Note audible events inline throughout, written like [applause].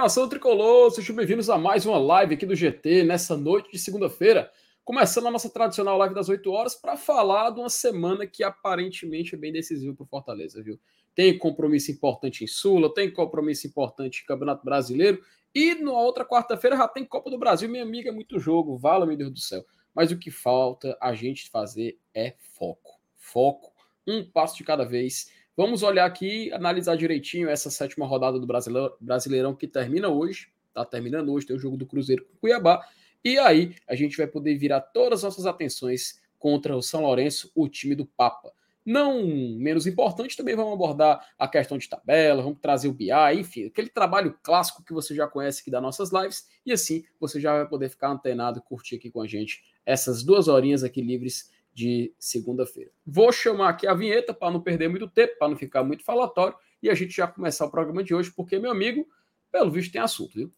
Nação tricolor! Sejam bem-vindos a mais uma live aqui do GT nessa noite de segunda-feira. Começando a nossa tradicional live das 8 horas para falar de uma semana que aparentemente é bem decisiva para o Fortaleza, viu? Tem compromisso importante em Sula, tem compromisso importante em Campeonato Brasileiro e na outra quarta-feira já tem Copa do Brasil. Minha amiga, é muito jogo, vala, meu Deus do céu. Mas o que falta a gente fazer é foco. Foco, um passo de cada vez Vamos olhar aqui, analisar direitinho essa sétima rodada do Brasileirão que termina hoje. Tá terminando hoje, tem o jogo do Cruzeiro com Cuiabá. E aí a gente vai poder virar todas as nossas atenções contra o São Lourenço, o time do Papa. Não menos importante, também vamos abordar a questão de tabela, vamos trazer o BI, enfim, aquele trabalho clássico que você já conhece aqui das nossas lives, e assim você já vai poder ficar antenado e curtir aqui com a gente essas duas horinhas aqui livres de segunda-feira. Vou chamar aqui a vinheta para não perder muito tempo, para não ficar muito falatório, e a gente já começar o programa de hoje, porque, meu amigo, pelo visto tem assunto, viu?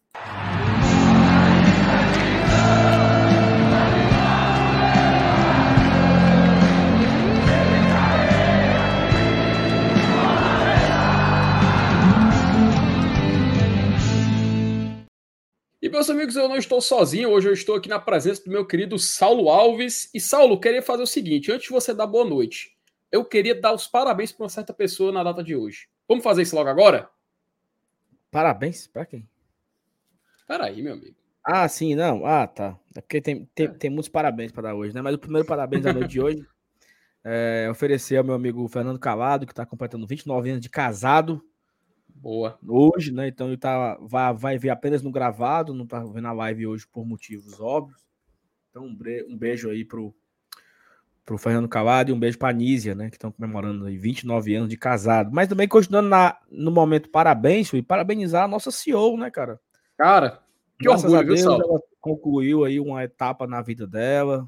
Meus amigos, eu não estou sozinho. Hoje eu estou aqui na presença do meu querido Saulo Alves. E Saulo, queria fazer o seguinte: antes de você dar boa noite, eu queria dar os parabéns para uma certa pessoa na data de hoje. Vamos fazer isso logo agora? Parabéns para quem? Peraí, meu amigo. Ah, sim, não. Ah, tá. É porque tem, tem, é. tem muitos parabéns para dar hoje, né? Mas o primeiro parabéns da noite de hoje [laughs] é oferecer ao meu amigo Fernando Calado, que está completando 29 anos de casado. Boa. Hoje, né? Então ele tá, vai, vai ver apenas no gravado, não tá vendo a live hoje por motivos óbvios. Então um, um beijo aí pro, pro Fernando Calado e um beijo pra Nízia, né? Que estão comemorando aí 29 anos de casado. Mas também continuando na, no momento parabéns, e parabenizar a nossa CEO, né, cara? Cara, que Graças orgulho, Deus, ela concluiu aí uma etapa na vida dela.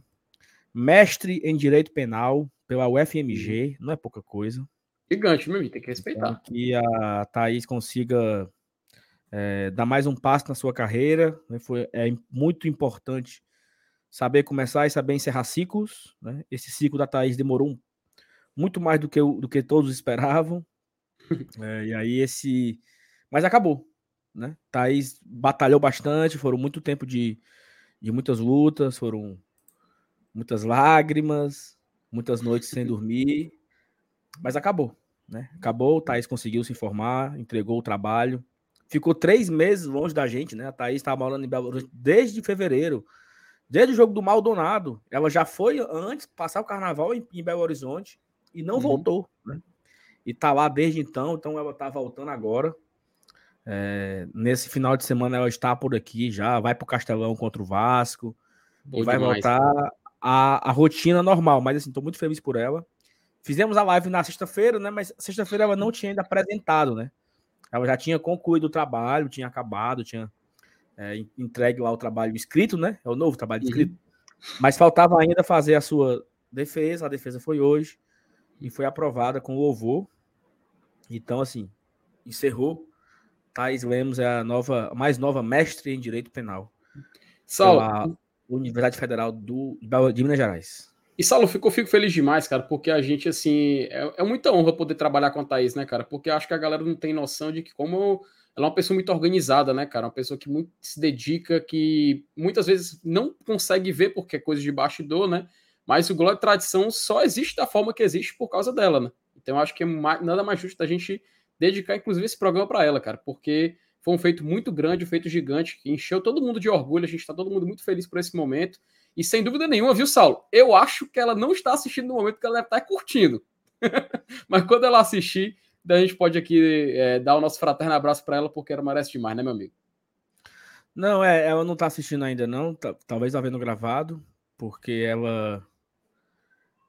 Mestre em Direito Penal pela UFMG, não é pouca coisa. Gigante, meu amigo, tem que respeitar. Que a Thaís consiga é, dar mais um passo na sua carreira. Né? Foi, é muito importante saber começar e saber encerrar ciclos. Né? Esse ciclo da Thaís demorou um, muito mais do que, do que todos esperavam. [laughs] é, e aí esse. Mas acabou. Né? Thaís batalhou bastante, foram muito tempo de, de muitas lutas, foram muitas lágrimas, muitas noites sem dormir, mas acabou. Né? Acabou, o Thaís conseguiu se informar, entregou o trabalho. Ficou três meses longe da gente, né? A Thaís estava morando em Belo Horizonte desde fevereiro. Desde o jogo do Maldonado. Ela já foi antes passar o carnaval em, em Belo Horizonte e não uhum. voltou, né? E tá lá desde então, então ela tá voltando agora. É, nesse final de semana ela está por aqui já, vai pro Castelão contra o Vasco. Bom e vai demais. voltar a, a rotina normal, mas assim, tô muito feliz por ela. Fizemos a live na sexta-feira, né? Mas sexta-feira ela não tinha ainda apresentado, né? Ela já tinha concluído o trabalho, tinha acabado, tinha é, entregue lá o trabalho escrito, né? É o novo trabalho uhum. escrito. Uhum. Mas faltava ainda fazer a sua defesa. A defesa foi hoje e foi aprovada com louvor. Então, assim, encerrou. Thais Lemos é a nova, mais nova mestre em direito penal. Saulo. Universidade Federal do, de Minas Gerais. E Saulo, fico, fico feliz demais, cara, porque a gente, assim, é, é, muita honra poder trabalhar com a Thaís, né, cara? Porque acho que a galera não tem noção de que como ela é uma pessoa muito organizada, né, cara? Uma pessoa que muito se dedica, que muitas vezes não consegue ver porque é coisa de bastidor, né? Mas o Glória e Tradição só existe da forma que existe por causa dela, né? Então acho que é mais, nada mais justo da gente dedicar, inclusive, esse programa para ela, cara, porque foi um feito muito grande, um feito gigante, que encheu todo mundo de orgulho, a gente está todo mundo muito feliz por esse momento. E sem dúvida nenhuma, viu, Saulo? Eu acho que ela não está assistindo no momento que ela deve estar curtindo. [laughs] Mas quando ela assistir, a gente pode aqui é, dar o nosso fraterno abraço para ela, porque ela merece demais, né, meu amigo? Não, é, ela não está assistindo ainda, não. Talvez ela vendo gravado, porque ela.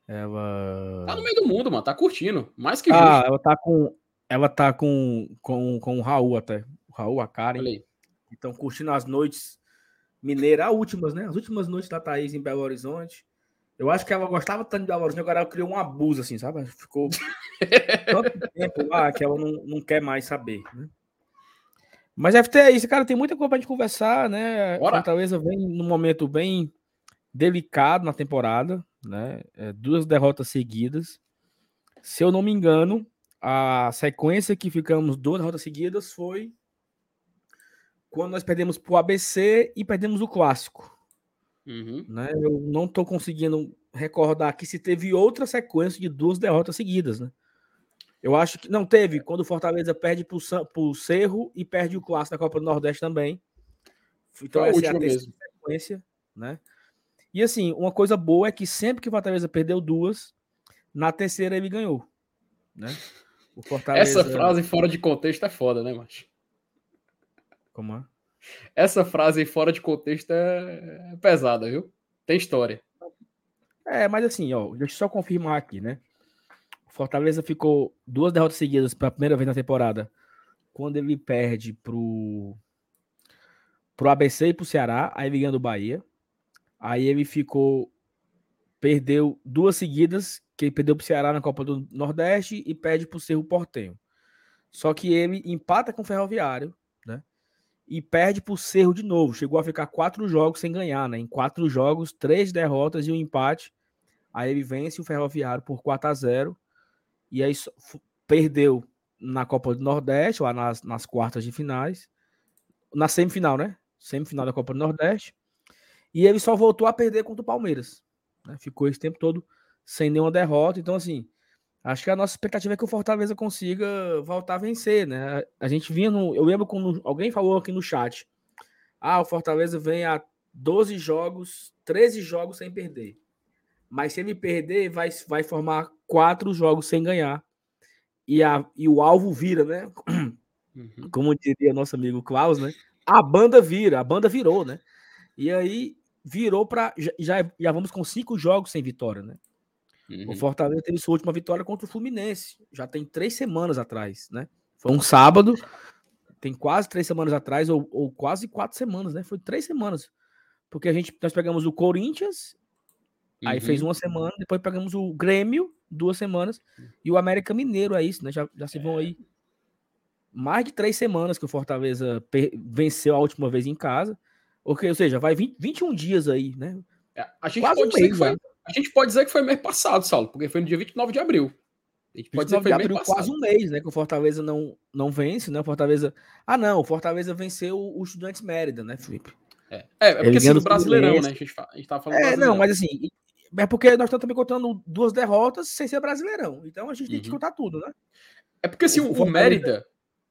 Ela. Tá no meio do mundo, mano. Tá curtindo. Mais que ah, justo. ela tá com. Ela tá com, com, com o Raul até. O Raul, a Karen. Então, curtindo as noites Mineira, as últimas, né? As últimas noites da Thaís em Belo Horizonte. Eu acho que ela gostava tanto de Belo Horizonte, agora ela criou um abuso, assim, sabe? Ficou [laughs] tanto tempo lá que ela não, não quer mais saber, né? Mas FT é isso, cara, tem muita coisa pra gente conversar, né? Bora. Fortaleza vem num momento bem delicado na temporada, né? É, duas derrotas seguidas. Se eu não me engano, a sequência que ficamos duas derrotas seguidas foi quando nós perdemos para o ABC e perdemos o clássico. Uhum. Né? Eu não estou conseguindo recordar aqui se teve outra sequência de duas derrotas seguidas, né? Eu acho que não teve, quando o Fortaleza perde para o Cerro e perde o clássico da Copa do Nordeste também. Então Foi a essa é a última terceira sequência, né? E assim, uma coisa boa é que sempre que o Fortaleza perdeu duas, na terceira ele ganhou, né? O [laughs] Fortaleza... Essa frase fora de contexto é foda, né, macho? Como é? Essa frase fora de contexto é pesada, viu? Tem história. É, mas assim, ó, deixa eu só confirmar aqui, né? O Fortaleza ficou duas derrotas seguidas pela primeira vez na temporada, quando ele perde pro pro ABC e pro Ceará, aí ele ganha do Bahia. Aí ele ficou perdeu duas seguidas, que ele perdeu pro Ceará na Copa do Nordeste e perde pro Cerro Portenho. Só que ele empata com o Ferroviário? E perde pro Cerro de novo. Chegou a ficar quatro jogos sem ganhar, né? Em quatro jogos, três derrotas e um empate. Aí ele vence o Ferroviário por 4 a 0 E aí perdeu na Copa do Nordeste, lá nas, nas quartas de finais. Na semifinal, né? Semifinal da Copa do Nordeste. E ele só voltou a perder contra o Palmeiras. né? Ficou esse tempo todo sem nenhuma derrota. Então, assim, acho que a nossa expectativa é que o Fortaleza consiga voltar a vencer, né? A gente vinha no. Eu lembro quando alguém falou aqui no chat. Ah, o Fortaleza vem a 12 jogos, 13 jogos sem perder. Mas se ele perder, vai, vai formar quatro jogos sem ganhar. E, a, e o alvo vira, né? Uhum. Como diria nosso amigo Klaus, né? A banda vira, a banda virou, né? E aí virou para já, já, já vamos com cinco jogos sem vitória, né? O Uhum. Fortaleza teve sua última vitória contra o Fluminense, já tem três semanas atrás, né? Foi um sábado, tem quase três semanas atrás, ou, ou quase quatro semanas, né? Foi três semanas. Porque a gente, nós pegamos o Corinthians, aí fez Uhum. uma semana, depois pegamos o Grêmio, duas semanas, e o América Mineiro, é isso, né? Já, já se vão aí mais de três semanas que o Fortaleza venceu a última vez em casa. Ou seja, vai 20, 21 dias aí, né? É, a, gente Quase pode um mês que foi. A gente pode dizer que foi mês passado, Saulo, porque foi no dia 29 de abril. A gente pode dizer 29 que de foi mês abril, quase um mês, né? Que o Fortaleza não, não vence, né? O Fortaleza. Ah, não, o Fortaleza venceu o Estudantes Mérida, né, Felipe? É, é, é porque assim, do Brasileirão, né? A gente, a gente tava falando É, não, mas assim. É porque nós estamos também contando duas derrotas sem ser brasileirão. Então a gente tem que Uhum. contar tudo, né? É porque assim, o o, Mérida.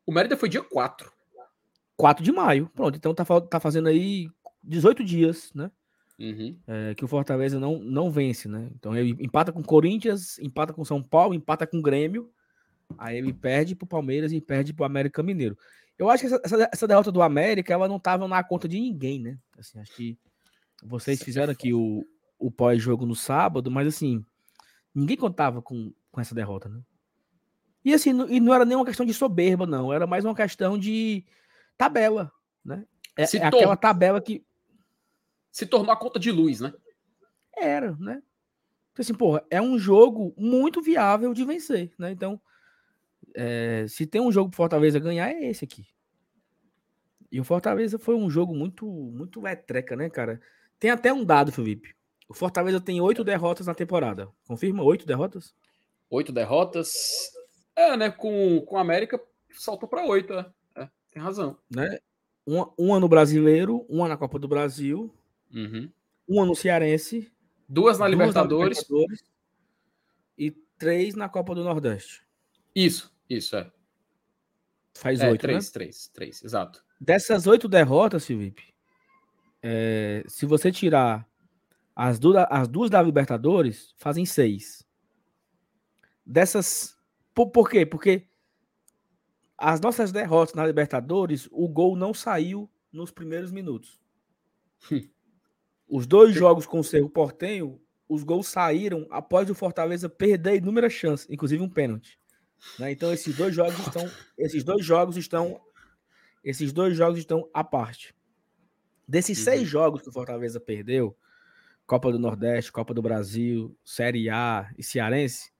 O Mérida foi dia 4. 4 de maio. Pronto, então tá, tá fazendo aí 18 dias, né? Uhum. é, que o Fortaleza não, não vence, né? Então ele empata com o Corinthians, empata com São Paulo, empata com o Grêmio, aí ele perde pro Palmeiras e perde pro América Mineiro. Eu acho que essa, essa, derrota do América, ela não tava na conta de ninguém, né? Assim, acho que vocês Isso é fizeram aqui o, o pós-jogo no sábado, mas assim, ninguém contava com, com essa derrota, né? E assim, não- e não era nem uma questão de soberba, não. Era mais uma questão de tabela, né? É, é aquela tabela que Se tornou a conta de luz, né? Era, né? Então, assim, porra, é um jogo muito viável de vencer, né? Então, é, se tem um jogo pro Fortaleza ganhar, é esse aqui. E o Fortaleza foi um jogo muito, muito etreca, né, cara? Tem até um dado, Felipe. O Fortaleza tem oito derrotas na temporada. Confirma? Oito derrotas? Oito derrotas. É, né? Com, com a América, saltou para oito, é. É, tem razão. Né? Uma, uma no Brasileiro, uma na Copa do Brasil, Uhum. uma no Cearense, Duas na duas Libertadores. Libertadores e três na Copa do Nordeste. Isso, isso, é. Faz É, oito, né? três, três, três, exato. Dessas oito derrotas, Felipe, é, se você tirar as, du as duas da Libertadores, fazem seis. Dessas. Por, por quê? Porque as nossas derrotas na Libertadores, o gol não saiu nos primeiros minutos. Os dois jogos com o Cerro Portenho, os gols saíram após o Fortaleza perder inúmeras chances, inclusive um pênalti. né? Então esses dois jogos estão, esses dois jogos estão, esses dois jogos estão à parte. Desses Uhum. seis jogos que o Fortaleza perdeu, Copa do Nordeste, Copa do Brasil, Série A e Cearense,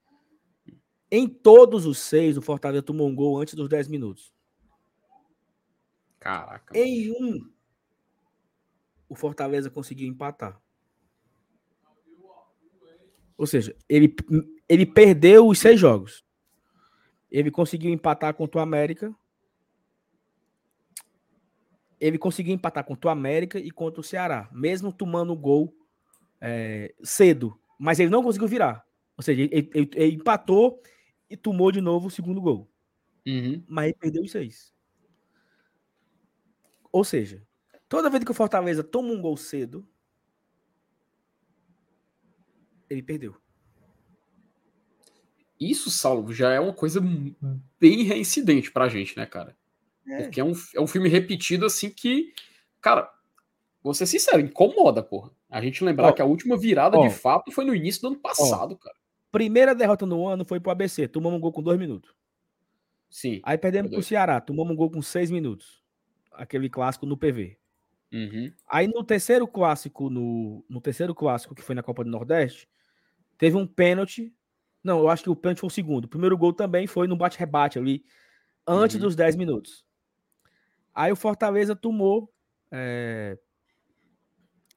em todos os seis o Fortaleza tomou um gol antes dos 10 minutos. Caraca. Em um, o Fortaleza conseguiu empatar. Ou seja, ele, ele perdeu os seis jogos. Ele conseguiu empatar contra o América. ele conseguiu empatar contra o América e contra o Ceará, mesmo tomando o gol é, cedo. Mas ele não conseguiu virar. Ou seja, ele, ele, ele empatou e tomou de novo o segundo gol. Uhum. Mas ele perdeu os seis. Ou seja, toda vez que o Fortaleza toma um gol cedo, ele perdeu. Isso, Saulo, já é uma coisa bem reincidente pra gente, né, cara? É. Porque é um, é um filme repetido assim que, cara, vou ser sincero, incomoda, porra. A gente lembrar que a última virada de fato foi no início do ano passado, cara. Primeira derrota no ano foi pro ABC, tomamos um gol com dois minutos. Sim. Aí perdemos pro Ceará, tomamos um gol com seis minutos. Aquele clássico no PV. Uhum. Aí no terceiro clássico, no, no terceiro clássico, que foi na Copa do Nordeste, teve um pênalti. Não, eu acho que o pênalti foi o segundo. O primeiro gol também foi no bate-rebate ali, antes uhum. dos 10 minutos. Aí o Fortaleza tomou. É...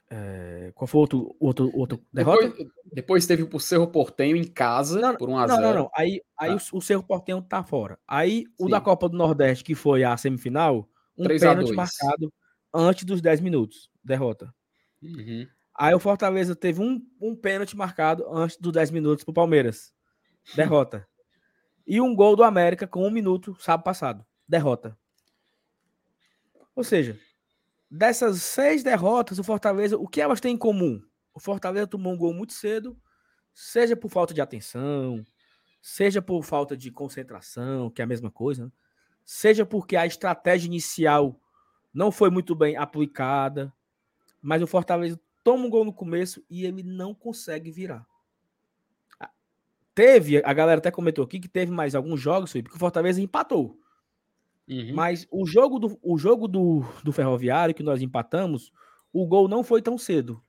É... Qual foi o outro, outro, outro derrota? Depois, depois teve o Cerro Portenho em casa não, por 1 a 0 Não, não, não. Aí, aí tá. o, o Cerro Portenho tá fora. Aí o Sim. da Copa do Nordeste, que foi a semifinal, um pênalti marcado antes dos 10 minutos. Derrota. Uhum. Aí o Fortaleza teve um, um pênalti marcado antes dos 10 minutos pro Palmeiras. Derrota. e um gol do América com um minuto, sábado passado. Derrota. Ou seja, dessas seis derrotas, o Fortaleza, o que elas têm em comum? O Fortaleza tomou um gol muito cedo, seja por falta de atenção, seja por falta de concentração, que é a mesma coisa, né? seja porque a estratégia inicial não foi muito bem aplicada, mas o Fortaleza toma um gol no começo e ele não consegue virar. Teve, a galera até comentou aqui que teve mais alguns jogos, porque o Fortaleza empatou. Uhum. Mas o jogo, do, o jogo do, do Ferroviário, que nós empatamos, o gol não foi tão cedo.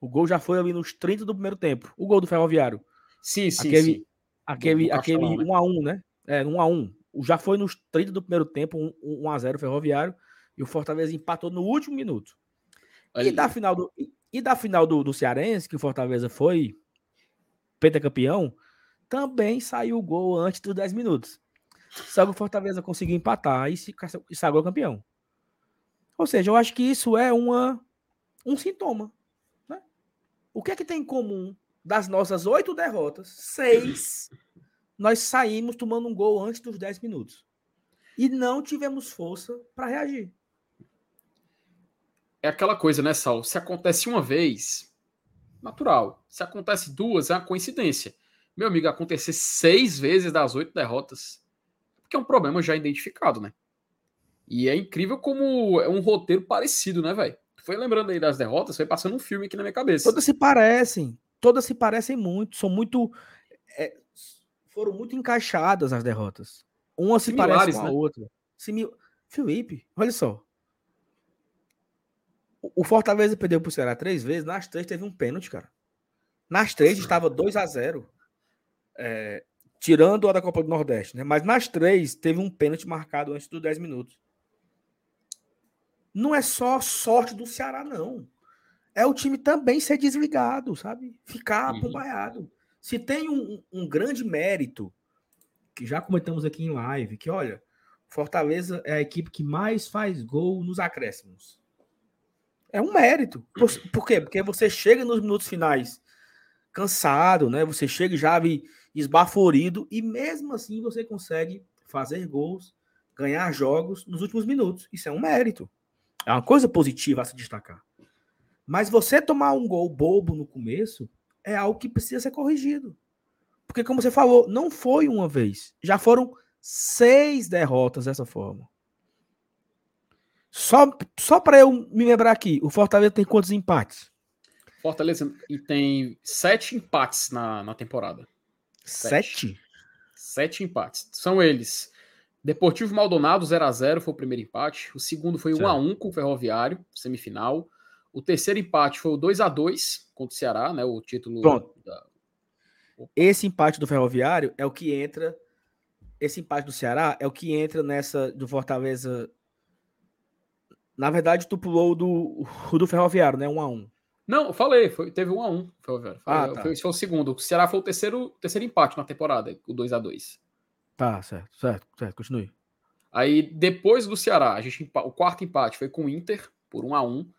O gol já foi ali nos 30 do primeiro tempo. O gol do Ferroviário. Sim, sim, aquele, sim. Aquele, aquele 1x1, né? É, 1x1. Já foi nos 30 do primeiro tempo, 1x0 Ferroviário. E o Fortaleza empatou no último minuto. E da final do, e da final do, do Cearense, que o Fortaleza foi pentacampeão, também saiu o gol antes dos 10 minutos. Só que o Fortaleza conseguiu empatar e se, se sagrou campeão. Ou seja, eu acho que isso é uma, um sintoma. Né? O que é que tem em comum das nossas oito derrotas? Seis, nós saímos tomando um gol antes dos 10 minutos. E não tivemos força para reagir. É aquela coisa, né, Sal? Se acontece uma vez, natural. Se acontece duas, é uma coincidência. Meu amigo, acontecer seis vezes das oito derrotas porque é um problema já identificado, né? E é incrível como é um roteiro parecido, né, velho? Foi lembrando aí das derrotas, foi passando um filme aqui na minha cabeça. Todas se parecem, todas se parecem muito, são muito. É, foram muito encaixadas as derrotas. Uma se Similares, parece com a né? outra. Simil... Felipe, olha só. O Fortaleza perdeu pro Ceará três vezes, nas três teve um pênalti, cara. Nas três estava 2 a 0 é, Tirando a da Copa do Nordeste, né? Mas nas três teve um pênalti marcado antes dos 10 minutos. Não é só sorte do Ceará, não. É o time também ser desligado, sabe? Ficar uhum. apomaiado. Se tem um, um grande mérito, que já comentamos aqui em live, que olha, Fortaleza é a equipe que mais faz gol nos acréscimos. É um mérito. Por, por quê? Porque você chega nos minutos finais cansado, né? Você chega já esbaforido e mesmo assim você consegue fazer gols, ganhar jogos nos últimos minutos. Isso é um mérito. É uma coisa positiva a se destacar. Mas você tomar um gol bobo no começo é algo que precisa ser corrigido. Porque, como você falou, não foi uma vez. Já foram seis derrotas dessa forma. Só, só para eu me lembrar aqui, o Fortaleza tem quantos empates? Fortaleza tem sete empates na, na temporada. Sete? Sete empates. São eles. Deportivo Maldonado 0 a 0 foi o primeiro empate. O segundo foi 1 a 1 com o Ferroviário, semifinal. O terceiro empate foi o 2 a 2 contra o Ceará, né? O título. Pronto. Da... Esse empate do Ferroviário é o que entra. Esse empate do Ceará é o que entra nessa do Fortaleza. Na verdade, tu pulou do, do Ferroviário, né? 1 a 1 não, falei, foi, teve um a um. Foi, foi, ah, tá. foi, esse foi o segundo. O Ceará foi o terceiro, terceiro empate na temporada, o 2 a 2 Tá, certo, certo, certo, continue. Aí depois do Ceará, a gente o quarto empate foi com o Inter por 1 a 1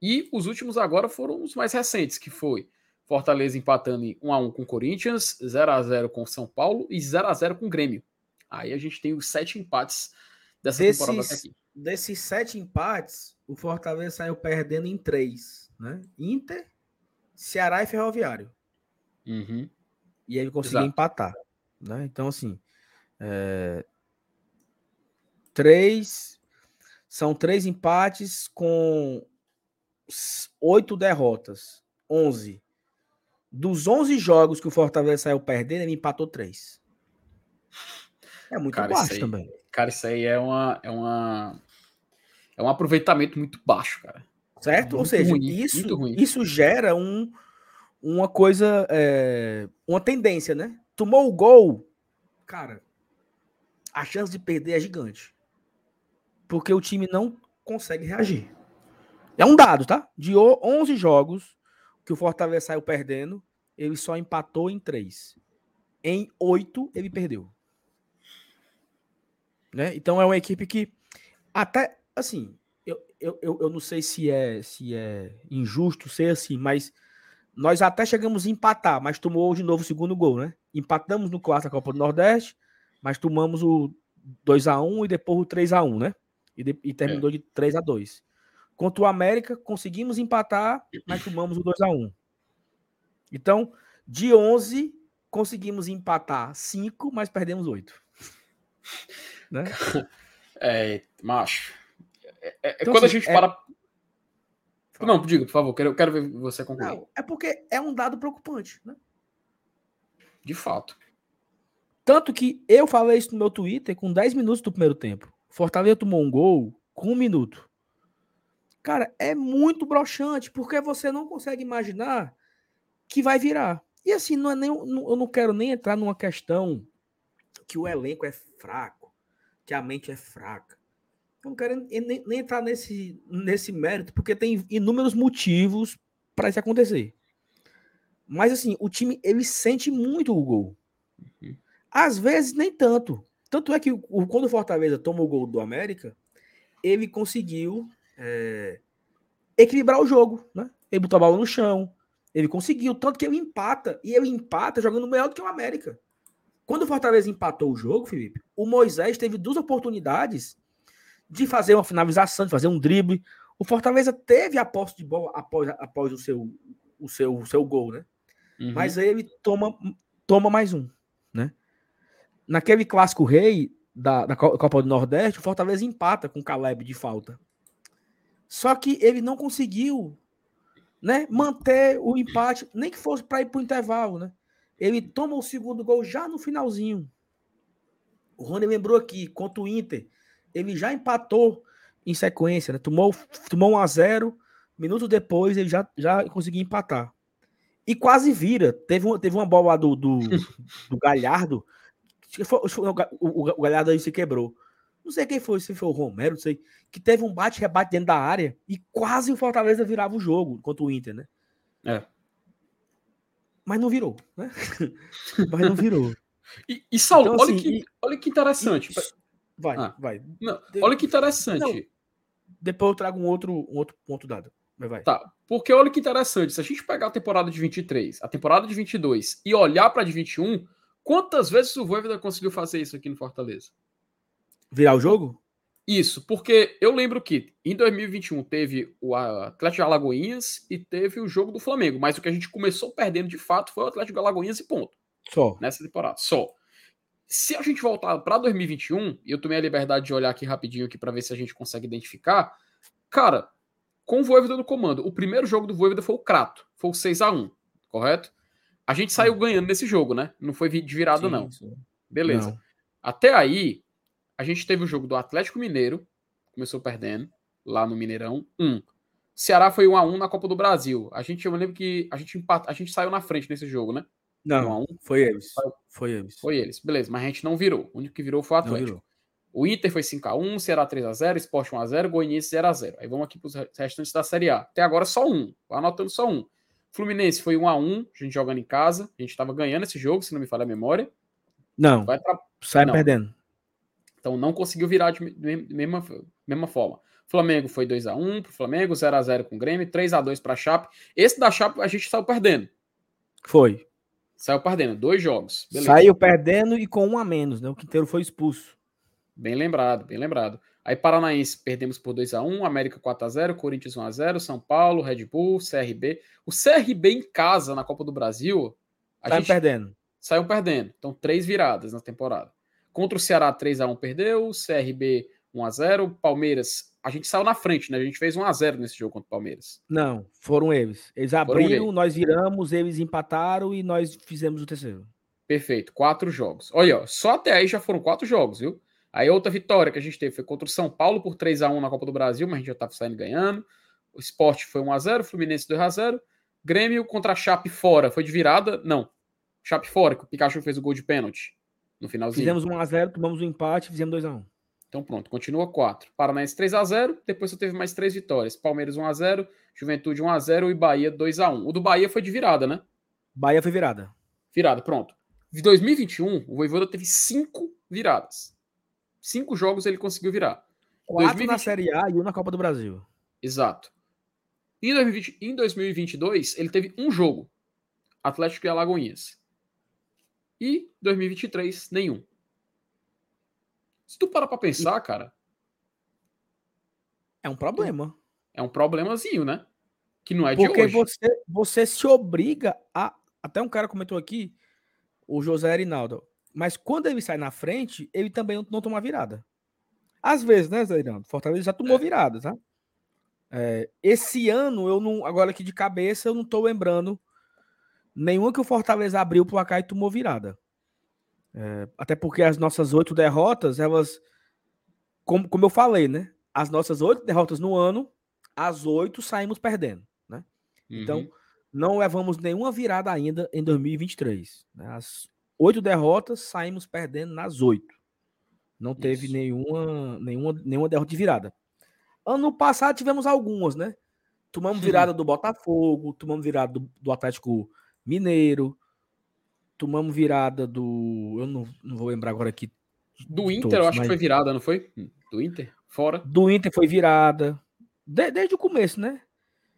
e os últimos agora foram os mais recentes, que foi Fortaleza empatando em 1 a 1 com o Corinthians, 0 a 0 com o São Paulo e 0 a 0 com o Grêmio. Aí a gente tem os sete empates dessa desses, temporada até aqui. Desses sete empates, o Fortaleza saiu perdendo em três, né? Inter, Ceará e Ferroviário. Uhum. E ele conseguiu Exato. empatar, né? Então assim, é... três são três empates com oito derrotas, onze. Dos 11 jogos que o Fortaleza saiu perdendo, ele empatou três. É muito cara, baixo aí, também. Cara, isso aí é uma, é uma é um aproveitamento muito baixo, cara. Certo? Muito Ou seja, ruim, isso, isso gera um, uma coisa, é, uma tendência, né? Tomou o gol, cara, a chance de perder é gigante. Porque o time não consegue reagir. É um dado, tá? De 11 jogos que o Fortaleza saiu perdendo, ele só empatou em 3. Em 8, ele perdeu. Né? Então é uma equipe que até assim, eu, eu, eu, não sei se é se é injusto ser assim, mas nós até chegamos a empatar, mas tomou de novo o segundo gol, né? Empatamos no quarto da Copa do Nordeste, mas tomamos o 2 a 1 e depois o 3 a 1 né? E, de, e terminou é. de 3 a 2 Contra o América, conseguimos empatar, mas tomamos o 2 a 1 Então, de 11, conseguimos empatar 5, mas perdemos 8. [laughs] Né? [laughs] É, macho. É, é, então, quando assim, a gente é... para. Não, diga, por favor, quero, quero ver você concluir. Não, é porque é um dado preocupante, né? De fato. Tanto que eu falei isso no meu Twitter com 10 minutos do primeiro tempo. Fortaleza tomou um gol com um minuto. Cara, é muito broxante, porque você não consegue imaginar que vai virar. E assim, não é nem, eu não quero nem entrar numa questão que o elenco é fraco, que a mente é fraca. Não quero nem, nem entrar nesse, nesse mérito, porque tem inúmeros motivos para isso acontecer. Mas assim, o time ele sente muito o gol. Uhum. Às vezes nem tanto. Tanto é que quando o Fortaleza toma o gol do América, ele conseguiu é, equilibrar o jogo, né? Ele botou a bola no chão, ele conseguiu, tanto que ele empata, e ele empata jogando melhor do que o América. Quando o Fortaleza empatou o jogo, Felipe, o Moisés teve duas oportunidades de fazer uma finalização, de fazer um drible. O Fortaleza teve a posse de bola após, após o, seu, o, seu, o seu gol, né? Uhum. Mas aí ele toma, toma mais um, né? Naquele clássico rei da, da Copa do Nordeste, o Fortaleza empata com o Caleb de falta. Só que ele não conseguiu né, manter o empate, nem que fosse para ir para o intervalo, né? Ele toma o segundo gol já no finalzinho. O Rony lembrou aqui, contra o Inter, ele já empatou em sequência, né? Tomou, tomou 1 a 0 minutos depois ele já, já conseguiu empatar. E quase vira. Teve, uma, teve uma bola do, do, [laughs] do Galhardo. O, o, Galhardo aí se quebrou. Não sei quem foi, se foi o Romero, não sei. Que teve um bate-rebate dentro da área e quase o Fortaleza virava o jogo contra o Inter, né? É mas não virou, né? [laughs] mas não virou. [laughs] E, e Saulo, então, olha, assim, que, e, olha que interessante. E, vai, ah, vai. Não, olha que interessante. Não, depois eu trago um outro, um outro ponto dado. Vai. Tá, porque olha que interessante. Se a gente pegar a temporada de 23, a temporada de 22 e olhar para a de 21, quantas vezes o Voivoda conseguiu fazer isso aqui no Fortaleza? Virar o jogo? Isso, porque eu lembro que em 2021 teve o Atlético de Alagoinhas e teve o jogo do Flamengo, mas o que a gente começou perdendo de fato foi o Atlético de Alagoinhas e ponto. Só. Nessa temporada, só. Se a gente voltar para 2021, e eu tomei a liberdade de olhar aqui rapidinho aqui para ver se a gente consegue identificar, cara, com o Voivoda no comando, o primeiro jogo do Voivoda foi o Crato, foi o 6 a 1 correto? A gente saiu ganhando nesse jogo, né? Não foi de virada, sim, não. Sim. Beleza. Não. Até aí, a gente teve o jogo do Atlético Mineiro, começou perdendo, lá no Mineirão, 1. Um. Ceará foi 1 a 1 na Copa do Brasil. A gente, eu lembro que a gente empat, a gente saiu na frente nesse jogo, né? Não, 1 1. foi eles. Foi eles. Foi eles. Beleza, mas a gente não virou. O único que virou foi o Atlético. O Inter foi 5 a 1, Ceará 3 a 0, Sport 1 a 0, Goianiense 0 a 0. Aí vamos aqui para os restantes da Série A. Até agora só um. Anotando só um. Fluminense foi 1 a 1, a gente jogando em casa. A gente estava ganhando esse jogo, se não me falha a memória. Não. Vai tra... Sai não. perdendo. Então não conseguiu virar de mesma, mesma forma. Flamengo foi 2 a 1 pro Flamengo, 0 a 0 com o Grêmio, 3 a 2 para a Chape. Esse da Chape a gente saiu perdendo. Foi. Saiu perdendo, dois jogos. Beleza. Saiu perdendo e com um a menos, né? O Quinteiro foi expulso. Bem lembrado, bem lembrado. Aí Paranaense perdemos por 2 a 1 América 4 a 0 Corinthians 1 a 0 São Paulo, Red Bull, CRB. O CRB em casa na Copa do Brasil. Saiu perdendo. Saiu perdendo. Então, três viradas na temporada. Contra o Ceará, 3 a 1 perdeu. CRB 1 a 0 Palmeiras, a gente saiu na frente, né? A gente fez 1 a 0 nesse jogo contra o Palmeiras. Não, foram eles. Eles abriram, eles. nós viramos, eles empataram e nós fizemos o terceiro. Perfeito, quatro jogos. Olha, ó, só até aí já foram quatro jogos, viu? Aí outra vitória que a gente teve foi contra o São Paulo por 3 a 1 na Copa do Brasil, mas a gente já estava saindo ganhando. O Sport foi 1 a 0 Fluminense 2 a 0 Grêmio contra a Chape fora, foi de virada? Não. Chape fora, que o Pikachu fez o gol de pênalti no finalzinho. Fizemos 1 a 0 tomamos o um empate fizemos 2 a 1 Então pronto, continua 4. Paranaense 3 a 0 depois só teve mais três vitórias. Palmeiras 1 a 0 Juventude 1 a 0 e Bahia 2 a 1 O do Bahia foi de virada, né? Bahia foi virada. Virada, pronto. Em 2021, o Voivoda teve cinco viradas. Cinco jogos ele conseguiu virar. Quatro 2020... na Série A e um na Copa do Brasil. Exato. Em, 2020... em 2022, ele teve um jogo. Atlético e Alagoinhas. E 2023, nenhum. Se tu parar pra pensar, e... cara. É um problema. É um problemazinho, né? Que não é Porque de hoje. Você, você se obriga a. Até um cara comentou aqui, o José Arinaldo. Mas quando ele sai na frente, ele também não toma virada. Às vezes, né, Zé? Fortaleza já tomou é. virada, tá? É, esse ano, eu não. Agora aqui de cabeça, eu não tô lembrando nenhuma que o Fortaleza abriu o placar e tomou virada. É, até porque as nossas oito derrotas, elas. Como, como eu falei, né? As nossas oito derrotas no ano, as oito saímos perdendo, né? Então, uhum. Então, não levamos nenhuma virada ainda em 2023. Né? As oito derrotas, saímos perdendo nas oito. Não teve nenhuma, nenhuma, nenhuma derrota de virada. Ano passado tivemos algumas, né? Tomamos virada do Botafogo, tomamos virada do, do Atlético Mineiro, tomamos virada do. Eu não, não vou lembrar agora aqui. Do Inter, todos, eu acho mas... que foi virada, não foi? Do Inter? Fora? Do Inter foi virada. De, desde o começo, né?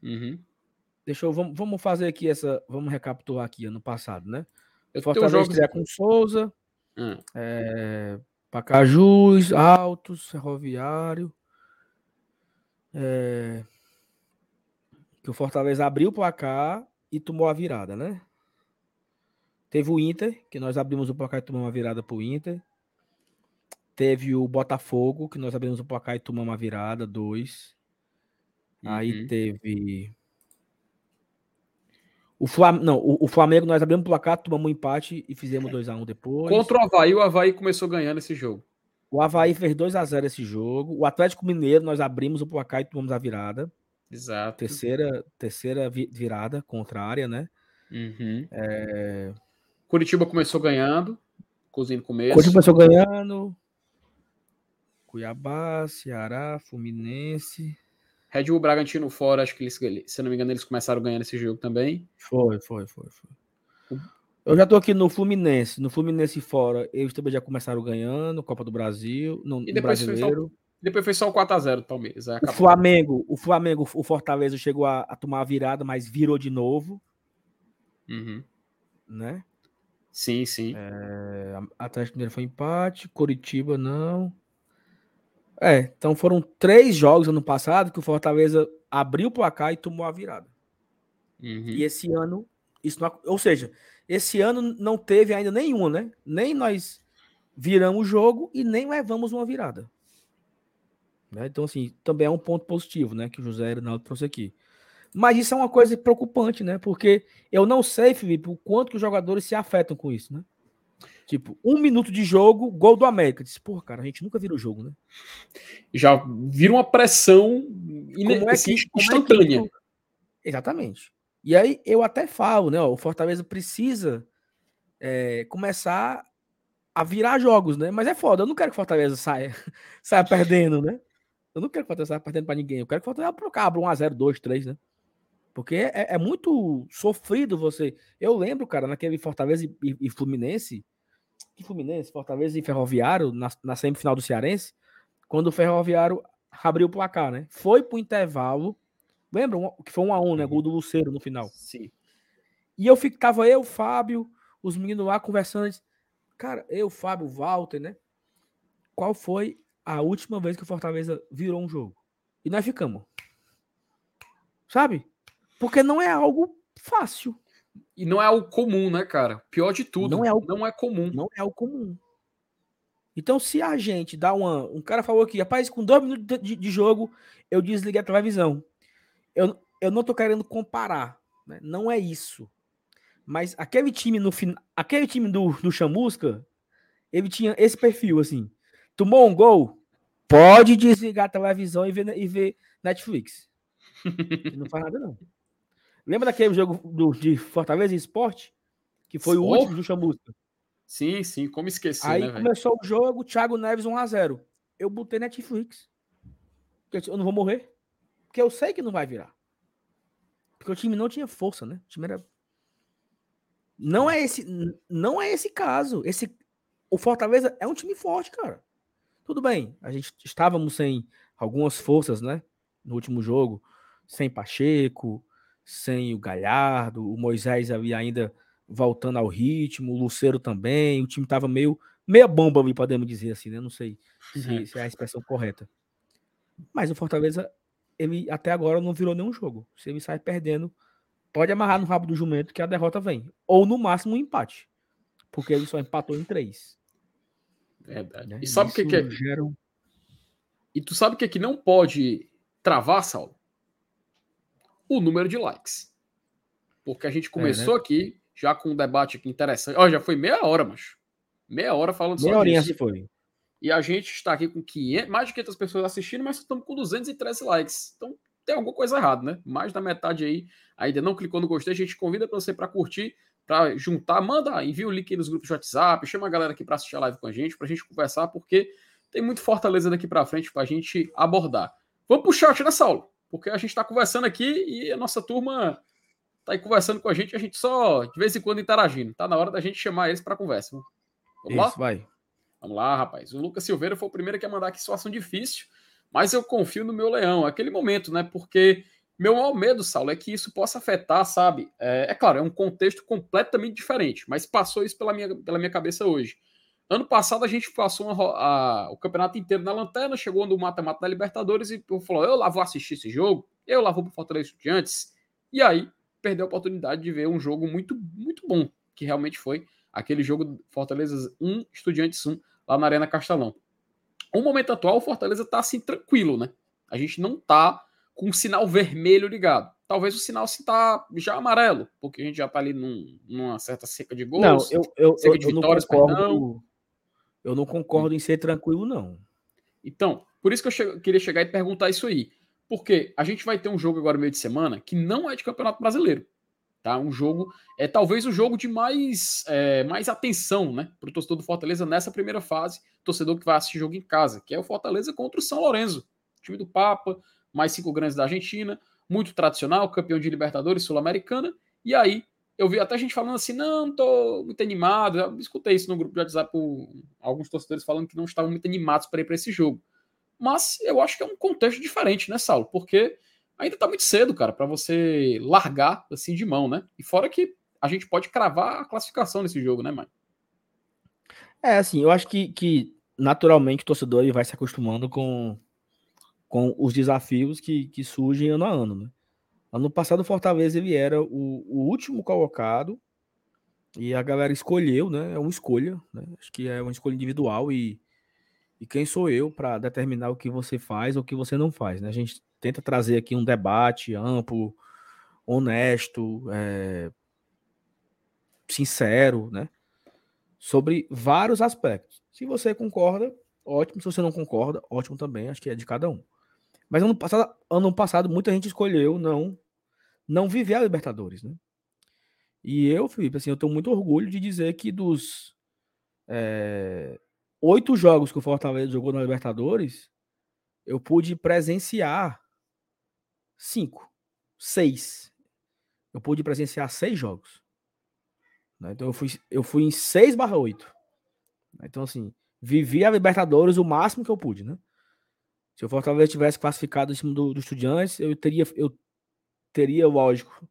Uhum. Deixa eu. Vamos, vamos fazer aqui essa. Vamos recapitular aqui ano passado, né? Eu Fortaleza estreia com Souza. Hum. É, Pacajus, Altos, Ferroviário. É, que o Fortaleza abriu o placar e tomou a virada, né? Teve o Inter, que nós abrimos o placar e tomamos uma virada pro Inter. Teve o Botafogo, que nós abrimos o placar e tomamos uma virada, dois. Uhum. Aí teve o Flamengo, não, o, Flamengo nós abrimos o placar, tomamos um empate e fizemos 2x1 um depois. Contra o Havaí, o Havaí começou ganhando esse jogo. O Havaí fez 2x0 esse jogo. O Atlético Mineiro, nós abrimos o placar e tomamos a virada. Exato. Terceira, terceira virada contrária, né? Uhum. É... Curitiba começou ganhando, cozinho começo. Curitiba começou ganhando. Cuiabá, Ceará, Fluminense. Red Bull Bragantino fora, acho que eles, se não me engano, eles começaram ganhando esse jogo também. Foi, foi, foi, foi. Eu já tô aqui no Fluminense. No Fluminense fora, eles também já começaram ganhando, Copa do Brasil, no, e depois brasileiro. Foi só, depois foi só o 4x0 do Palmeiras. O Flamengo, o Flamengo, o Fortaleza chegou a, a, tomar a virada, mas virou de novo. Uhum. Né? Sim, sim. É, Atlético Mineiro foi empate, Coritiba não. É, então foram três jogos ano passado que o Fortaleza abriu o placar e tomou a virada. Uhum. E esse ano, isso não, ou seja, esse ano não teve ainda nenhuma, né? Nem nós viramos o jogo e nem levamos uma virada. Né? Então, assim, também é um ponto positivo, né? Que o José Hernaldo trouxe aqui. Mas isso é uma coisa preocupante, né? Porque eu não sei, Felipe, o quanto que os jogadores se afetam com isso, né? Tipo, um minuto de jogo, gol do América. Disse, porra, cara, a gente nunca vira o jogo, né? Já vira uma pressão como é que, instantânea. É que... Exatamente. E aí eu até falo, né? Ó, o Fortaleza precisa é, começar a virar jogos, né? Mas é foda. Eu não quero que o Fortaleza saia, [laughs] saia perdendo, né? Eu não quero que o Fortaleza saia perdendo pra ninguém. Eu quero que o Fortaleza abra 1x0, 2, 3, né? Porque é, é, muito sofrido você. Eu lembro, cara, naquele Fortaleza e, e, e Fluminense, que Fluminense, Fortaleza e Ferroviário na, na semifinal do Cearense, quando o Ferroviário abriu o placar, né? Foi pro intervalo. Lembra que foi um a um, né? Gol do Luceiro no final. Sim. E eu ficava eu, Fábio, os meninos lá conversando. Cara, eu, Fábio, Walter, né? Qual foi a última vez que o Fortaleza virou um jogo? E nós ficamos. Sabe? Porque não é algo fácil. E não é algo comum, né, cara? Pior de tudo. Não é, algo, não é comum. Não é algo comum. Então, se a gente dá uma. Um cara falou aqui, rapaz, com dois minutos de, de jogo, eu desliguei a televisão. Eu, eu não tô querendo comparar. Né? Não é isso. Mas aquele time no final. Aquele time do, do Chamusca, ele tinha esse perfil, assim. Tomou um gol, pode desligar a televisão e ver, e ver Netflix. [laughs] não faz nada, não. Lembra daquele jogo do, de Fortaleza Esporte? Que foi o último do Chamusca. Sim, sim, como esquecer, Aí né, começou o jogo, Thiago Neves 1x0. Eu botei Netflix. Eu não vou morrer. Porque eu sei que não vai virar. Porque o time não tinha força, né? O time era. Não é esse, não é esse caso. Esse, o Fortaleza é um time forte, cara. Tudo bem, a gente estávamos sem algumas forças, né? No último jogo, sem Pacheco, sem o Galhardo, o Moisés ali ainda voltando ao ritmo, o Luceiro também, o time tava meio meia bomba podemos dizer assim, né? Não sei se, uhum. se, é a expressão correta. Mas o Fortaleza, ele até agora não virou nenhum jogo. Se ele sai perdendo, pode amarrar no rabo do jumento que a derrota vem. Ou no máximo um empate. Porque ele só empatou em três. Verdade. Né? E sabe o que, que é? Gera... E tu sabe o que, é que não pode travar, Saulo? O número de likes. Porque a gente começou é, né? aqui já com um debate aqui interessante. Ó, já foi meia hora, mas Meia hora falando meia só disso. foi. E a gente está aqui com 500, mais de 500 pessoas assistindo, mas estamos com 213 likes. Então tem alguma coisa errada, né? Mais da metade aí ainda não clicou no gostei. A gente convida para você para curtir, para juntar, manda, envia o link aí nos grupos de WhatsApp, chama a galera aqui para assistir a live com a gente, para a gente conversar, porque tem muito Fortaleza daqui para frente para a gente abordar. Vamos pro chat, né, Saulo? Porque a gente está conversando aqui e a nossa turma tá aí conversando com a gente, a gente só de vez em quando interagindo. Tá na hora da gente chamar eles para conversa. Vamos Isso, lá? vai. Vamos lá, rapaz. O Lucas Silveira foi o primeiro que ia mandar aqui situação difícil, mas eu confio no meu leão. Aquele momento, né? Porque meu maior medo, Saulo, é que isso possa afetar, sabe? É, é, claro, é um contexto completamente diferente, mas passou isso pela minha, pela minha cabeça hoje. Ano passado a gente passou uma, a, o campeonato inteiro na lanterna, chegou no mata-mata da Libertadores e falou: eu lá vou assistir esse jogo, eu lá vou pro Fortaleza Estudiantes. E aí perdeu a oportunidade de ver um jogo muito, muito bom, que realmente foi aquele jogo Fortaleza 1, Estudiantes 1, lá na Arena Castelão. No momento atual, o Fortaleza tá assim tranquilo, né? A gente não tá com o sinal vermelho ligado. Talvez o sinal se tá já amarelo, porque a gente já tá ali num, numa certa seca de gols. Não, eu, eu, eu, eu não concordo. Eu não concordo em ser tranquilo, não. Então, por isso que eu che queria chegar e perguntar isso aí. Porque a gente vai ter um jogo agora meio de semana que não é de Campeonato Brasileiro. Tá? Um jogo, é talvez o jogo de mais, é, mais atenção né, para o torcedor do Fortaleza nessa primeira fase, torcedor que vai assistir jogo em casa, que é o Fortaleza contra o São Lourenço, time do Papa, mais cinco grandes da Argentina, muito tradicional, campeão de Libertadores Sul-Americana, e aí eu vi até gente falando assim, não, tô muito animado, eu escutei isso no grupo de WhatsApp, alguns torcedores falando que não estavam muito animados para ir para esse jogo. Mas eu acho que é um contexto diferente, né, Saulo? Porque ainda tá muito cedo, cara, para você largar assim de mão, né? E fora que a gente pode cravar a classificação nesse jogo, né, mãe? É, assim, eu acho que, que naturalmente o torcedor ele vai se acostumando com, com os desafios que, que surgem ano a ano, né? Ano passado o Fortaleza ele era o, o último colocado e a galera escolheu, né? É uma escolha, né? Acho que é uma escolha individual e e quem sou eu para determinar o que você faz ou o que você não faz? Né? A gente tenta trazer aqui um debate amplo, honesto, é, sincero, né? Sobre vários aspectos. Se você concorda, ótimo. Se você não concorda, ótimo também. Acho que é de cada um. Mas ano passado, ano passado muita gente escolheu não não viver a Libertadores, né? E eu, Felipe, assim, eu tenho muito orgulho de dizer que dos é, oito jogos que o Fortaleza jogou na Libertadores, eu pude presenciar cinco, seis. Eu pude presenciar seis jogos. Né? Então eu fui, eu fui em seis barra oito. Então, assim, vivi a Libertadores o máximo que eu pude, né? Se o Fortaleza tivesse classificado em cima do, do Estudiantes, eu teria, eu teria, lógico,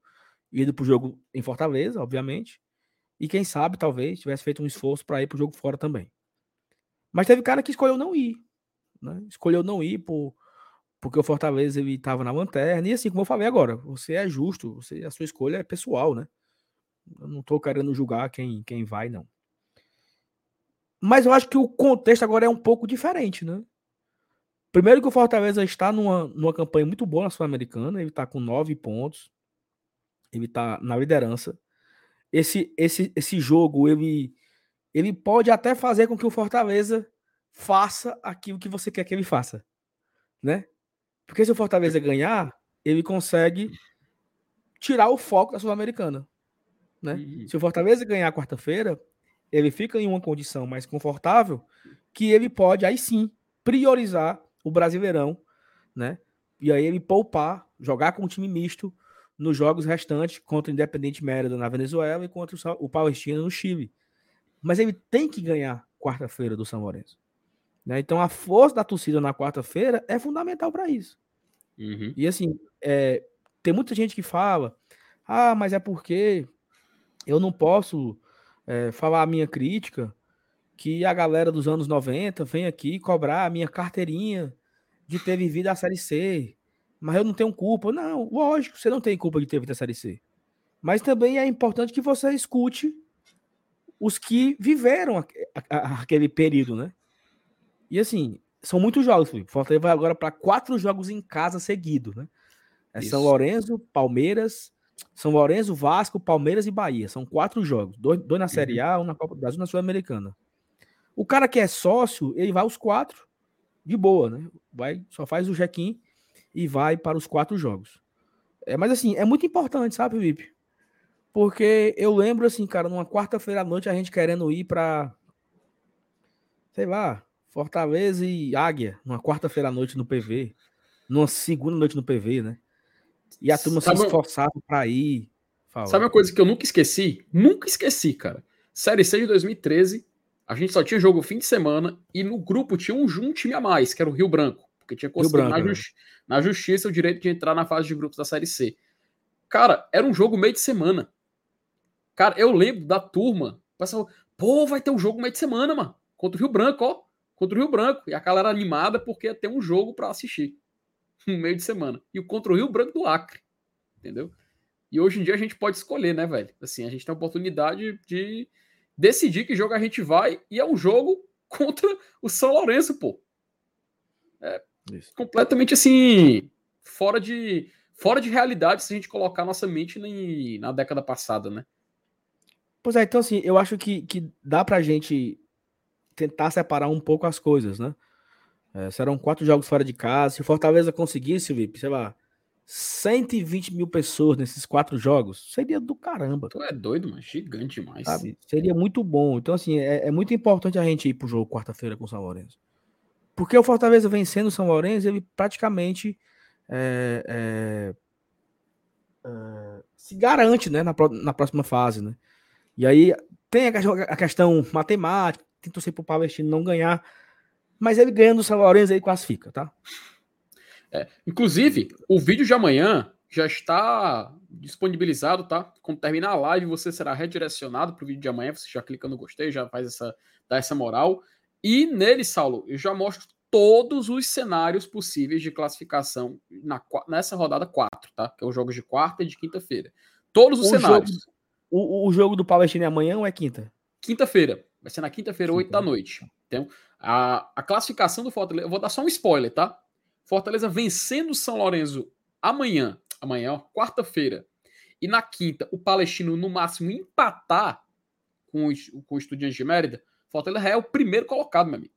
ido pro jogo em Fortaleza, obviamente. E quem sabe, talvez, tivesse feito um esforço para ir pro jogo fora também. Mas teve cara que escolheu não ir. Né? Escolheu não ir por, porque o Fortaleza ele estava na lanterna. E assim, como eu falei agora, você é justo, você, a sua escolha é pessoal, né? Eu não estou querendo julgar quem, quem vai, não. Mas eu acho que o contexto agora é um pouco diferente, né? Primeiro que o Fortaleza está numa, numa campanha muito boa na Sul-Americana, ele está com nove pontos, ele está na liderança. Esse, esse, esse jogo, ele, ele pode até fazer com que o Fortaleza faça aquilo que você quer que ele faça, né? Porque se o Fortaleza ganhar, ele consegue tirar o foco da Sul-Americana, né? Se o Fortaleza ganhar quarta-feira, ele fica em uma condição mais confortável que ele pode aí sim priorizar o Brasileirão, né? E aí ele poupar, jogar com um time misto nos jogos restantes contra o Independente Mérida na Venezuela e contra o Palestino no Chile. Mas ele tem que ganhar quarta-feira do São Lourenço. Né? Então a força da torcida na quarta-feira é fundamental para isso. Uhum. E assim, é, tem muita gente que fala: ah, mas é porque eu não posso é, falar a minha crítica que a galera dos anos 90 vem aqui cobrar a minha carteirinha de ter vivido a Série C, mas eu não tenho culpa. Não, lógico, você não tem culpa de ter vivido a Série C. Mas também é importante que você escute os que viveram aquele período, né? E assim, são muitos jogos, Felipe. Fortaleza vai agora para quatro jogos em casa seguido, né? É São Lourenço, Palmeiras, São Lourenço, Vasco, Palmeiras e Bahia. São quatro jogos. Dois, dois na Série uhum. A, um na Copa do Brasil, na Sul-Americana. O cara que é sócio, ele vai os quatro de boa, né? Vai, só faz o check-in e vai para os quatro jogos. É, mas assim, é muito importante, sabe, Felipe? Porque eu lembro assim, cara, numa quarta-feira à noite a gente querendo ir para sei lá, Fortaleza e Águia, numa quarta-feira à noite no PV, numa segunda noite no PV, né? E a turma Sabe se esforçava para ir. Fala. Sabe uma coisa que eu nunca esqueci? Nunca esqueci, cara. Série C de 2013, a gente só tinha jogo fim de semana e no grupo tinha um, um time a mais, que era o Rio Branco, porque tinha conseguido Branco, na, né? justi né? na, justiça o direito de entrar na fase de grupos da Série C. Cara, era um jogo meio de semana. Cara, eu lembro da turma, pessoal, pô, vai ter um jogo meio de semana, mano, contra o Rio Branco, ó, contra o Rio Branco. E a galera animada porque ia ter um jogo para assistir [laughs] no meio de semana. E o contra o Rio Branco do Acre, entendeu? E hoje em dia a gente pode escolher, né, velho? Assim, a gente tem a oportunidade de decidir que jogo a gente vai e é um jogo [laughs] contra o São Lourenço, pô. É Isso. completamente assim fora de fora de realidade se a gente colocar nossa mente na, na década passada, né? Pois é, então assim, eu acho que, que dá pra gente tentar separar um pouco as coisas, né? É, serão quatro jogos fora de casa. Se o Fortaleza conseguisse, VIP, sei lá, 120 mil pessoas nesses quatro jogos, seria do caramba. Tu é doido, mas gigante demais. Sabe? Seria muito bom. Então, assim, é, é muito importante a gente ir pro jogo quarta-feira com o São Lourenço. Porque o Fortaleza vencendo o São Lourenço, ele praticamente é, é, é, se garante né, na, na próxima fase. Né? E aí tem a questão matemática, tem que torcer pro Palestino não ganhar. Mas ele ganhando o São Lourenço, ele classifica, tá? É, inclusive, o vídeo de amanhã já está disponibilizado, tá? Quando terminar a live, você será redirecionado para o vídeo de amanhã. Você já clica no gostei, já faz essa, dá essa moral. E nele, Saulo, eu já mostro todos os cenários possíveis de classificação na, nessa rodada 4, tá? Que é o jogo de quarta e de quinta-feira. Todos os o cenários. Jogo, o, o jogo do Palestino é amanhã ou é quinta? Quinta-feira. Vai ser na quinta-feira, 8 da noite. Então, a, a classificação do Fortaleza. Eu vou dar só um spoiler, tá? Fortaleza vencendo o São Lourenço amanhã. Amanhã, quarta-feira. E na quinta, o Palestino, no máximo, empatar com o, com o Estudiantes de Mérida. Fortaleza é o primeiro colocado, meu amigo.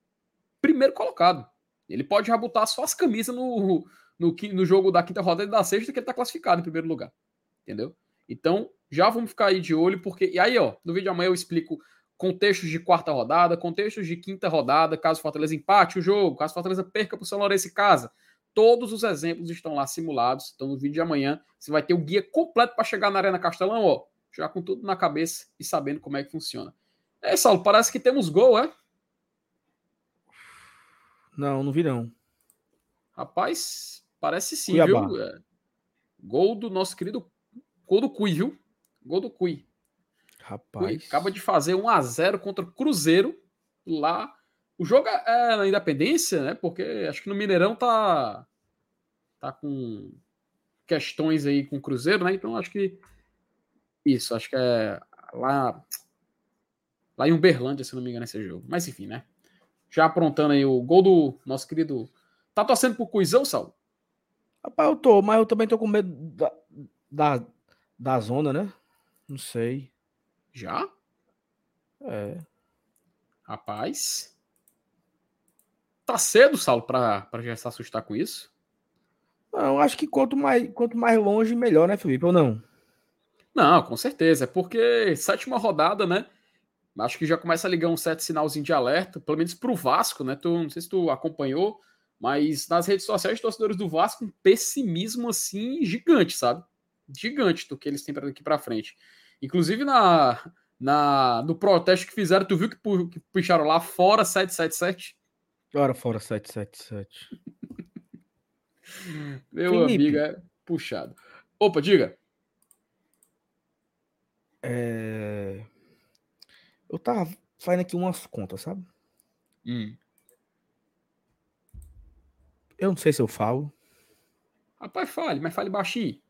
Primeiro colocado. Ele pode já botar só as camisas no, no, no jogo da quinta rodada e da sexta, que ele tá classificado em primeiro lugar. Entendeu? Então, já vamos ficar aí de olho, porque. E aí, ó, no vídeo de amanhã eu explico contextos de quarta rodada, contextos de quinta rodada, caso Fortaleza empate o jogo, caso Fortaleza perca para o São Lourenço em casa. Todos os exemplos estão lá simulados. Então, no vídeo de amanhã, você vai ter o guia completo para chegar na Arena Castelão, ó, já com tudo na cabeça e sabendo como é que funciona. É, Saulo, parece que temos gol, é? Não, não vi não. Rapaz, parece sim, Cuiabá. viu? É. Gol do nosso querido. Gol do Cui, viu? Gol do Cui. Cui Rapaz. acaba de fazer 1 a 0 contra o Cruzeiro lá. O jogo é na Independência, né? Porque acho que no Mineirão tá tá com questões aí com o Cruzeiro, né? Então acho que isso, acho que é lá lá em Uberlândia, se não me engano, esse jogo. Mas enfim, né? Já aprontando aí o gol do nosso querido. Tá torcendo pro Cuizão, Sal? Rapaz, eu tô, mas eu também tô com medo da, da, da zona, né? Não sei. Já? É. Rapaz. Tá cedo, Saulo, pra, pra já se assustar com isso? Não, acho que quanto mais, quanto mais longe, melhor, né, Felipe? Ou não? Não, com certeza. É porque sétima rodada, né? Acho que já começa a ligar um certo sinalzinho de alerta, pelo menos pro Vasco, né? Tu, não sei se tu acompanhou, mas nas redes sociais, torcedores do Vasco, um pessimismo assim gigante, sabe? Gigante do que eles têm para daqui para frente. Inclusive na, na, no protesto que fizeram, tu viu que, que puxaram lá fora 777? Hora fora 777. Meu Felipe. amigo, é puxado. Opa, diga. É... Eu tava fazendo aqui umas contas, sabe? Hum. Eu não sei se eu falo. Rapaz, fale, mas fale baixinho.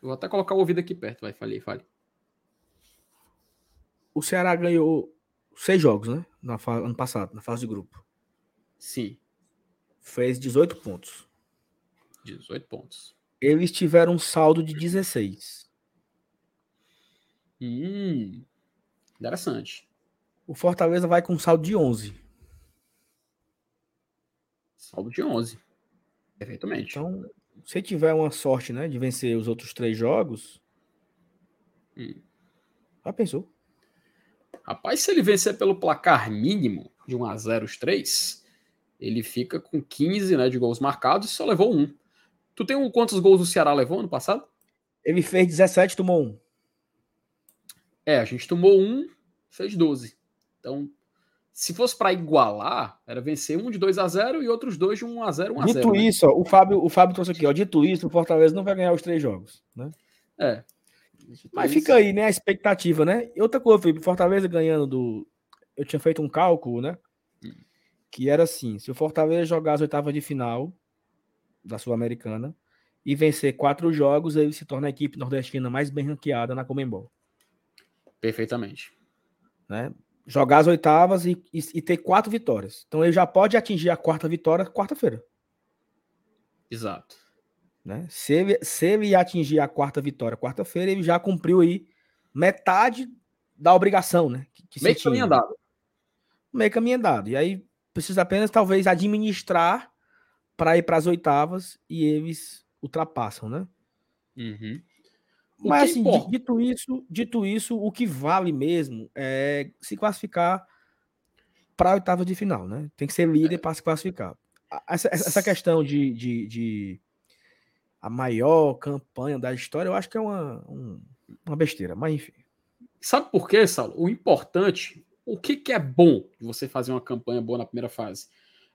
Eu vou até colocar o ouvido aqui perto, vai, fale, fale. O Ceará ganhou seis jogos, né? Na ano passado, na fase de grupo. Sim, Fez 18 pontos. 18 pontos. Eles tiveram um saldo de 16. Hum, interessante. O Fortaleza vai com um saldo de 11. Saldo de 11. Perfeitamente. Então, se tiver uma sorte, né, de vencer os outros três jogos, Hum. já pensou? Rapaz, se ele vencer pelo placar mínimo de 1 a 0 os três, ele fica com 15 né, de gols marcados e só levou um. Tu tem um, quantos gols o Ceará levou ano passado? Ele fez 17, tomou um. É, a gente tomou um, fez 12. Então, se fosse para igualar, era vencer um de 2 a 0 e outros dois de 1 a 0, 1 a 0. Dito né? isso, ó, o Fábio, o Fábio trouxe aqui, ó. Dito isso, o Fortaleza não vai ganhar os três jogos, né? É. Mas fica aí, né, a expectativa, né? E outra coisa, Felipe, Fortaleza ganhando do. Eu tinha feito um cálculo, né? Hum. Que era assim: se o Fortaleza jogar as oitavas de final da Sul-Americana e vencer quatro jogos, ele se torna a equipe nordestina mais bem ranqueada na Comembol. Perfeitamente. Né? Jogar as oitavas e, e- e ter quatro vitórias. Então ele já pode atingir a quarta vitória quarta-feira. Exato. Né? Se, ele, se ele atingir a quarta vitória quarta-feira, ele já cumpriu aí metade da obrigação, né? Que, que Meio caminho andado. meio caminho andado. E aí precisa apenas talvez administrar para ir para as oitavas e eles ultrapassam, né? Uhum. Mas assim, importa? dito isso, dito isso, o que vale mesmo é se classificar para a oitava de final, né? Tem que ser líder para se classificar. Essa essa questão de, de, de a maior campanha da história, eu acho que é uma, um- uma besteira, mas enfim. Sabe por quê, Saulo? O importante, o que, que é bom de você fazer uma campanha boa na primeira fase?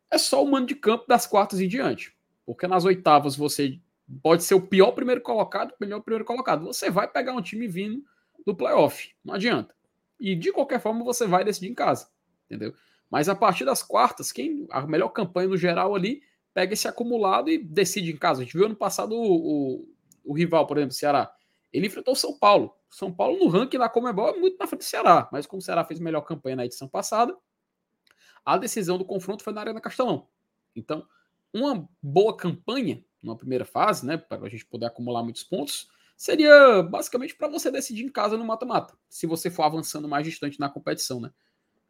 É só o mando de campo das quartas em diante. Porque nas oitavas você pode ser o pior primeiro colocado, o melhor primeiro colocado. Você vai pegar um time vindo do playoff. Não adianta. E de qualquer forma você vai decidir em casa. Entendeu? Mas a partir das quartas, quem a melhor campanha no geral ali pega esse acumulado e decide em casa. A gente viu ano passado o, o, o rival, por exemplo, o Ceará. Ele enfrentou o São Paulo. São Paulo no ranking da Comebol é muito na frente do Ceará, mas como o Ceará fez melhor campanha na edição passada, a decisão do confronto foi na Arena Castelão. Então, uma boa campanha numa primeira fase, né, para a gente poder acumular muitos pontos, seria basicamente para você decidir em casa no mata-mata, se você for avançando mais distante na competição, né?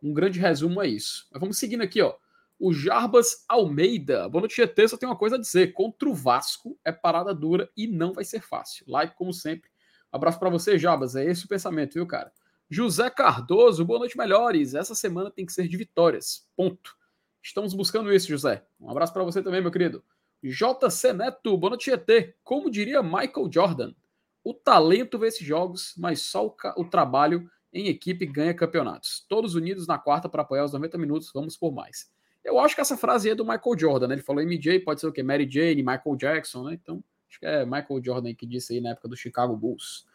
Um grande resumo é isso. Mas vamos seguindo aqui, ó. O Jarbas Almeida. Boa noite, GT. Só tem uma coisa a dizer. Contra o Vasco é parada dura e não vai ser fácil. Like, como sempre. Abraço para você, Jarbas. É esse o pensamento, viu, cara? José Cardoso. Boa noite, melhores. Essa semana tem que ser de vitórias. Ponto. Estamos buscando isso, José. Um abraço para você também, meu querido. JC Neto. Boa noite, GT. Como diria Michael Jordan, o talento vence jogos, mas só o, o trabalho em equipe ganha campeonatos. Todos unidos na quarta para apoiar os 90 minutos, vamos por mais. Eu acho que essa frase é do Michael Jordan, né? Ele falou MJ, pode ser o quê? Mary Jane, Michael Jackson, né? Então, acho que é Michael Jordan que disse aí na época do Chicago Bulls.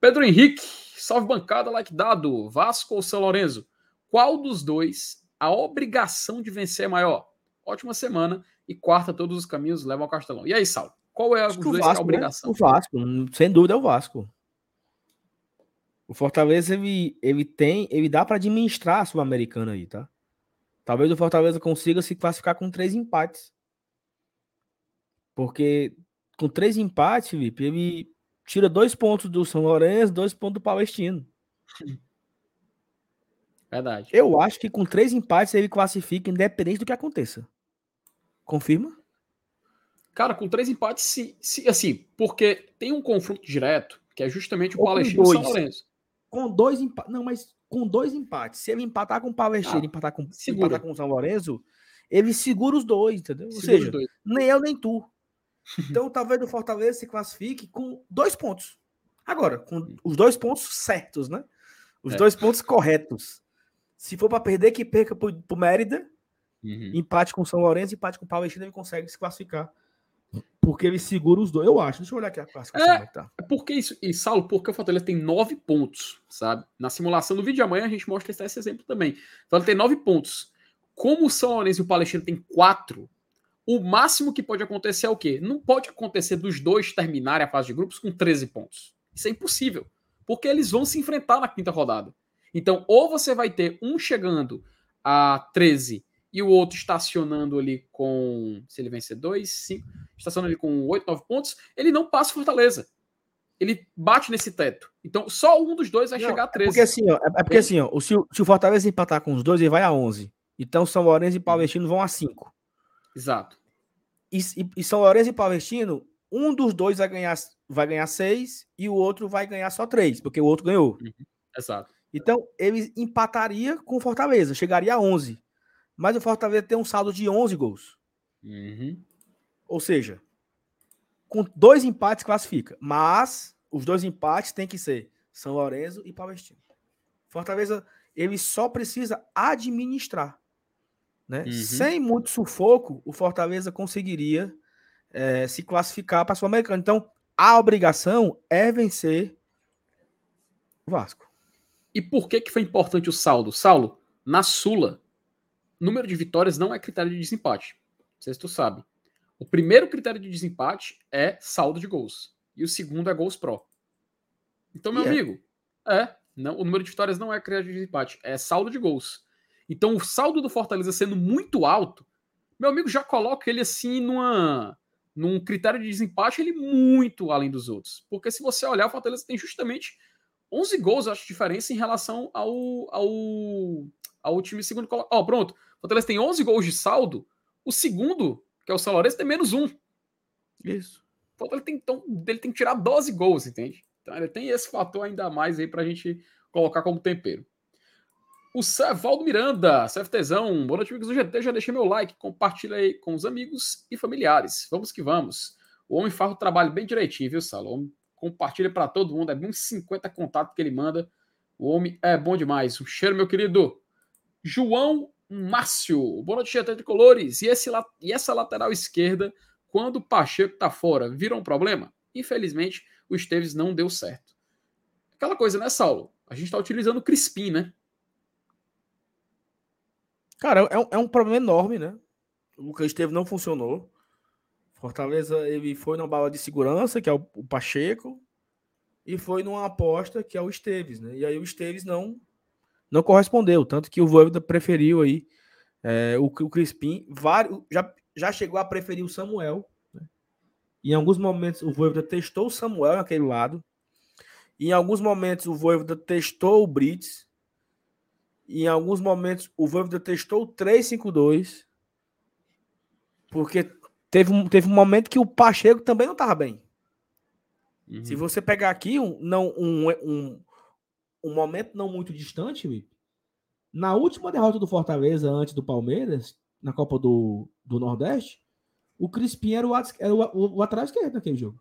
Pedro Henrique, salve bancada, like dado. Vasco ou São Lourenço? Qual dos dois a obrigação de vencer é maior? Ótima semana e quarta, todos os caminhos levam ao Castelão. E aí, Sal? Qual é a, Vasco, a né? obrigação? Né? O Vasco, sem dúvida é o Vasco. O Fortaleza ele, ele tem, ele dá para administrar a Sul-Americana aí, tá? Talvez o Fortaleza consiga se classificar com três empates. Porque com três empates, Felipe, ele tira dois pontos do São Lourenço, dois pontos do Palestino. Verdade. Eu acho que com três empates ele classifica, independente do que aconteça. Confirma? Cara, com três empates, se, se, assim, porque tem um confronto direto, que é justamente o Ou Palestino e São Lourenço. Com dois empates. Não, mas com dois empates. Se ele empatar com o Palestino ah, empatar com, empatar com o São Lourenço, ele segura os dois, entendeu? Ou seja, nem eu nem tu. [laughs] Então, talvez o Fortaleza se classifique com dois pontos. Agora, com os dois pontos certos, né? Os é. dois pontos corretos. Se for para perder, que perca pro, pro Mérida. Uhum. Empate com o São Lourenço, empate com o Palestina, ele consegue se classificar. Porque ele segura os dois. Eu acho. Deixa eu olhar aqui a classificação. É, tá. é porque isso. E Saulo, porque o Fortaleza tem nove pontos, sabe? Na simulação do vídeo de amanhã a gente mostra esse exemplo também. Então ele tem nove pontos. Como o São Lourenço e o Palestina tem quatro, o máximo que pode acontecer é o quê? Não pode acontecer dos dois terminarem a fase de grupos com 13 pontos. Isso é impossível. Porque eles vão se enfrentar na quinta rodada. Então, ou você vai ter um chegando a 13 e o outro estacionando ali com. Se ele vencer 2, 5, estacionando ali com 8, 9 pontos, ele não passa Fortaleza. Ele bate nesse teto. Então, só um dos dois vai não, chegar a 13. É porque assim, ó, é, é porque assim, ó, se, o, se o Fortaleza empatar com os dois, ele vai a 11. Então, São Lourenço e Palestino vão a 5. Exato. E, e, e, São Lourenço e Palestino, um dos dois vai ganhar, vai ganhar seis e o outro vai ganhar só três, porque o outro ganhou. Uhum. Exato. Então, ele empataria com o Fortaleza, chegaria a 11. Mas o Fortaleza tem um saldo de 11 gols. Uhum. Ou seja, com dois empates classifica. Mas os dois empates tem que ser São Lourenço e Palestino. Fortaleza, ele só precisa administrar. Né? Uhum. Sem muito sufoco, o Fortaleza conseguiria é, se classificar para a Sul-Americana. Então, a obrigação é vencer o Vasco. E por que, que foi importante o saldo? Saulo, na Sula, número de vitórias não é critério de desempate. Não sei se tu sabe. O primeiro critério de desempate é saldo de gols. E o segundo é gols pró. Então, meu yeah. amigo, é. Não, o número de vitórias não é critério de desempate, é saldo de gols. Então, o saldo do Fortaleza sendo muito alto, meu amigo já coloca ele assim numa, num critério de desempate, ele muito além dos outros. Porque se você olhar, o Fortaleza tem justamente 11 gols, acho, de diferença em relação ao, ao, ao time segundo colocado. Ó, oh, pronto. Fortaleza tem 11 gols de saldo. O segundo, que é o São Lourenço, tem menos um. Isso. O Fortaleza tem, então, ele tem que tirar 12 gols, entende? Então ele tem esse fator ainda mais aí pra gente colocar como tempero. O Cevaldo Miranda, CFTzão, boa noite, amigos do GT. Já deixei meu like, compartilha aí com os amigos e familiares. Vamos que vamos. O homem faz o trabalho bem direitinho, viu, Salom? Compartilha para todo mundo. É bem 50 contatos que ele manda. O homem é bom demais. Um cheiro, meu querido. João Márcio, boa noite, GT de Colores. E, esse, e essa lateral esquerda, quando o Pacheco tá fora, vira um problema? Infelizmente, o Esteves não deu certo. Aquela coisa, né, Saulo? A gente tá utilizando o Crispim, né? Cara, é um, é um problema enorme, né? O Lucas Esteves não funcionou. Fortaleza ele foi numa bala de segurança, que é o, o Pacheco, e foi numa aposta que é o Esteves, né? E aí o Esteves não não correspondeu, tanto que o Voivoda preferiu aí é, o, o Crispim, vários, já, já chegou a preferir o Samuel. Né? Em alguns momentos o Voivoda testou o Samuel naquele lado. Em alguns momentos o Voivoda testou o Brits em alguns momentos o Voivoda testou o 3-5-2, porque teve um, teve um momento que o Pacheco também não estava bem. Uhum. Se você pegar aqui um, não, um, um, um momento não muito distante, na última derrota do Fortaleza antes do Palmeiras, na Copa do, do Nordeste, o Crispim era o, era o, o, o lateral esquerdo naquele jogo.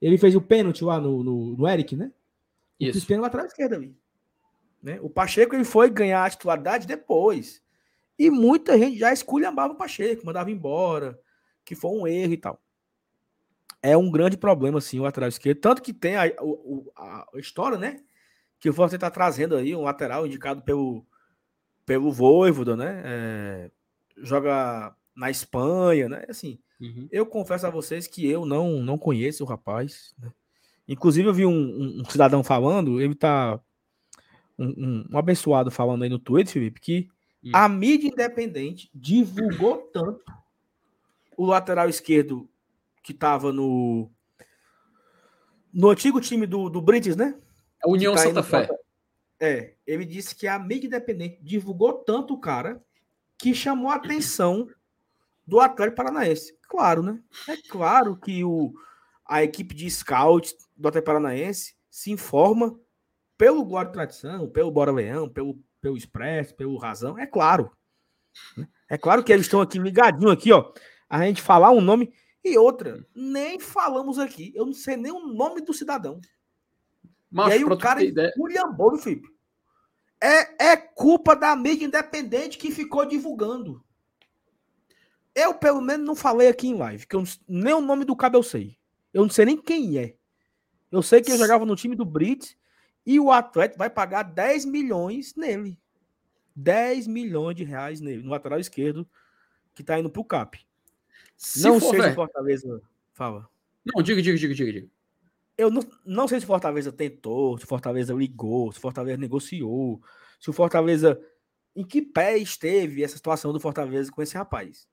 Ele fez o pênalti lá no, no, no Eric, né? O Isso. Crispim era o lateral esquerdo ali. Né? O Pacheco ele foi ganhar a titularidade depois. E muita gente já esculhambava o Pacheco, mandava embora, que foi um erro e tal. É um grande problema, assim, o lateral esquerdo. Tanto que tem a, a, a história, né? Que o Fortaleza está trazendo aí um lateral indicado pelo, pelo Voivoda, né? É, joga na Espanha, né? Assim, uhum. eu confesso a vocês que eu não não conheço o rapaz. Né? Inclusive, eu vi um, um, um, cidadão falando, ele tá. Um, um, abençoado falando aí no Twitter, Felipe, que uhum. a mídia independente divulgou tanto o lateral esquerdo que estava no. No antigo time do, do British, né? A União tá Santa Fé. É, ele disse que a mídia independente divulgou tanto o cara que chamou a atenção do Atlético Paranaense. Claro, né? É claro que o, a equipe de scout do Atlético Paranaense se informa pelo Glória Tradição, pelo Bora Leão, pelo, pelo Expresso, pelo Razão. É claro. Né? É claro que eles estão aqui ligadinho aqui, ó. A gente falar um nome e outra. Nem falamos aqui. Eu não sei nem o nome do cidadão. Mas, e aí o cara esculhambou, meu filho. É, é culpa da mídia independente que ficou divulgando. Eu, pelo menos, não falei aqui em live, que eu, nem o nome do cabo eu sei. Eu não sei nem quem é. Eu sei que eu jogava no time do Brits e o Atlético vai pagar 10 milhões nele. 10 milhões de reais nele, no lateral esquerdo, que tá indo pro CAP. Se não sei se Fortaleza. Fala. Não, diga, diga, diga, diga, diga. Eu não, não sei se Fortaleza tentou, se Fortaleza ligou, se Fortaleza negociou, se o Fortaleza. Em que pé esteve essa situação do Fortaleza com esse rapaz?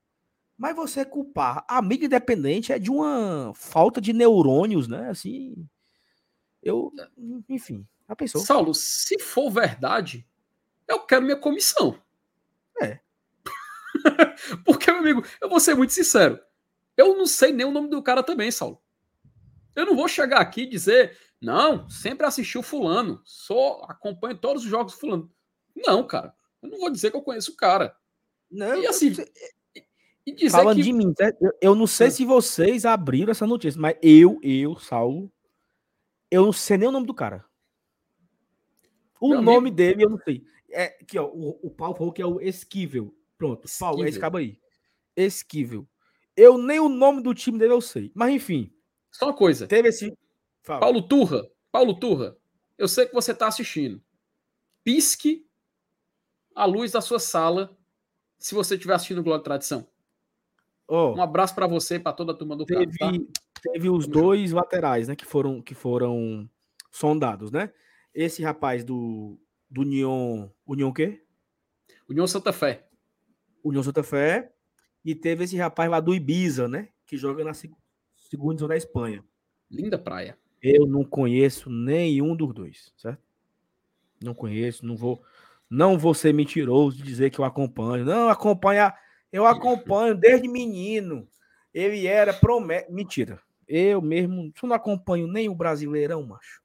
Mas você culpar a mídia independente é de uma falta de neurônios, né? Assim. Eu. Enfim, a pessoa. Saulo, se for verdade, eu quero minha comissão. É. [laughs] Porque, meu amigo, eu vou ser muito sincero. Eu não sei nem o nome do cara também, Saulo. Eu não vou chegar aqui e dizer, não, sempre assisti o fulano, só acompanho todos os jogos do fulano. Não, cara. Eu não vou dizer que eu conheço o cara. Não, e assim. E dizer Falando que... de mim, eu, eu não sei se vocês abriram essa notícia, mas eu, eu, Saulo, eu não sei nem o nome do cara. O Meu nome amigo... dele eu não sei. É aqui, ó, o, o Paulo falou que é o Esquivel. Pronto, Esquivel. Paulo, é esse cabo aí. Esquivel. Eu nem o nome do time dele eu sei. Mas enfim. Só uma coisa. Teve esse. Fala. Paulo Turra. Paulo Turra. Eu sei que você está assistindo. Pisque a luz da sua sala se você estiver assistindo o Glória Tradição. Oh, um abraço para você, para toda a turma do teve, tá? Teve os dois laterais, né, que foram que foram sondados, né? Esse rapaz do do União, União quê? União Santa Fé. União Santa Fé e teve esse rapaz lá do Ibiza, né, que joga na segunda divisão da Espanha. Linda praia. Eu não conheço nenhum dos dois, certo? Não conheço, não vou, não vou ser mentiroso de dizer que eu acompanho. Não, acompanha, eu acompanho desde menino. Ele era promessa. Mentira. Eu mesmo eu não acompanho nem o Brasileirão, macho.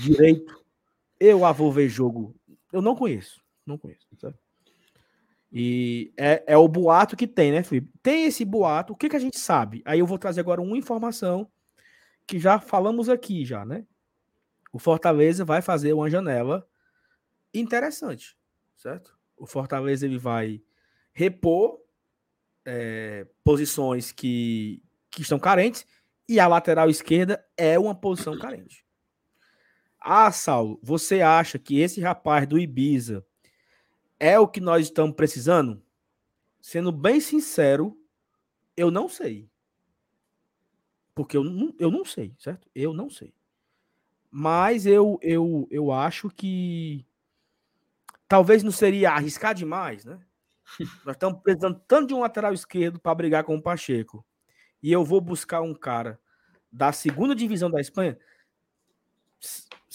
Direito. Eu vou ver jogo. Eu não conheço. Não conheço, certo? E é, é o boato que tem, né, Felipe? Tem esse boato, o que, que a gente sabe? Aí eu vou trazer agora uma informação que já falamos aqui, já, né? O Fortaleza vai fazer uma janela interessante, certo? O Fortaleza ele vai repor é, posições que, que estão carentes e a lateral esquerda é uma posição carente. Ah, Saulo, você acha que esse rapaz do Ibiza é o que nós estamos precisando? Sendo bem sincero, eu não sei. Porque eu não, eu não sei, certo? Eu não sei. Mas eu, eu, eu acho que talvez não seria arriscar demais, né? [laughs] Nós estamos precisando tanto de um lateral esquerdo para brigar com o Pacheco. E eu vou buscar um cara da segunda divisão da Espanha.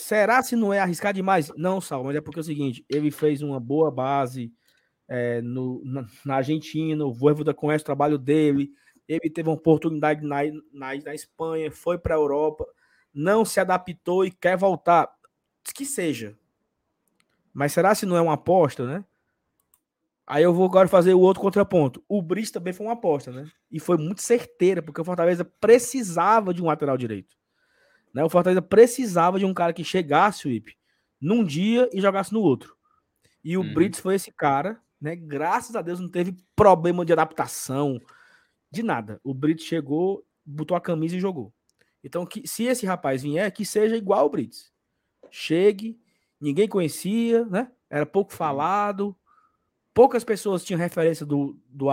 Será se não é arriscar demais? Não, Sal, mas é porque é o seguinte: ele fez uma boa base é, no, na, na, Argentina, o Voivoda conhece o trabalho dele, ele teve uma oportunidade na, na, na Espanha, foi para a Europa, não se adaptou e quer voltar. Que seja. Mas será se não é uma aposta, né? Aí eu vou agora fazer o outro contraponto. O Brice também foi uma aposta, né? E foi muito certeira, porque o Fortaleza precisava de um lateral direito. Né? O Fortaleza precisava de um cara que chegasse, o IP, num dia e jogasse no outro. E o uhum. Brits foi esse cara, né? Graças a Deus não teve problema de adaptação, de nada. O Brits chegou, botou a camisa e jogou. Então, que, se esse rapaz vier, que seja igual o Brits. Chegue, ninguém conhecia, né? Era pouco uhum. falado, poucas pessoas tinham referência do, do,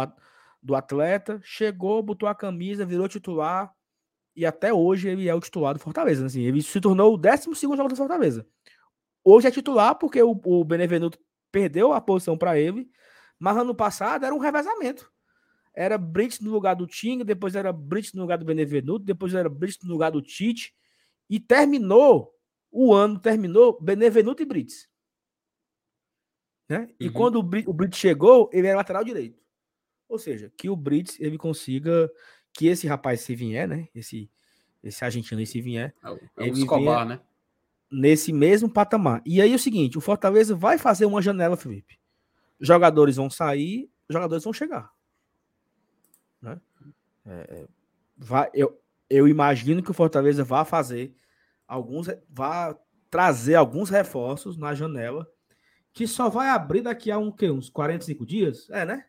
do atleta. Chegou, botou a camisa, virou titular e até hoje ele é o titular do Fortaleza. Assim, ele se tornou o 12 jogador do Fortaleza. Hoje é titular porque o, o Benevenuto perdeu a posição para ele, mas ano passado era um revezamento. Era Brits no lugar do Tinga, depois era Brits no lugar do Benevenuto, depois era Brits no lugar do Tite, e terminou, o ano terminou Benevenuto e Brits. Né? E uhum. quando o Brits chegou, ele era lateral direito. Ou seja, que o Brits ele consiga que esse rapaz se vier, né? Esse esse argentino se vier, é o, é o Escobar, né? Nesse mesmo patamar. E aí é o seguinte, o Fortaleza vai fazer uma janela, Felipe. Jogadores vão sair, jogadores vão chegar. Né? É, vai, eu, eu imagino que o Fortaleza vá fazer alguns, vá trazer alguns reforços na janela que só vai abrir daqui a um, que, uns 45 dias, é, né?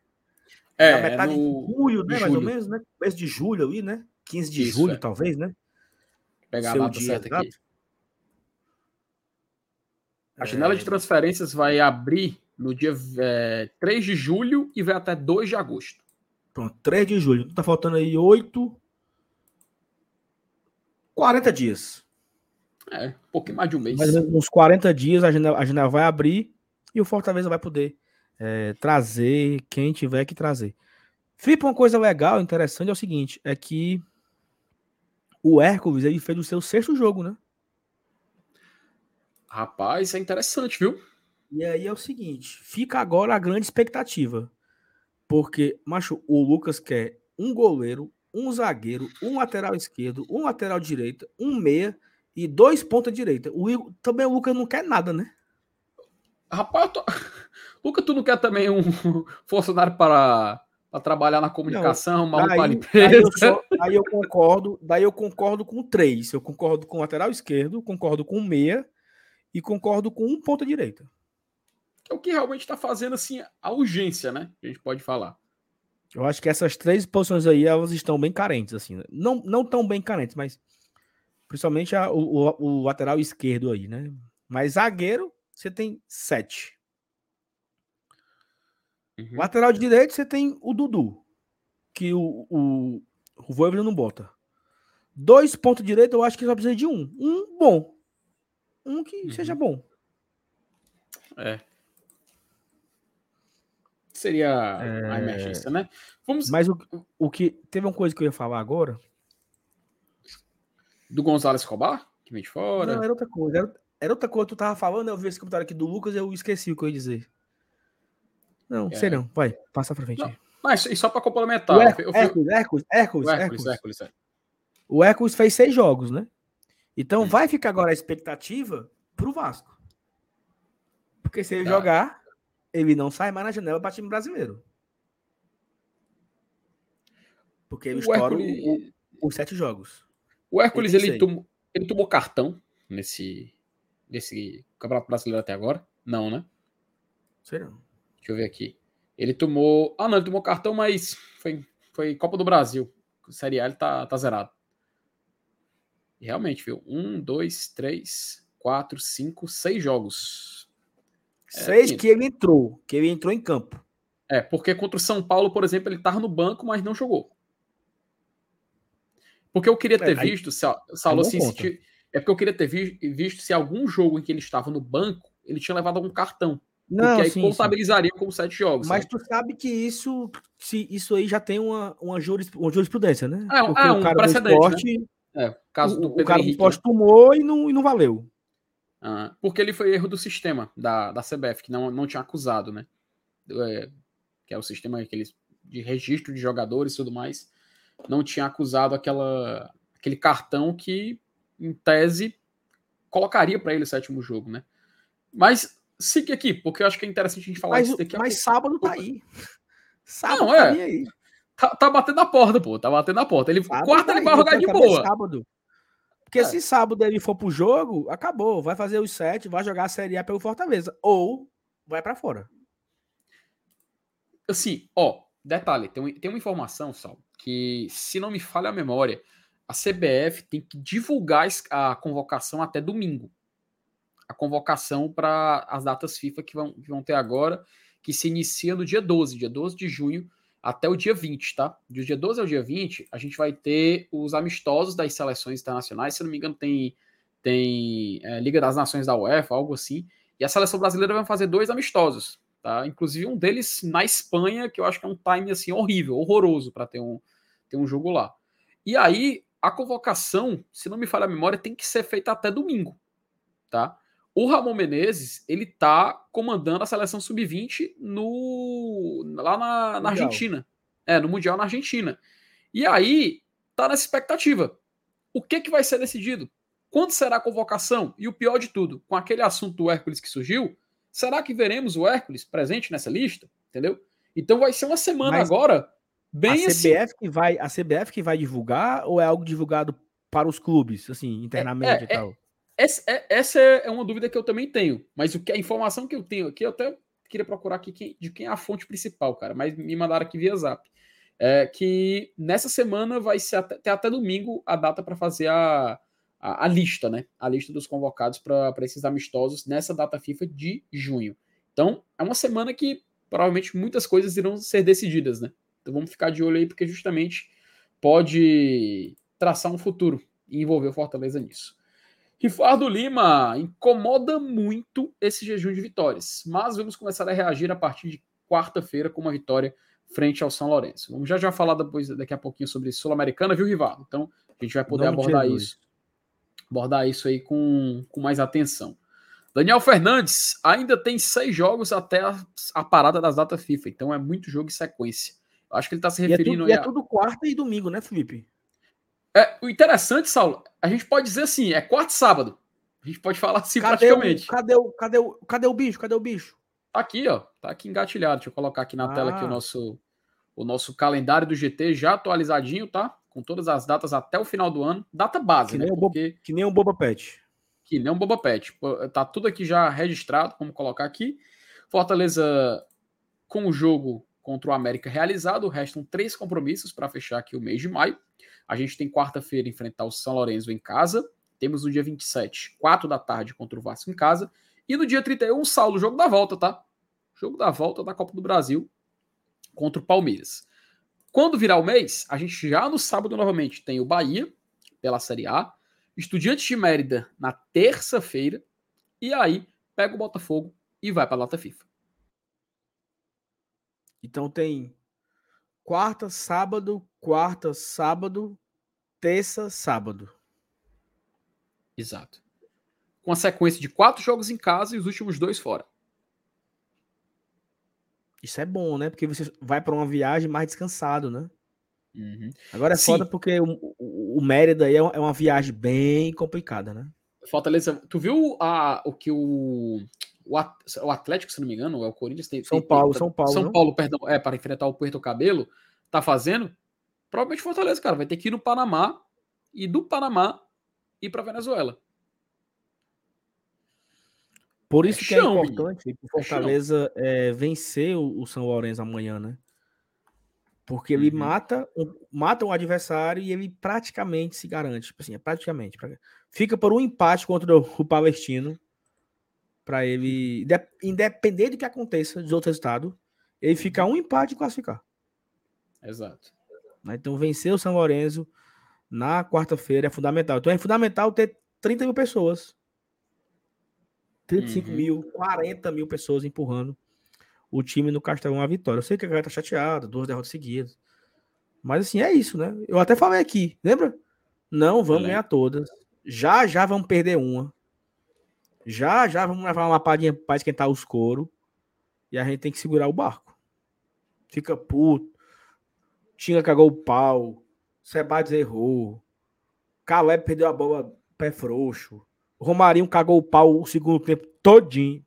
É, na metade no... de julho, né? De mais julho. ou menos, né? Mês de julho ali, né? 15 de Isso, julho, é. talvez, né? Pegar Seu a data certa aqui. A janela é... de transferências vai abrir no dia é, 3 de julho e vai até 2 de agosto. Pronto, 3 de julho. Tá faltando aí 8. 40 dias. É, um pouquinho mais de um mês. Mais ou menos uns 40 dias a janela, a janela vai abrir e o Fortaleza vai poder é, trazer quem tiver que trazer. Felipe, uma coisa legal, interessante é o seguinte, é que o Hércules ele fez o seu sexto jogo, né? Rapaz, é interessante, viu? E aí é o seguinte, fica agora a grande expectativa. Porque, macho, o Lucas quer um goleiro, um zagueiro, um lateral esquerdo, um lateral direita, um meia e dois ponta direita. O, também o Lucas não quer nada, né? Rapaz, tô... [laughs] Luca, tu não quer também um [laughs] funcionário para, para trabalhar na comunicação, não, maluco daí, daí, eu só, aí eu concordo, daí eu concordo com três. Eu concordo com o lateral esquerdo, concordo com o meia e concordo com um ponta direita. É o que realmente está fazendo assim a urgência, né? A gente pode falar. Eu acho que essas três posições aí elas estão bem carentes, assim. Né? Não, não tão bem carentes, mas principalmente a, o, o, o lateral esquerdo aí, né? Mas zagueiro, você tem sete. Uhum. Lateral de direito, você tem o Dudu, que o, o, o Voivoda não bota. Dois pontos direito, eu acho que só precisa de um. Um bom. Um que uhum. seja bom. É. Seria é... a emergência, né? Vamos... Mas o, o que. Teve uma coisa que eu ia falar agora. Do Gonzalo Escobar? Que vem de fora. Não, era outra coisa. Era, era outra coisa que tu tava falando, eu vi esse comentário aqui do Lucas eu esqueci o que eu ia dizer. Não, é. sei não. Vai, passa pra frente. Não, mas e só para complementar. O Hércules, Hércules, Hércules, Hércules, Hércules, Hércules, é. O Hércules fez seis jogos, né? Então hum. vai ficar agora a expectativa pro Vasco. Porque se ele tá. jogar, ele não sai mais na janela para time brasileiro. Porque ele o estoura Hércules... os sete jogos. O Hércules, ele tomou, ele tomou cartão nesse, nesse Campeonato Brasileiro até agora? Não, né? Sei não. Deixa eu ver aqui. Ele tomou. Ah, não, ele tomou cartão, mas foi, foi Copa do Brasil. Série A ele tá, tá zerado. E realmente, viu? Um, dois, três, quatro, cinco, seis jogos. É, seis que ele entrou, que ele entrou em campo. É, porque contra o São Paulo, por exemplo, ele tava no banco, mas não jogou. Porque eu queria ter é, visto, se, Saulo, assim, se, é porque eu queria ter vi, visto se algum jogo em que ele estava no banco, ele tinha levado algum cartão. Não, porque aí sim, contabilizaria sim. como sete jogos. Mas sabe? tu sabe que isso, se, isso aí já tem uma, uma, juris, uma jurisprudência, né? É, porque é um o cara precedente, do esporte, né? é, caso do o, o cara Henrique, do esporte né? tomou e não, e não valeu. Ah, porque ele foi erro do sistema da, da CBF, que não, não tinha acusado, né? É, que é o sistema aqueles, de registro de jogadores e tudo mais. Não tinha acusado aquela, aquele cartão que, em tese, colocaria para ele o sétimo jogo, né? Mas siga aqui, porque eu acho que é interessante a gente falar mas, daqui. Mas sábado tá aí. Sábado não, tá é. aí. Tá, tá, batendo na porta, pô. Tá batendo na porta. Ele, sábado quarta tá ele vai jogar de boa. Sábado. Porque é. se sábado ele for pro jogo, acabou. Vai fazer os sete, vai jogar a Série A pelo Fortaleza. Ou vai para fora. Assim, ó, detalhe, tem, tem uma informação, Sal, que se não me falha a memória, a CBF tem que divulgar a convocação até domingo. A convocação para as datas FIFA que vão, que vão ter agora, que se inicia no dia 12, dia 12 de junho, até o dia 20, tá? Do dia 12 ao dia 20, a gente vai ter os amistosos das seleções internacionais. Se não me engano, tem, tem é, Liga das Nações da UEFA, algo assim. E a seleção brasileira vai fazer dois amistosos, tá? Inclusive um deles na Espanha, que eu acho que é um time assim horrível, horroroso para ter um, ter um jogo lá. E aí, a convocação, se não me falha a memória, tem que ser feita até domingo, tá? O Ramon Menezes, ele tá comandando a seleção sub-20 no lá na, na Argentina. É, no Mundial na Argentina. E aí, tá nessa expectativa. O que que vai ser decidido? Quando será a convocação? E o pior de tudo, com aquele assunto do Hércules que surgiu, será que veremos o Hércules presente nessa lista? Entendeu? Então vai ser uma semana Mas agora bem a CBF assim. que vai A CBF que vai divulgar ou é algo divulgado para os clubes, assim, internamente é, é, e tal? Essa, é, essa é uma dúvida que eu também tenho. Mas o que a informação que eu tenho aqui, eu até queria procurar aqui quem, de quem é a fonte principal, cara. Mas me mandaram aqui via Zap. É que nessa semana vai ser até, até domingo a data para fazer a, a, a, lista, né? A lista dos convocados para esses amistosos nessa data FIFA de junho. Então, é uma semana que provavelmente muitas coisas irão ser decididas, né? Então vamos ficar de olho aí, porque justamente pode traçar um futuro e envolver o Fortaleza nisso. Rifardo Lima incomoda muito esse jejum de vitórias, mas vamos começar a reagir a partir de quarta-feira com uma vitória frente ao São Lourenço. Vamos já já falar depois, daqui a pouquinho sobre Sul-Americana, viu, Rivaldo? Então a gente vai poder abordar isso, abordar isso aí com, com mais atenção. Daniel Fernandes ainda tem seis jogos até a, a parada das datas FIFA, então é muito jogo em sequência. Eu acho que ele está se referindo. E é, tudo, e é tudo quarta e domingo, né, Felipe? É, o interessante, Saulo, a gente pode dizer assim, é quarto sábado. A gente pode falar assim cadê praticamente. O, cadê, o, cadê, o, cadê o bicho? Cadê o bicho? Tá aqui, ó. Tá aqui engatilhado. Deixa eu colocar aqui na ah. tela aqui o nosso, o nosso calendário do GT já atualizadinho, tá? Com todas as datas até o final do ano. Data base, que né? Porque... que nem um Boba Pet. Que nem um Boba Pet. Tá tudo aqui já registrado, vamos colocar aqui. Fortaleza com o jogo contra o América realizado. Restam três compromissos para fechar aqui o mês de maio. A gente tem quarta-feira enfrentar o São Lourenço em casa. Temos no dia 27, 4 da tarde, contra o Vasco em casa. E no dia 31, Saulo, jogo da volta, tá? Jogo da volta da Copa do Brasil contra o Palmeiras. Quando virar o mês, a gente já no sábado novamente tem o Bahia pela Série A, Estudiantes de Mérida na terça-feira, e aí pega o Botafogo e vai para a Lata FIFA. Então tem quarta, sábado, quarta, sábado, terça, sábado. Exato. Com a sequência de quatro jogos em casa e os últimos dois fora. Isso é bom, né? Porque você vai para uma viagem mais descansado, né? Uhum. Agora é Sim. foda porque o, o, o Mérida aí é, é uma viagem bem complicada, né? Fortaleza, tu viu a, o que o, o Atlético, se não me engano, é o Corinthians tem. São Paulo, tem, São Paulo. São Paulo, perdão, é, para enfrentar o Puerto Cabelo, tá fazendo? Provavelmente Fortaleza, cara, vai ter que ir no Panamá e do Panamá ir para Venezuela. Por isso é que é chão, é importante o Fortaleza é, vencer o, o, São Lourenço amanhã, né? Porque ele uhum. mata, um, mata um adversário e ele praticamente se garante. Tipo assim, é praticamente. Fica por um empate contra o, o Palestino. Para ele, independente do que aconteça dos outros estados, ele fica um empate e classificar. Exato. Né? Então, vencer o São Lourenço na quarta-feira é fundamental. Então, é fundamental ter 30 mil pessoas. 35 uhum. mil, 40 mil pessoas empurrando o time no Castelão à vitória. Eu sei que a galera tá chateada, duas derrotas seguidas. Mas assim, é isso, né? Eu até falei aqui, lembra? Não vamos ganhar todas. Já, já vamos perder uma. Já, já vamos levar uma lapadinha para esquentar os couro. E a gente tem que segurar o barco. Fica puto. Tinga cagou o pau. Sebades errou. Caleb perdeu a bola pé frouxo. Romarinho cagou o pau o segundo tempo todinho.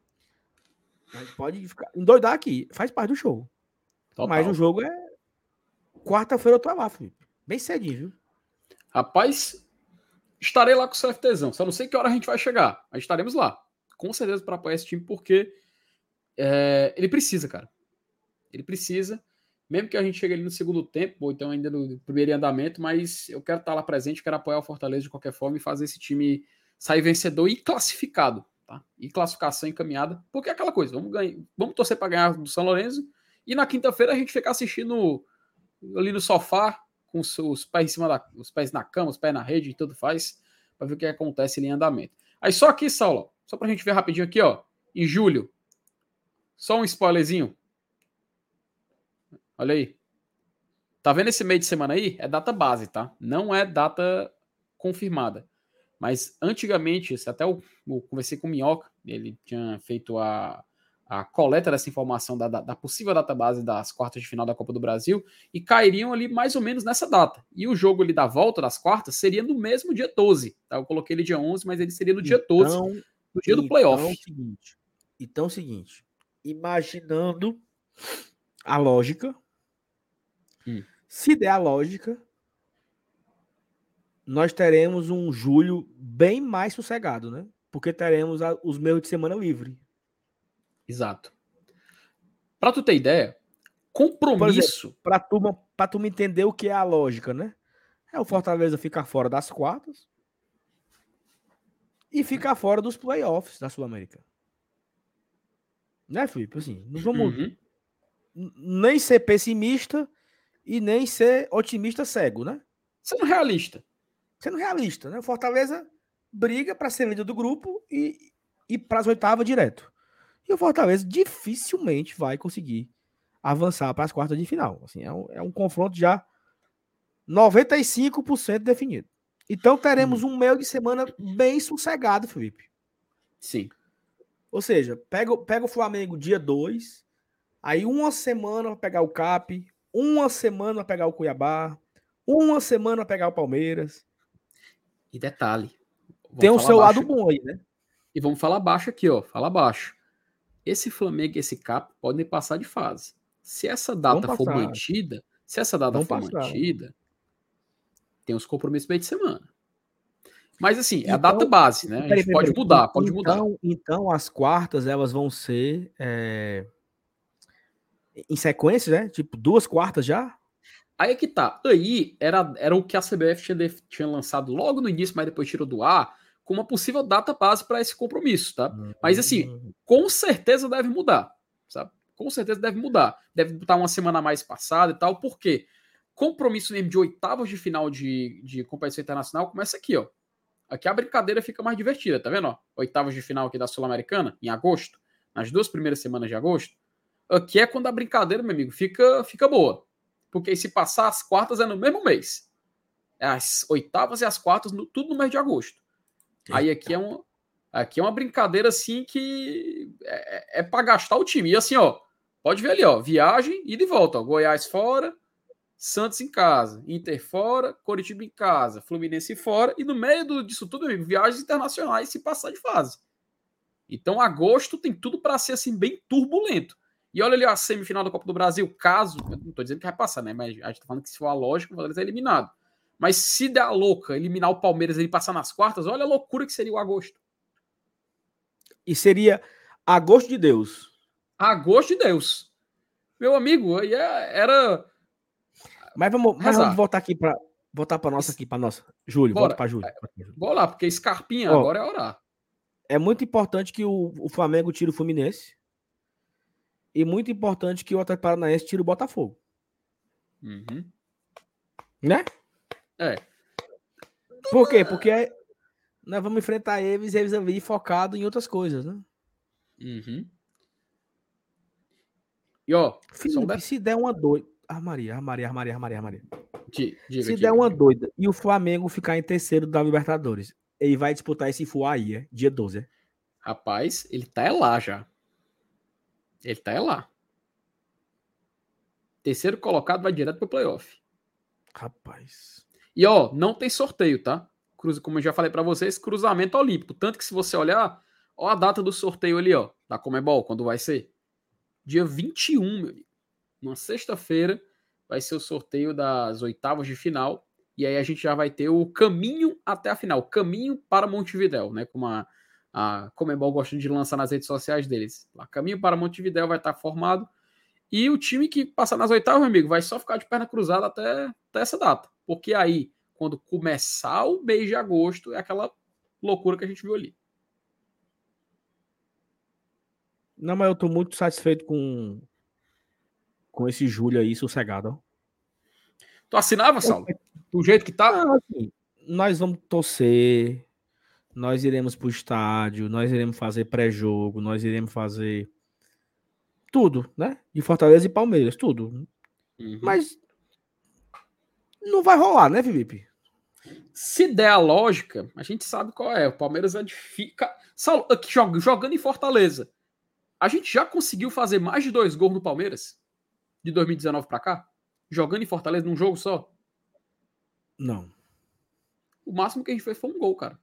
Mas pode ficar, endoidar aqui. Faz parte do show. Total. Mas o jogo é quarta-feira eu tô lá, Felipe. Bem cedinho, viu? Rapaz, Estarei lá com o CFTzão. Só não sei que hora a gente vai chegar. Mas estaremos lá. Com certeza para apoiar esse time, porque é, ele precisa, cara. Ele precisa. Mesmo que a gente chegue ali no segundo tempo, ou então ainda no primeiro andamento, mas eu quero estar lá presente, quero apoiar o Fortaleza de qualquer forma e fazer esse time sair vencedor e classificado. Tá? E classificação encaminhada. Porque é aquela coisa, vamos, ganhar, vamos torcer para ganhar do São Lourenço. E na quinta-feira a gente ficar assistindo ali no sofá, com os, os pés em cima da, os pés na cama, os pés na rede e tudo faz, para ver o que acontece em andamento. Aí só aqui, Saulo, só para a gente ver rapidinho aqui, ó, em julho, só um spoilerzinho. Olha aí. Tá vendo esse meio de semana aí? É data base, tá? Não é data confirmada. Mas antigamente, até eu, eu conversei com o Minhoca, ele tinha feito a, a coleta dessa informação da, da, da possível database das quartas de final da Copa do Brasil e cairiam ali mais ou menos nessa data. E o jogo ali da volta das quartas seria no mesmo dia 12. Tá? Eu coloquei ele dia 11, mas ele seria no dia então, 12, no dia do playoff. Então, seguinte, então, é seguinte, imaginando a lógica, hum. se der a lógica, nós teremos um julho bem mais sossegado, né? Porque teremos a, os meios de semana livre. Exato. Para tu ter ideia, compromisso. Para tu, pra tu me entender o que é a lógica, né? É o Fortaleza ficar fora das quartas e ficar fora dos playoffs da Sul-América. Né, Felipe? Assim, não vamos uhum. nem ser pessimista e nem ser otimista cego, né? Sendo realista. Sendo realista, né? O Fortaleza briga para ser líder do grupo e, e para as oitavas direto. E o Fortaleza dificilmente vai conseguir avançar para as quartas de final. Assim, é, um, é um confronto já 95% definido. Então teremos hum. um meio de semana bem sossegado, Felipe. Sim. Ou seja, pega, pega o Flamengo dia 2, aí uma semana para pegar o Cap, uma semana para pegar o Cuiabá, uma semana para pegar o Palmeiras. E detalhe. Tem o seu lado bom aí, né? E vamos falar baixo aqui, ó. Fala baixo. Esse Flamengo e esse Cap podem passar de fase. Se essa data for mantida, se essa data for passar. mantida, tem os compromissos meio de semana. Mas assim, é então, a data base, né? A gente pode mudar, pode então, mudar. Então, as quartas, elas vão ser é... em sequência, né? Tipo, duas quartas já? Aí é que tá. Aí era, era o que a CBF tinha, tinha lançado logo no início, mas depois tirou do ar, com uma possível data base para esse compromisso, tá? Mas assim, hum. com certeza deve mudar, sabe? Com certeza deve mudar. Deve botar uma semana mais passada e tal, porque compromisso mesmo de oitavas de final de, de competição internacional começa aqui, ó. Aqui a brincadeira fica mais divertida, tá vendo? Ó? Oitavas de final aqui da Sul-Americana, em agosto, nas duas primeiras semanas de agosto. Aqui é quando a brincadeira, meu amigo, fica, fica boa. Porque se passar as quartas é no mesmo mês. É as oitavas e as quartas, no, tudo no mês de agosto. Eita. Aí aqui é, um, aqui é uma brincadeira assim que é, é, é para gastar o time. E assim, ó, pode ver ali, ó, viagem e de volta. Ó, Goiás fora, Santos em casa, Inter fora, Coritiba em casa, Fluminense fora, e no meio do, disso tudo, amigo, viagens internacionais se passar de fase. Então, agosto tem tudo para ser assim, bem turbulento. E olha ali a semifinal da Copa do Brasil, caso, não estou dizendo que vai passar, né? Mas a gente tá falando que se for a lógica, o Fortaleza é eliminado. Mas se der a louca eliminar o Palmeiras e ele passar nas quartas, olha a loucura que seria o agosto. E seria agosto de Deus. Agosto de Deus. Meu amigo, aí é, era mas vamos, mas vamos voltar aqui para voltar para nossa aqui para nossa. Júlio, Bora. volta para Júlio. Bora lá, porque Scarpinha Ó, agora é orar. É muito importante que o, o Flamengo tire o Fluminense. E muito importante que o Atlético Paranaense tire o Botafogo. Uhum. Né? É. Por quê? Porque nós vamos enfrentar eles, eles ali focado em outras coisas, né? Uhum. E ó, Felipe, se der uma doida. Ah, Maria, ah, Maria, ah, Maria, ah, Maria, Maria. Diga, Se diga, der uma doida e o Flamengo ficar em terceiro da Libertadores, ele vai disputar esse full aí, é? Dia 12, é? Rapaz, ele tá é lá já. Ele tá é lá. Terceiro colocado vai direto pro playoff. Rapaz. E ó, não tem sorteio, tá? Cruza, como eu já falei para vocês, cruzamento olímpico. Tanto que se você olhar, ó a data do sorteio ali, ó, da Comebol, quando vai ser? Dia 21, meu amigo. Numa sexta-feira vai ser o sorteio das oitavas de final. E aí a gente já vai ter o caminho até a final, caminho para Montevidéu, né? Como a, a Comebol gosta de lançar nas redes sociais deles. Lá, caminho para Montevidéu vai estar formado. E o time que passar nas oitavas, meu amigo, vai só ficar de perna cruzada até, até essa data. Porque aí, quando começar o mês de agosto, é aquela loucura que a gente viu ali. Não, mas eu tô muito satisfeito com, com esse julho aí, sossegado. Tu assinava, Saulo? Do jeito que tá? Não, assim, nós vamos torcer, nós iremos pro estádio, nós iremos fazer pré-jogo, nós iremos fazer tudo, né? De Fortaleza e Palmeiras, tudo. Uhum. Mas não vai rolar, né, Felipe? Se der a lógica, a gente sabe qual é. O Palmeiras é difícil. Saulo, aqui, jogando em Fortaleza, a gente já conseguiu fazer mais de dois gols no Palmeiras? De 2019 para cá? Jogando em Fortaleza num jogo só? Não. O máximo que a gente fez foi um gol, cara.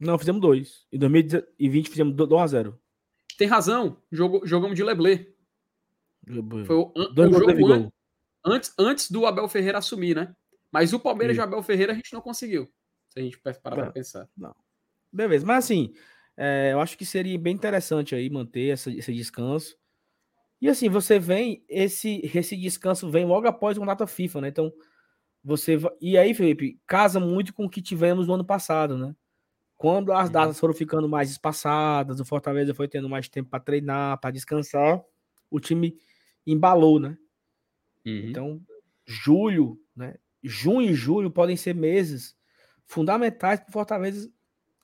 Não, fizemos dois. Em 2020 fizemos 2x0. Tem razão. Jogo, jogamos de Leblé. Foi o, dois o jogo an, antes, antes do Abel Ferreira assumir, né? Mas o Palmeiras Sim. de Abel Ferreira a gente não conseguiu. Se a gente parar para pensar. Não. Beleza, mas assim, é, eu acho que seria bem interessante aí manter essa, esse descanso. E assim, você vem, esse, esse descanso vem logo após uma data FIFA, né? Então, você. E aí, Felipe, casa muito com o que tivemos no ano passado, né? Quando as uhum. datas foram ficando mais espaçadas, o Fortaleza foi tendo mais tempo para treinar, para descansar, o time embalou, né? Uhum. Então, julho, né? Junho e julho podem ser meses fundamentais para o Fortaleza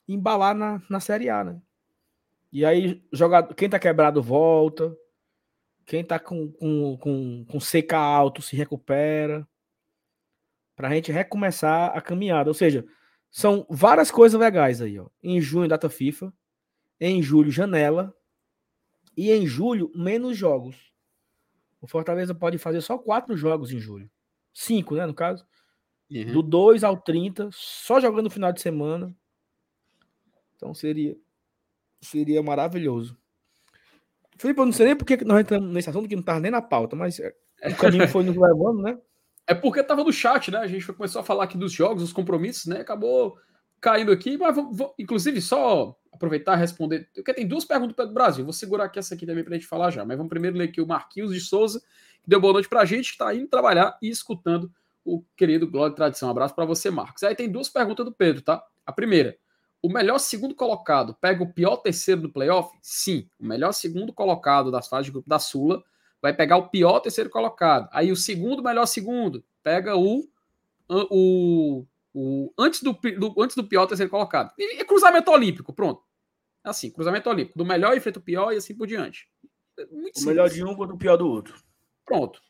embalar na, na Série A, né? E aí, jogador, quem tá quebrado volta, quem tá com, com, com, com seca alto se recupera, para a gente recomeçar a caminhada. Ou seja, são várias coisas legais aí. Ó. Em junho, data FIFA. Em julho, janela. E em julho, menos jogos. O Fortaleza pode fazer só quatro jogos em julho. Cinco, né, no caso. Uhum. Do 2 ao 30, só jogando no final de semana. Então seria seria maravilhoso. Felipe, eu não sei nem porque nós entramos nesse assunto que não estava nem na pauta, mas é, o caminho [laughs] foi nos levando, né? É porque estava no chat, né? A gente começou a falar aqui dos jogos, dos compromissos, né? Acabou caindo aqui, mas vou, vou inclusive só aproveitar e responder, porque tem duas perguntas para o Brasil. Vou segurar aqui essa aqui também para a gente falar já, mas vamos primeiro ler aqui o Marquinhos de Souza, que deu boa noite para a gente, que está indo trabalhar e escutando o querido Glória e Tradição. Um abraço para você, Marcos. Aí tem duas perguntas do Pedro, tá? A primeira, o melhor segundo colocado pega o pior terceiro do playoff? Sim, o melhor segundo colocado das fases de grupo da Sula vai pegar o pior terceiro colocado. Aí o segundo melhor segundo pega o, o, o antes, do, do, antes do pior terceiro colocado. E, e cruzamento olímpico, pronto. Assim, cruzamento olímpico. Do melhor enfrenta o pior e assim por diante. É muito o melhor de um contra o pior do outro. Pronto.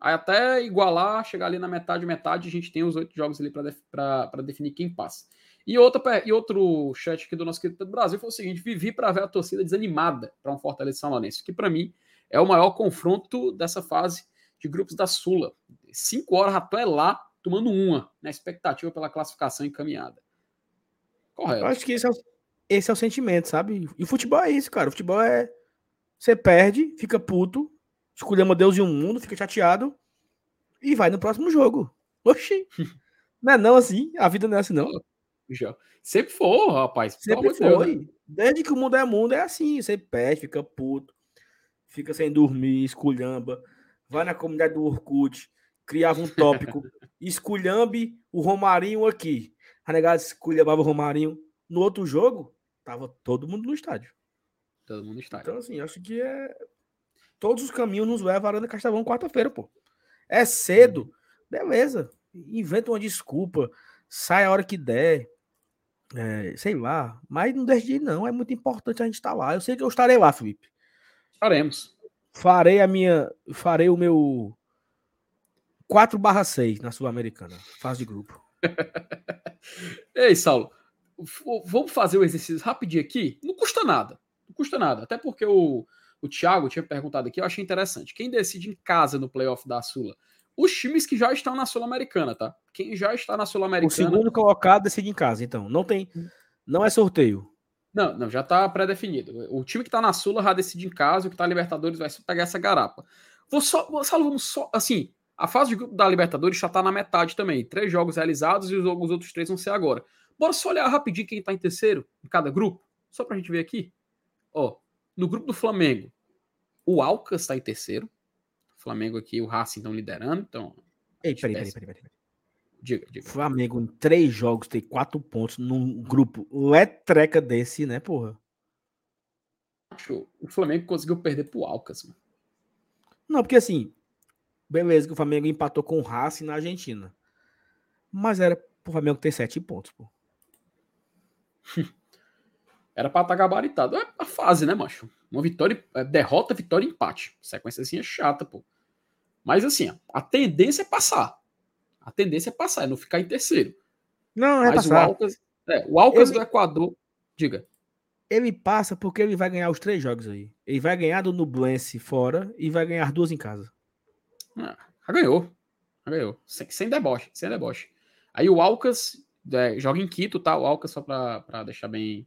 Aí até igualar, chegar ali na metade, metade, a gente tem os oito jogos ali para definir quem passa. E, outra, e outro chat aqui do nosso querido Brasil foi o seguinte: vivi para ver a torcida desanimada para um Fortaleza São Lourenço, que para mim é o maior confronto dessa fase de grupos da Sula. Cinco horas, Rato é lá, tomando uma, na expectativa pela classificação encaminhada. Correto. Eu acho que esse é, o, esse é o sentimento, sabe? E o futebol é isso, cara. O futebol é. Você perde, fica puto, escolheu uma Deus e um mundo, fica chateado e vai no próximo jogo. Oxi! [laughs] Não é não assim, a vida não é assim, não. Já. Sempre foi, rapaz. Sempre foi. Deus, né? Desde que o mundo é mundo, é assim. Você perde, fica puto, fica sem dormir, esculhamba, vai na comunidade do Orkut, criava um tópico, [laughs] esculhambe o Romarinho aqui. A negada esculhambava o Romarinho. No outro jogo, tava todo mundo no estádio. Todo mundo no estádio. Então, assim, acho que é. Todos os caminhos nos levam à Arana Castelão quarta-feira, pô. É cedo, uhum. beleza. Inventa uma desculpa, sai a hora que der, é, sei lá, mas não deixe de ir, não. É muito importante a gente estar lá. Eu sei que eu estarei lá, Felipe. Faremos. Farei a minha. Farei o meu 4 barra 6 na Sul-Americana. Fase de grupo. [laughs] Ei, Saulo. Vamos fazer o exercício rapidinho aqui? Não custa nada. Não custa nada. Até porque o, o Thiago tinha perguntado aqui, eu achei interessante. Quem decide em casa no playoff da Sula? os times que já estão na Sul-Americana, tá? Quem já está na Sul-Americana. O segundo colocado decide em casa, então. Não tem. Não é sorteio. Não, não, já está pré-definido. O time que está na Sula já decide em casa, o que está na Libertadores vai pegar essa garapa. Vou só, vou, só, vamos só, assim, A fase de grupo da Libertadores já está na metade também. Três jogos realizados e os, os outros três vão ser agora. Bora só olhar rapidinho quem está em terceiro em cada grupo, só para a gente ver aqui. Ó, no grupo do Flamengo, o Alcas está em terceiro. O Flamengo aqui, o Racing estão liderando. Então. Ei, peraí, peraí, peraí, peraí. Diga, diga. Flamengo em três jogos tem quatro pontos num grupo letreca desse, né, porra? O Flamengo conseguiu perder pro Alcas, mano. Não, porque assim, beleza que o Flamengo empatou com o Racing na Argentina. Mas era pro Flamengo ter sete pontos, pô. [laughs] Era pra estar tá gabaritado. É a fase, né, macho? Uma vitória, é, derrota, vitória, empate. Sequência assim é chata, pô. Mas assim, a tendência é passar. A tendência é passar, é não ficar em terceiro. Não, é Mas passar. o Alcas, é, o Alcas Ele- do Equador, diga. Ele passa porque ele vai ganhar os três jogos aí. Ele vai ganhar do Nublense fora e vai ganhar duas em casa. Ah, já ganhou. Já ganhou. Sem, sem deboche, sem deboche. Aí o Alcas é, joga em Quito, tá? O Alcas, só pra, pra deixar bem,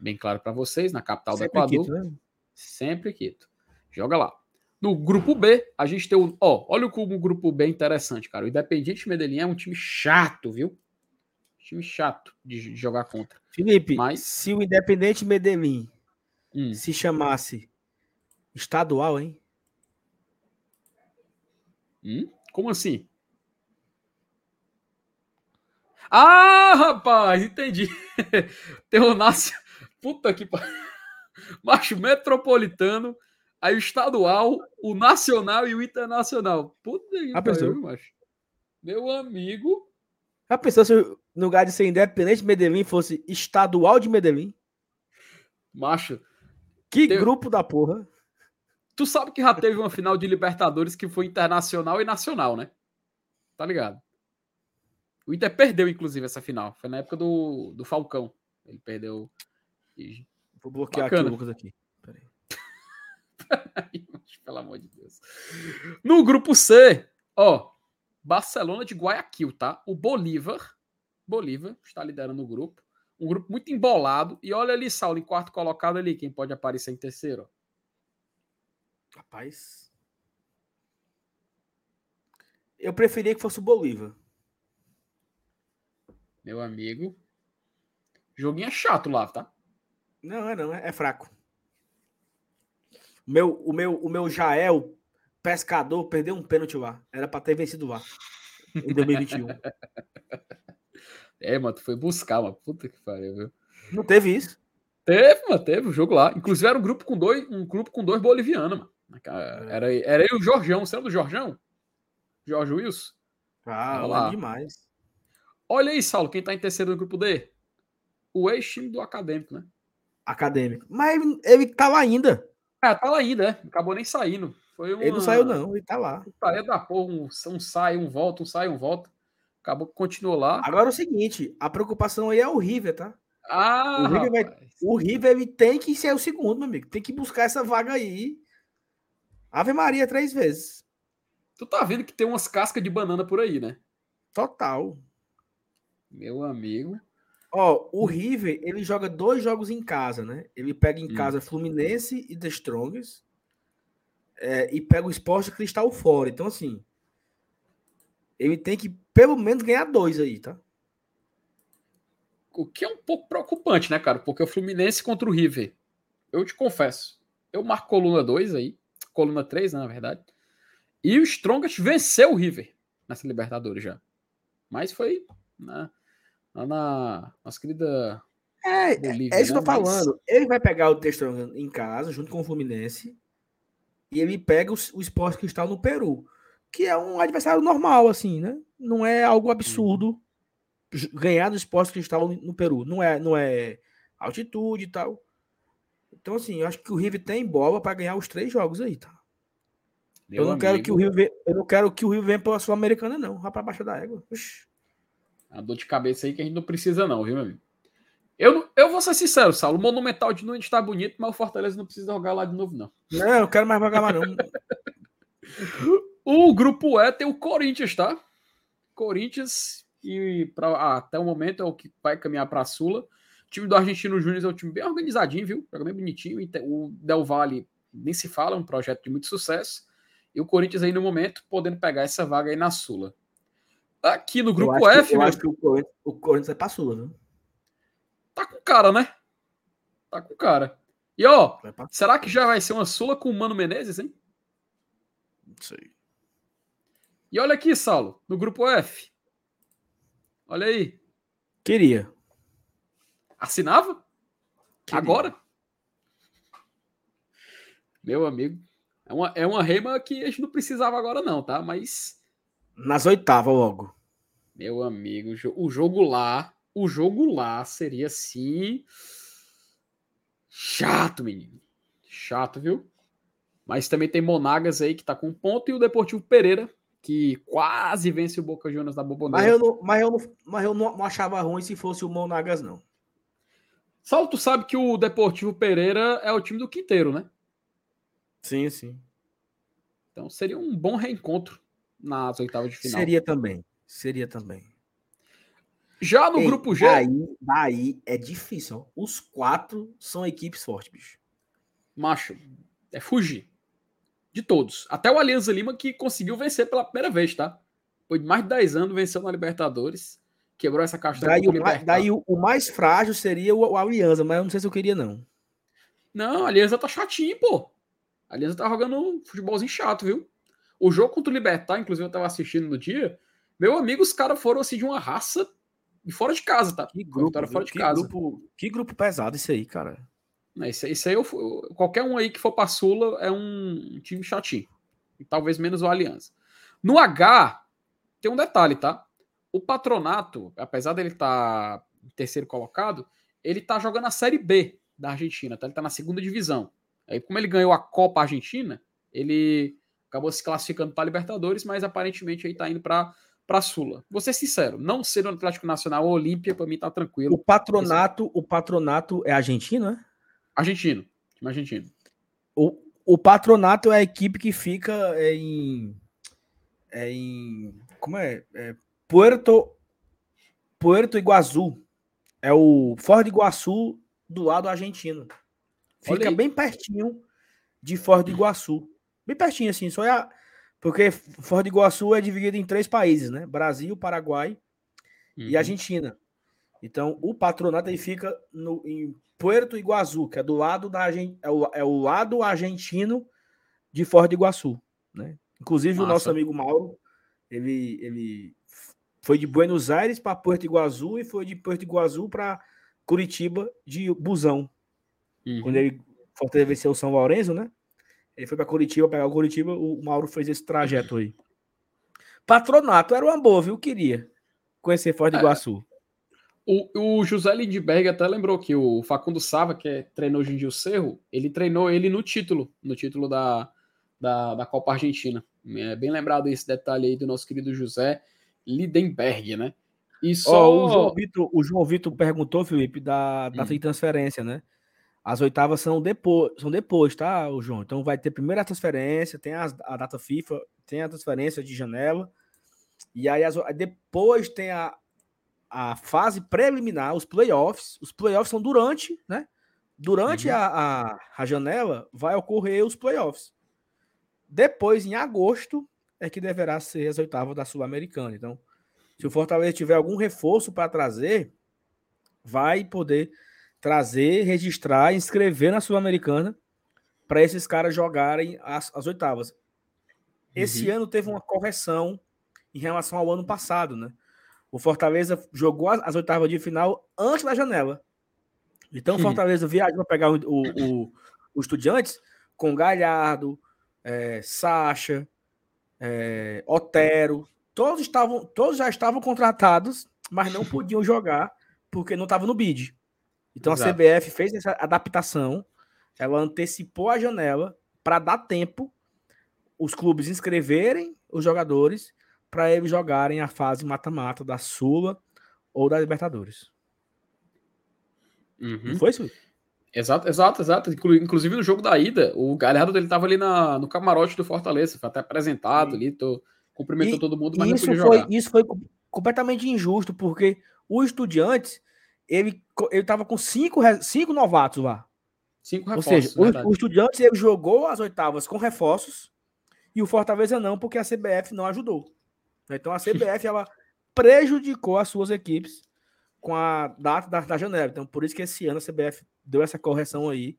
bem claro pra vocês, na capital do Sempre Equador. Quito, né? Sempre Quito. Joga lá. No grupo B, a gente tem o. Ó, olha como o grupo B é interessante, cara. O Independiente Medellín é um time chato, viu? Time chato de jogar contra. Felipe, Mas- se o Independente Medellín Hum. se chamasse estadual, hein? Hum? Como assim? Ah, rapaz, entendi. [laughs] Tem o Nácio. Puta que pariu. [laughs] Macho metropolitano, aí o estadual, o nacional e o internacional. Puta que pariu, macho. Meu amigo. Já pensou se no lugar de ser Independente Medellín fosse estadual de Medellín? Macho, Que Tem- grupo da porra. tu sabe que já teve uma final de Libertadores que foi internacional e nacional, né? Tá ligado? O Inter perdeu, inclusive, essa final. Foi na época do, do Falcão. Ele perdeu. Vou bloquear Bacana. aqui o Lucas aqui. Pelo amor de Deus. No grupo C, ó, Barcelona de Guayaquil, tá? O Bolívar, Bolívar está liderando o grupo. Um grupo muito embolado. E olha ali, Saulo, em quarto colocado ali, quem pode aparecer em terceiro. ó. Rapaz. Eu preferia que fosse o Bolívar. Meu amigo. Joguinho é chato lá, tá? Não, é não, é, é fraco. O meu, o meu, o meu Jael, pescador, perdeu um pênalti lá. Era pra ter vencido lá. Em 2021. [laughs] É, mano, tu foi buscar, mano. Puta que pariu, viu? Não teve isso? Teve, mano, teve o jogo lá. Inclusive era um grupo com dois, um grupo com dois bolivianos, mano. Era, era eu e o Jorjão. Você lembra do Jorjão? Jorge Wilson? Ah, lá demais. Olha aí, Saulo, quem tá em terceiro no grupo D? O ex-time do Acadêmico, né? Acadêmico. Mas ele, ele tá lá ainda. Ah, tá lá ainda, né? Acabou nem saindo. Foi uma Ele não saiu, não. Ele tá lá. putaria da porra. Um, um sai, um volta, um sai, um volta. Acabou que continuou lá. Agora é o seguinte: a preocupação aí é o River, tá? Ah, o River vai-. O River ele tem que ser o segundo, meu amigo. Tem que buscar essa vaga aí. Ave Maria três vezes. Tu tá vendo que tem umas cascas de banana por aí, né? Total. Meu amigo. Ó, o River, ele joga dois jogos em casa, né? Ele pega em Hum. casa Fluminense e The Strongest. é, e pega o Esporte Cristal fora. Então, assim. Ele tem que pelo menos ganhar dois aí, tá? O que é um pouco preocupante, né, cara? Porque o Fluminense contra o River. Eu te confesso. Eu marco coluna 2 aí. Coluna 3, né, na verdade. E o Strongest venceu o River nessa Libertadores já. Mas foi na, lá na nossa querida É, Bolívia. é isso que eu né? tô Mas- falando. Ele vai pegar o Strongest em casa, junto com o Fluminense. E ele pega o, o Esporte Cristal no Peru. Que é um adversário normal, assim, né? Não é algo absurdo ganhar do Esporte Cristal no, no Peru. Não é, não é altitude e tal. Então, assim, eu acho que o River tem bola para ganhar os três jogos aí, tá? Meu eu não quero amigo, que o Rio venha, eu não quero que o Rio venha pela Sul-Americana, não. Vá para baixo da égua. Oxi. A dor de cabeça aí que a gente não precisa, não, viu, meu amigo? Eu, eu vou ser sincero, Saulo. O Monumental de Nunes tá bonito, mas o Fortaleza não precisa jogar lá de novo, não. Não, eu quero mais jogar mais, não. [laughs] O grupo E tem o Corinthians, tá? Corinthians, e pra, até o momento é o que vai caminhar para a Sula. O time do Argentino Júnior é um time bem organizadinho, viu? Joga bem bonitinho. O Del Valle nem se fala, é um projeto de muito sucesso. E o Corinthians aí no momento podendo pegar essa vaga aí na Sula. Aqui no grupo eu F, que, eu acho que o Corinthians, o Corinthians vai pra Sula, viu? Tá com cara, né? Tá com cara. E ó, será que já vai ser uma Sula com o Mano Menezes, hein? Não sei. E olha aqui, Saulo, no grupo F. Olha aí. Queria. Assinava? Queria. Agora? Meu amigo, é uma, é uma reima que a gente não precisava agora, não, tá? Mas. Nas oitavas logo. Meu amigo, o jogo lá. O jogo lá seria assim. Chato, menino. Chato, viu? Mas também tem Monagas aí que tá com ponto e o Deportivo Pereira, que quase vence o Boca Juniors da Boboneira. Mas eu não, mas eu não, mas eu não achava ruim se fosse o Monagas, não. Só tu sabe que o Deportivo Pereira é o time do Quinteiro, né? Sim, sim. Então seria um bom reencontro nas oitavas de final. Seria também. Seria também. Já no Ei, grupo G. Daí, daí é difícil. Ó. Os quatro são equipes fortes, bicho. Macho, é fugir. De todos. Até o Alianza Lima que conseguiu vencer pela primeira vez, tá? Foi de mais de 10 anos, venceu na Libertadores. Quebrou essa caixa daí, o mais, daí o, o, mais frágil seria o, o Alianza, mas eu não sei se eu queria, não. Não, a Alianza tá chatinho, pô. A Aliança tá jogando um futebolzinho chato, viu? O jogo contra o Libertar, inclusive eu tava assistindo no dia. Meu amigo, os caras foram assim de uma raça e fora de casa, tá? Que grupo, fora de que casa. Grupo, que grupo pesado isso aí, cara. Não, isso, isso aí, eu, qualquer um aí que for pra Sula é um time chatinho. E talvez menos o Aliança. No H, tem um detalhe, tá? O Patronato, apesar dele estar tá terceiro colocado, ele tá jogando a Série B da Argentina, tá? Ele tá na segunda divisão. Aí, como ele ganhou a Copa Argentina, ele acabou se classificando para Libertadores, mas aparentemente aí tá indo para para Sula. Vou ser sincero, não ser o Atlético Nacional ou Olímpia, para mim tá tranquilo. O patronato, o patronato é argentino, né? Argentino, time argentino. O, o patronato é a equipe que fica é em é em como é? é Puerto Puerto Iguaçu. É o Ford Iguaçu do lado argentino. Fica bem pertinho de Foz do Iguaçu. Bem pertinho, assim, só é a... Porque Foz do Iguaçu é dividido em três países, né? Brasil, Paraguai uhum. e Argentina. Então, o patronato aí fica no, em Puerto Iguaçu, que é do lado da é o, é o lado argentino de Foz do Iguaçu, né? Inclusive Massa. o nosso amigo Mauro, ele, ele foi de Buenos Aires para Puerto Iguaçu e foi de Puerto Iguaçu para Curitiba de busão. Uhum. Quando ele Fortaleza venceu o São Lourenço, né? Ele foi para Curitiba pegar o Curitiba, o Mauro fez esse trajeto aí. Patronato era uma boa, viu? Queria conhecer Foz do é. Iguaçu. O, o José Lindbergh até lembrou que o Facundo Sava, que é, treinou hoje em dia o Cerro, ele treinou ele no título, no título da, da, da Copa Argentina. É bem lembrado esse detalhe aí do nosso querido José Lindenberg, né? E só... Oh, o, João Vitor, o João Vitor perguntou, Felipe, da, da hum. transferência, né? As oitavas são depois, são depois, tá, o João? Então vai ter primeiro a transferência, tem a, a data FIFA, tem a transferência de janela, e aí as, depois tem a, a fase preliminar, os playoffs. Os playoffs são durante, né? Durante uhum. a, a, a janela vai ocorrer os playoffs. Depois, em agosto, é que deverá ser as oitavas da Sul-Americana. Então, se o Fortaleza tiver algum reforço para trazer, vai poder trazer, registrar, inscrever na Sul-Americana para esses caras jogarem as, as oitavas. Esse uhum. ano teve uma correção em relação ao ano passado, né? O Fortaleza jogou as, as oitavas de final antes da janela. Então, o uhum. Fortaleza viajou para pegar o, o, o, o Estudiantes com Galhardo, é, Sacha, é, Otero. Todos, estavam, todos já estavam contratados, mas não [laughs] podiam jogar porque não estavam no bid. Então Exato. a CBF fez essa adaptação, ela antecipou a janela para dar tempo os clubes inscreverem os jogadores para eles jogarem a fase mata-mata da Sula ou da Libertadores. Uhum. Não foi isso? Exato, exato, exato. Inclusive no jogo da ida, o Galhardo ele tava ali na, no camarote do Fortaleza, foi até apresentado ali, tô, cumprimentou e, todo mundo, mas isso não podia foi, jogar. Isso foi completamente injusto, porque o Estudiantes ele, ele tava com cinco, cinco novatos lá. Cinco reforços. Ou seja, o, o Estudiantes ele jogou as oitavas com reforços E o Fortaleza não, porque a CBF não ajudou. Então a [laughs] CBF ela prejudicou as suas equipes com a data da, da janela. Então por isso que esse ano a CBF deu essa correção aí,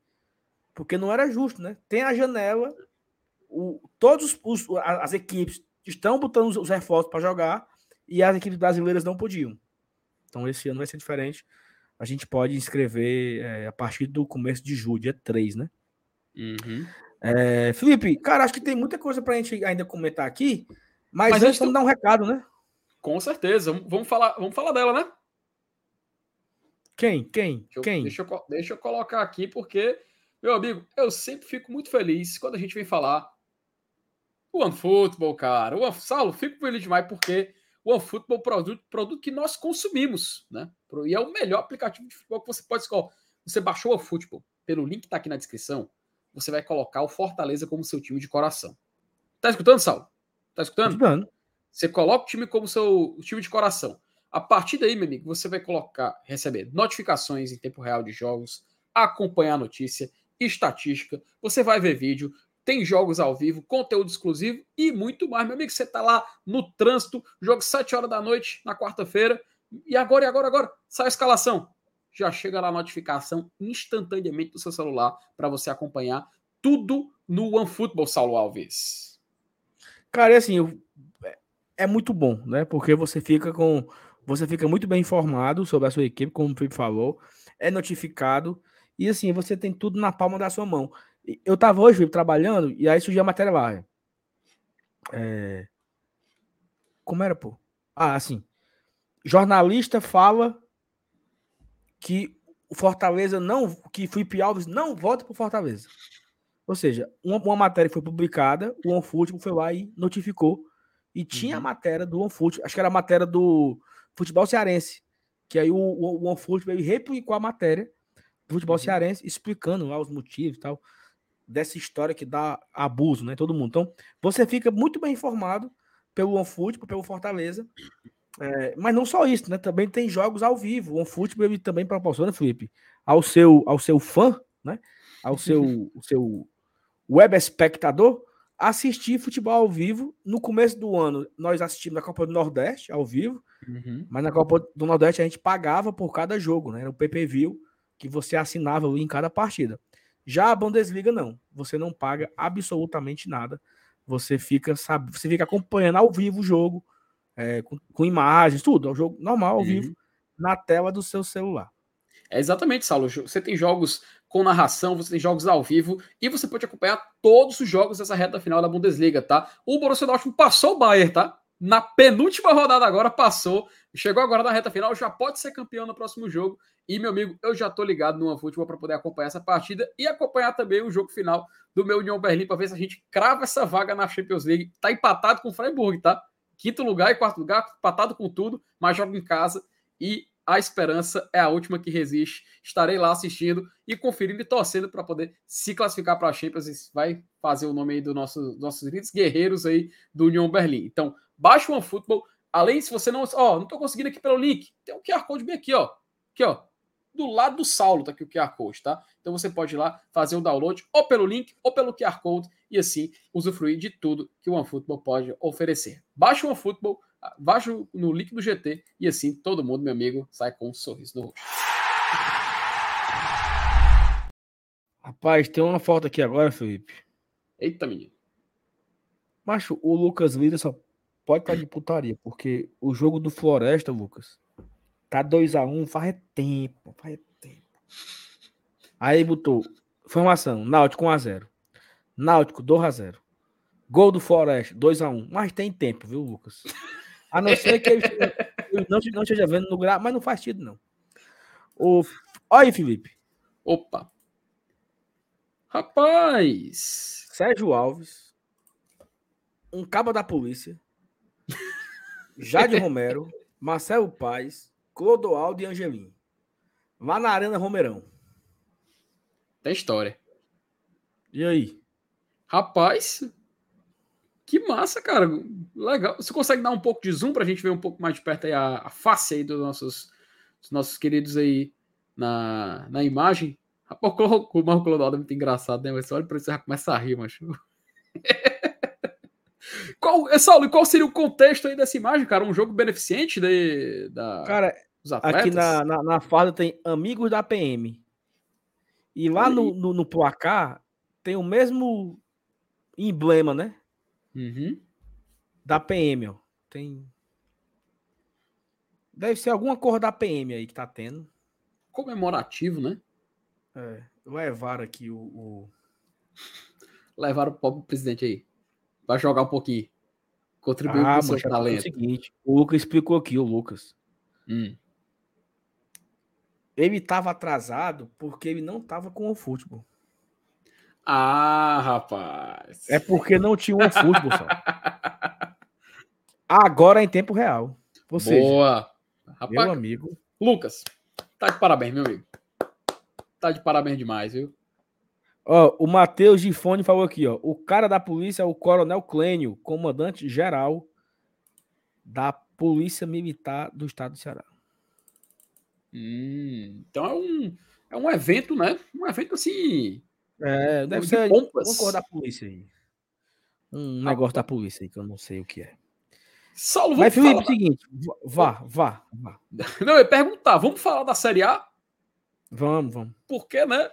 porque não era justo, né? Tem a janela, o, todos os, as equipes estão botando os, os reforços para jogar e as equipes brasileiras não podiam. Então esse ano vai ser diferente. A gente pode inscrever é, a partir do começo de julho, dia 3, né? Uhum. É, Felipe, cara, acho que tem muita coisa para a gente ainda comentar aqui, mas, mas antes vamos dar um recado, né? Com certeza. Vamos falar, vamos falar dela, né? Quem? Quem? Deixa eu, Quem? Deixa eu, deixa eu colocar aqui, porque, meu amigo, eu sempre fico muito feliz quando a gente vem falar o OneFootball, cara. O One, Saulo, fico feliz demais porque o OneFootball é um produto, produto que nós consumimos, né? E é o melhor aplicativo de futebol que você pode escolher. Você baixou o OneFootball pelo link que tá aqui na descrição, você vai colocar o Fortaleza como seu time de coração. Tá escutando, Saulo? Tá escutando? escutando. Você coloca o time como seu time de coração. A partir daí, meu amigo, você vai colocar, receber notificações em tempo real de jogos, acompanhar a notícia, estatística, você vai ver vídeo, tem jogos ao vivo, conteúdo exclusivo e muito mais. Meu amigo, você tá lá no trânsito, jogo 7 horas da noite na quarta-feira, e agora, e agora, agora, sai a escalação. Já chega lá a notificação instantaneamente do seu celular para você acompanhar tudo no OneFootball, Saulo Alves. Cara, é assim, é muito bom, né? Porque você fica com você fica muito bem informado sobre a sua equipe, como o Felipe falou, é notificado e assim, você tem tudo na palma da sua mão. Eu tava hoje Felipe, trabalhando e aí surgiu a matéria lá. É... Como era, pô? Ah, assim. Jornalista fala que o Fortaleza não. que Felipe Alves não volta pro Fortaleza. Ou seja, uma, uma matéria foi publicada, o OneFootball foi lá e notificou. E tinha uhum. a matéria do OneFootball, acho que era a matéria do futebol cearense. Que aí o, o, o OneFootball replicou a matéria do futebol uhum. cearense, explicando lá os motivos e tal, dessa história que dá abuso, né? Todo mundo. Então, você fica muito bem informado pelo OneFootball, pelo Fortaleza. É, mas não só isso, né? Também tem jogos ao vivo. O OneFootball ele também proporciona, Felipe, ao seu, ao seu fã, né? Ao seu, [laughs] o seu web espectador, assistir futebol ao vivo. No começo do ano, nós assistimos na Copa do Nordeste ao vivo, uhum. mas na Copa do Nordeste a gente pagava por cada jogo, né? Era o PPV que você assinava em cada partida. Já a Bundesliga não, você não paga absolutamente nada. Você fica, sabe, você fica acompanhando ao vivo o jogo, é, com, com, imagens, tudo, é um jogo normal ao uhum. vivo na tela do seu celular. É exatamente, Saulo. Você tem jogos com narração, você tem jogos ao vivo e você pode acompanhar todos os jogos dessa reta final da Bundesliga, tá? O Borussia Dortmund passou o Bayern, tá? Na penúltima rodada agora passou, chegou agora na reta final, já pode ser campeão no próximo jogo. E meu amigo, eu já tô ligado no futebol para poder acompanhar essa partida e acompanhar também o jogo final do meu União Berlim para ver se a gente crava essa vaga na Champions League. Tá empatado com o Freiburg, tá? Quinto lugar e quarto lugar, empatado com tudo, mas joga em casa e a esperança é a última que resiste. Estarei lá assistindo e conferindo e torcendo para poder se classificar para a Champions. Vai fazer o nome aí dos nosso, nossos grandes guerreiros aí do União Berlim. Então, baixa o OneFootball. Além, se você não. Ó, não estou conseguindo aqui pelo link. Tem um QR Code bem aqui, ó. Aqui, ó. Do lado do Saulo, tá aqui o QR Code, tá? Então você pode ir lá fazer o download ou pelo link ou pelo QR Code e assim usufruir de tudo que o OneFootball pode oferecer. Baixa o OneFootball baixa no link do GT e assim todo mundo, meu amigo, sai com um sorriso no rosto. Rapaz, tem uma foto aqui agora, Felipe. Eita, menino. Macho, o Lucas Lira só pode estar de putaria, porque o jogo do Floresta, Lucas, tá 2x1 um, faz tempo, faz tempo. Aí botou, formação, Náutico 1x0. Náutico 2x0. Gol do Floresta, 2x1. Mas tem tempo, viu, Lucas? A não ser que eu [laughs] não, não esteja vendo no grau, mas não faz sentido, não. O... Olha aí, Felipe. Opa. Rapaz. Sérgio Alves. Um cabo da polícia. [laughs] Jade Romero. Marcelo Paz. Clodoaldo e Angelim. Lá na Arena Romerão. Tem história. E aí? Rapaz, que massa, cara. Legal. Você consegue dar um pouco de zoom para a gente ver um pouco mais de perto aí a, a face aí dos nossos, dos nossos queridos aí na, na imagem? O Marco Clodoaldo é muito engraçado, né? Mas olha para você já começa a rir, macho. [laughs] Qual, eh, Saulo, qual seria o contexto aí dessa imagem, cara? Um jogo beneficente de, da, cara, dos atletas? Aqui na, na, na farda tem amigos da PM. E lá no, no, no, placar tem o mesmo emblema, né? Uhum. Da PM, ó. Tem. Deve ser alguma cor da PM aí que tá tendo. Comemorativo, né? É. Levaram aqui o. o... Levaram o pobre presidente aí. Vai jogar um pouquinho. Contribuir ah, com o seu talento. É o seguinte, o Lucas explicou aqui, o Lucas. Hum. Ele estava atrasado porque ele não estava com o futebol. Ah, rapaz. É porque não tinha um futebol só. [laughs] Agora é em tempo real. Ou Boa. Rapaz, meu amigo. Lucas, tá de parabéns, meu amigo. Tá de parabéns demais, viu? Ó, o Matheus Gifone falou aqui, ó. O cara da polícia é o Coronel Clênio, comandante geral da Polícia Militar do Estado do Ceará. Hum, então é um, é um evento, né? Um evento assim. É, deve ser pompas. uma da polícia aí. Um ah, negócio da polícia aí, que eu não sei o que é. Saulo, Mas, Felipe, é o seguinte, vá, vá, vá. [laughs] Não, eu ia perguntar, vamos falar da Série A? Vamos, vamos. Porque, né?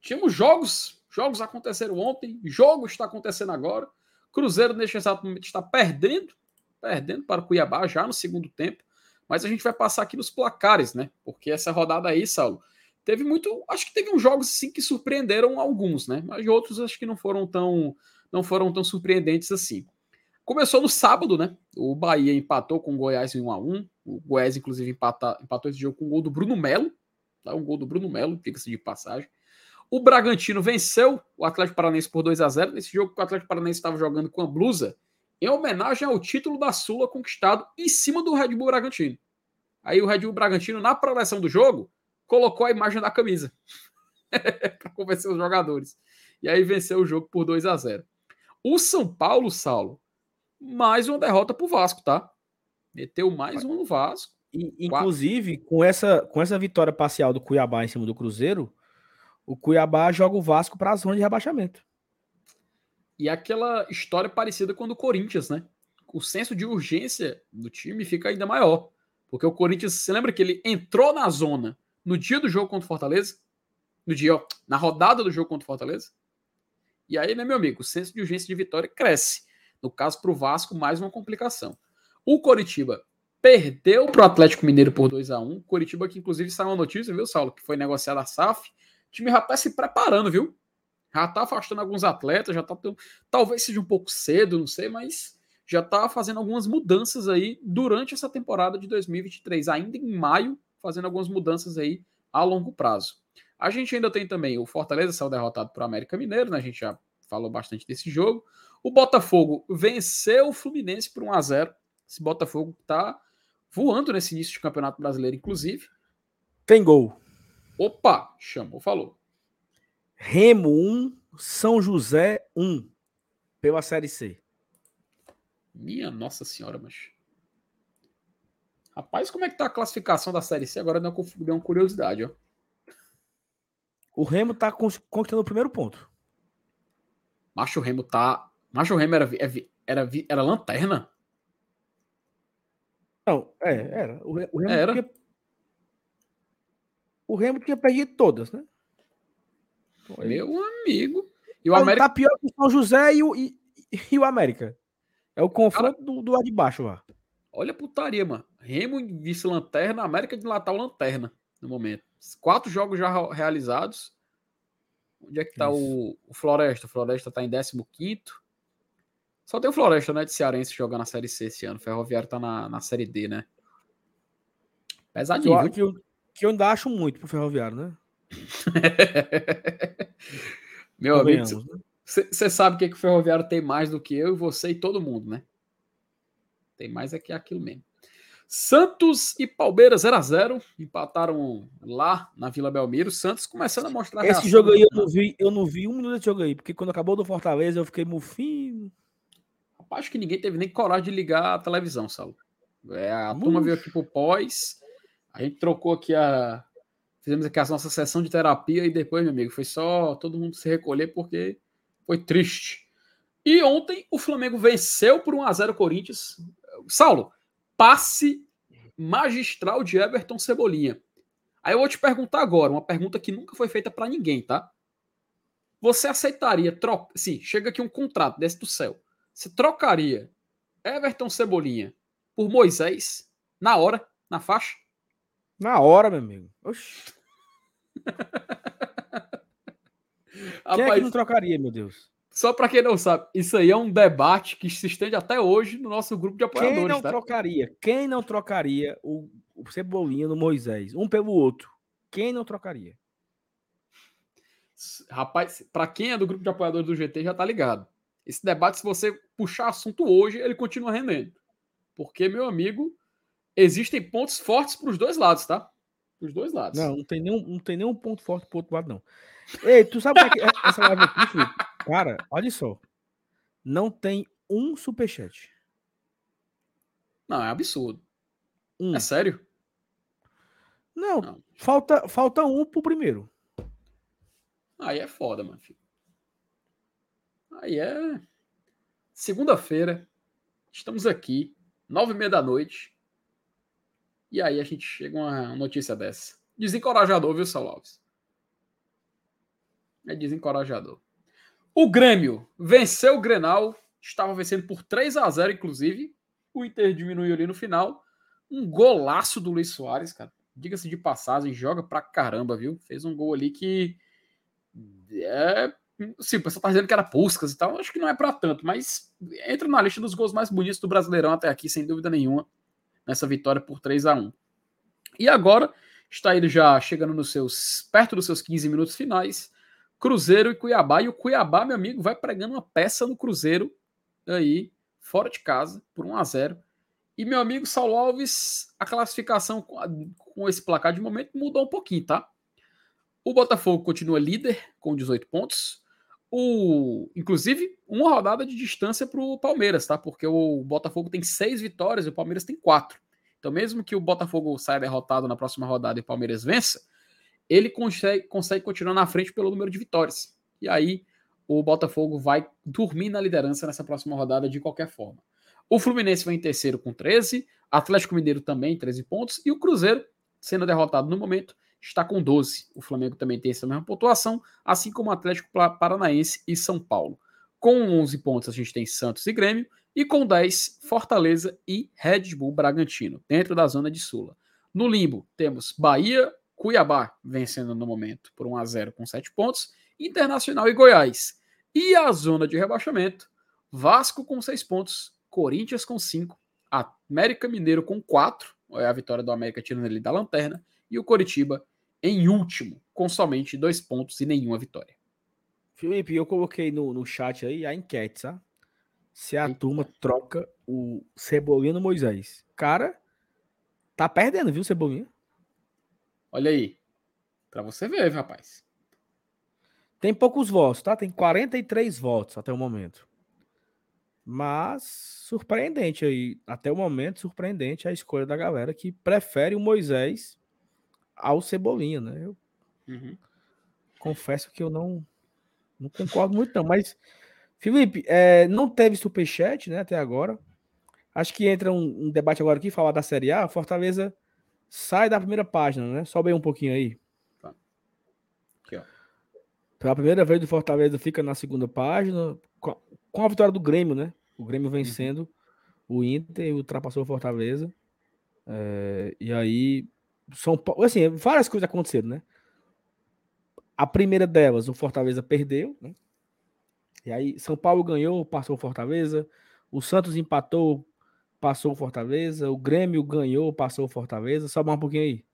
Tínhamos jogos, jogos aconteceram ontem, jogo está acontecendo agora. Cruzeiro, neste exato momento, está perdendo, perdendo para o Cuiabá já no segundo tempo. Mas a gente vai passar aqui nos placares, né? Porque essa rodada aí, Saulo, teve muito. Acho que teve uns jogos sim que surpreenderam alguns, né? Mas outros acho que não foram tão, não foram tão surpreendentes assim. Começou no sábado, né? O Bahia empatou com o Goiás em 1 a 1 O Goiás, inclusive, empata, empatou esse jogo com o gol do Bruno Melo. Tá? Um gol do Bruno Melo, fica-se de passagem. O Bragantino venceu o Atlético Paranaense por 2 a 0 Nesse jogo que o Atlético Paranaense estava jogando com a blusa em homenagem ao título da Sula conquistado em cima do Red Bull Bragantino. Aí o Red Bull Bragantino, na preleção do jogo, colocou a imagem da camisa [laughs] para convencer os jogadores. E aí venceu o jogo por 2 a 0 O São Paulo, Saulo, mais uma derrota para o Vasco, tá? Meteu mais um no Vasco. Inclusive, com essa, com essa vitória parcial do Cuiabá em cima do Cruzeiro, o Cuiabá joga o Vasco para a zona de rebaixamento. E aquela história parecida com a do Corinthians, né? O senso de urgência do time fica ainda maior. Porque o Corinthians, você lembra que ele entrou na zona no dia do jogo contra o Fortaleza? No dia, ó, na rodada do jogo contra o Fortaleza? E aí, né, meu amigo, o senso de urgência de vitória cresce. No caso, para o Vasco, mais uma complicação. O Coritiba perdeu para o Atlético Mineiro por 2 a 1 Coritiba, que inclusive saiu uma notícia, viu, Saulo, que foi negociada a SAF. O time já está se preparando, viu? Já tá afastando alguns atletas, já tá. Talvez seja um pouco cedo, não sei, mas já tá fazendo algumas mudanças aí durante essa temporada de 2023, ainda em maio, fazendo algumas mudanças aí a longo prazo. A gente ainda tem também o Fortaleza saiu derrotado para o América Mineiro, né? A gente já falou bastante desse jogo. O Botafogo venceu o Fluminense por 1 a 0. Esse Botafogo tá voando nesse início de Campeonato Brasileiro, inclusive. Tem gol. Opa, chamou, falou. Remo 1, São José 1, pela Série C. Minha Nossa Senhora, mas. Rapaz, como é que tá a classificação da Série C? Agora deu uma curiosidade, ó. O Remo tá conquistando o primeiro ponto. Macho Remo tá. Macho Remo era, era, era, era lanterna? Não, é, era. O, Remo era. Tinha... O Remo tinha perdido todas, né? Meu amigo. E o América. Tá pior que o São José e o, e, e o América. É o confronto Cara, do, do lado de baixo lá. Olha a putaria, mano. Remo vice-lanterna, América de Natal lanterna no momento. Quatro jogos já realizados. Onde é que tá o, o, Floresta? O Floresta tá em 15. Só tem o Floresta, né? De Cearense jogando na Série C esse ano. O Ferroviário tá na, na Série D, né? Pesadinho. Eu, que eu ainda acho muito pro Ferroviário, né? [laughs] Meu amigo, você né? sabe que, que o Ferroviário tem mais do que eu e você e todo mundo, né? Tem mais é que aquilo mesmo. Santos e Palmeiras 0 a 0 empataram lá na Vila Belmiro. Santos começando a mostrar. Esse jogo aí eu não vi, eu não vi um minuto de jogo aí, porque quando acabou do Fortaleza eu fiquei. Rapaz, acho que ninguém teve nem coragem de ligar a televisão, Saulo. É, a Uf. turma veio aqui pro pós, a gente trocou aqui a, Fizemos aqui a nossa sessão de terapia e depois, meu amigo, foi só todo mundo se recolher porque foi triste. E ontem o Flamengo venceu por 1 a 0 o Corinthians. Saulo, passe magistral de Everton Cebolinha. Aí eu vou te perguntar agora, uma pergunta que nunca foi feita para ninguém, tá? Você aceitaria troca, sim, chega aqui um contrato desse do céu. Você trocaria Everton Cebolinha por Moisés na hora, na faixa? Na hora, meu amigo. Oxi. [laughs] Quem é que não trocaria, meu Deus? Só para quem não sabe, isso aí é um debate que se estende até hoje no nosso grupo de apoiadores. Quem não tá? trocaria? Quem não trocaria o, o Cebolinha no Moisés? Um pelo outro. Quem não trocaria? Rapaz, para quem é do grupo de apoiadores do GT já tá ligado. Esse debate, se você puxar assunto hoje, ele continua rendendo. Porque, meu amigo, existem pontos fortes para os dois lados, tá? Os dois lados. Não, não tem nenhum, não tem nenhum ponto forte pro outro lado, não. Ei, tu sabe o que é, é essa live aqui, Felipe? Cara, olha só. Não tem um superchat. Não, é absurdo. Um. É sério? Não, não, Falta, falta um pro primeiro. Aí é foda, mano. Filho. Aí é. Segunda-feira. Estamos aqui, nove e meia da noite. E aí a gente chega uma notícia dessa. Desencorajador, viu, Saulo Alves? É desencorajador. O Grêmio venceu o Grenal, estava vencendo por 3 a 0 inclusive. O Inter diminuiu ali no final. Um golaço do Luiz Soares, cara. Diga-se de passagem, joga pra caramba, viu? Fez um gol ali que é, sim, o pessoal tá dizendo que era Puscas e tal. Acho que não é para tanto, mas entra na lista dos gols mais bonitos do Brasileirão até aqui, sem dúvida nenhuma, nessa vitória por 3 a 1 E agora está ele já chegando nos seus perto dos seus 15 minutos finais. Cruzeiro e Cuiabá. E o Cuiabá, meu amigo, vai pregando uma peça no Cruzeiro aí, fora de casa, por 1 a 0 E meu amigo Saulo Alves, a classificação com esse placar de momento mudou um pouquinho, tá? O Botafogo continua líder com 18 pontos. O, inclusive, uma rodada de distância para o Palmeiras, tá? Porque o Botafogo tem seis vitórias e o Palmeiras tem quatro. Então, mesmo que o Botafogo saia derrotado na próxima rodada e o Palmeiras vença, ele consegue, consegue continuar na frente pelo número de vitórias. E aí, o Botafogo vai dormir na liderança nessa próxima rodada de qualquer forma. O Fluminense vai em terceiro com 13, Atlético Mineiro também 13 pontos, e o Cruzeiro, sendo derrotado no momento, está com 12. O Flamengo também tem essa mesma pontuação, assim como o Atlético Paranaense e São Paulo. Com 11 pontos a gente tem Santos e Grêmio, e com 10, Fortaleza e Red Bull Bragantino, dentro da zona de Sula. No limbo, temos Bahia, Cuiabá vencendo no momento por 1 a 0 com 7 pontos, Internacional e Goiás. E a zona de rebaixamento, Vasco com 6 pontos, Corinthians com 5, América Mineiro com 4, é a vitória do América tirando ele da lanterna, e o Coritiba em último, com somente dois pontos e nenhuma vitória. Felipe, eu coloquei no, no chat aí a enquete, sabe? Se a turma troca o Cebolinha no Moisés. Cara, tá perdendo, viu, Cebolinha? Olha aí. Pra você ver, rapaz. Tem poucos votos, tá? Tem 43 votos até o momento. Mas surpreendente aí, até o momento, surpreendente a escolha da galera que prefere o Moisés ao Cebolinha, né? Eu uhum. confesso que eu não, não concordo muito, não. Mas, Felipe, é, não teve superchat, né, até agora. Acho que entra um, um, debate agora aqui, falar da Série A. Fortaleza sai da primeira página, né? Sobe aí um pouquinho aí. Tá. Aqui, ó. Pela primeira vez do Fortaleza fica na segunda página, com a, com a vitória do Grêmio, né? O Grêmio uhum. vencendo uhum. o Inter e ultrapassou o Fortaleza. É, e aí são Paulo, assim, várias coisas aconteceram, né? A primeira delas, o Fortaleza perdeu, né? E aí, São Paulo ganhou, passou o Fortaleza. O Santos empatou, passou o Fortaleza. O Grêmio ganhou, passou o Fortaleza. Só mais um pouquinho aí.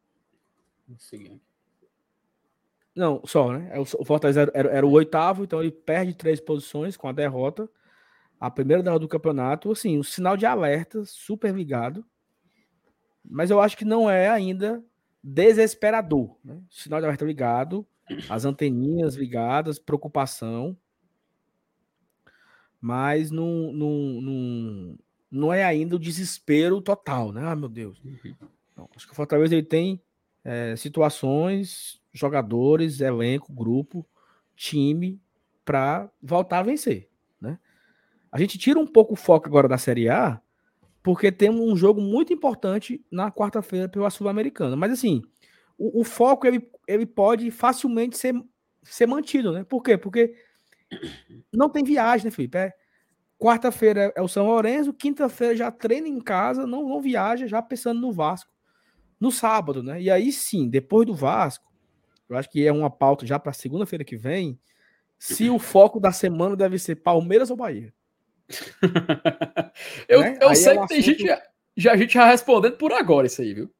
Não, só, né? É o Fortaleza era, era, o oitavo, então ele perde três posições com a derrota. A primeira derrota do campeonato, assim, um sinal de alerta, super ligado. Mas eu acho que não é ainda desesperador. Né? Sinal de alerta ligado, as anteninhas ligadas, preocupação. Mas não, não, não, não é ainda o desespero total, né? Ah, meu Deus. Não, acho que o Fortaleza ele tem é, situações, jogadores, elenco, grupo, time para voltar a vencer, né? A gente tira um pouco o foco agora da Série A, porque temos um jogo muito importante na quarta-feira pela Sul-Americana. Mas assim, o, o, foco ele, ele pode facilmente ser, ser mantido, né? Por quê? Porque [coughs] não tem viagem, né, Felipe? É, quarta-feira é o São Lourenço, quinta-feira já treina em casa, não, não viaja, já pensando no Vasco. No sábado, né? E aí sim, depois do Vasco, eu acho que é uma pauta já para segunda-feira que vem, se o [coughs] foco da semana deve ser Palmeiras ou Bahia. [laughs] eu né? eu sei é um que tem assunto... gente já, a gente já respondendo por agora isso aí, viu?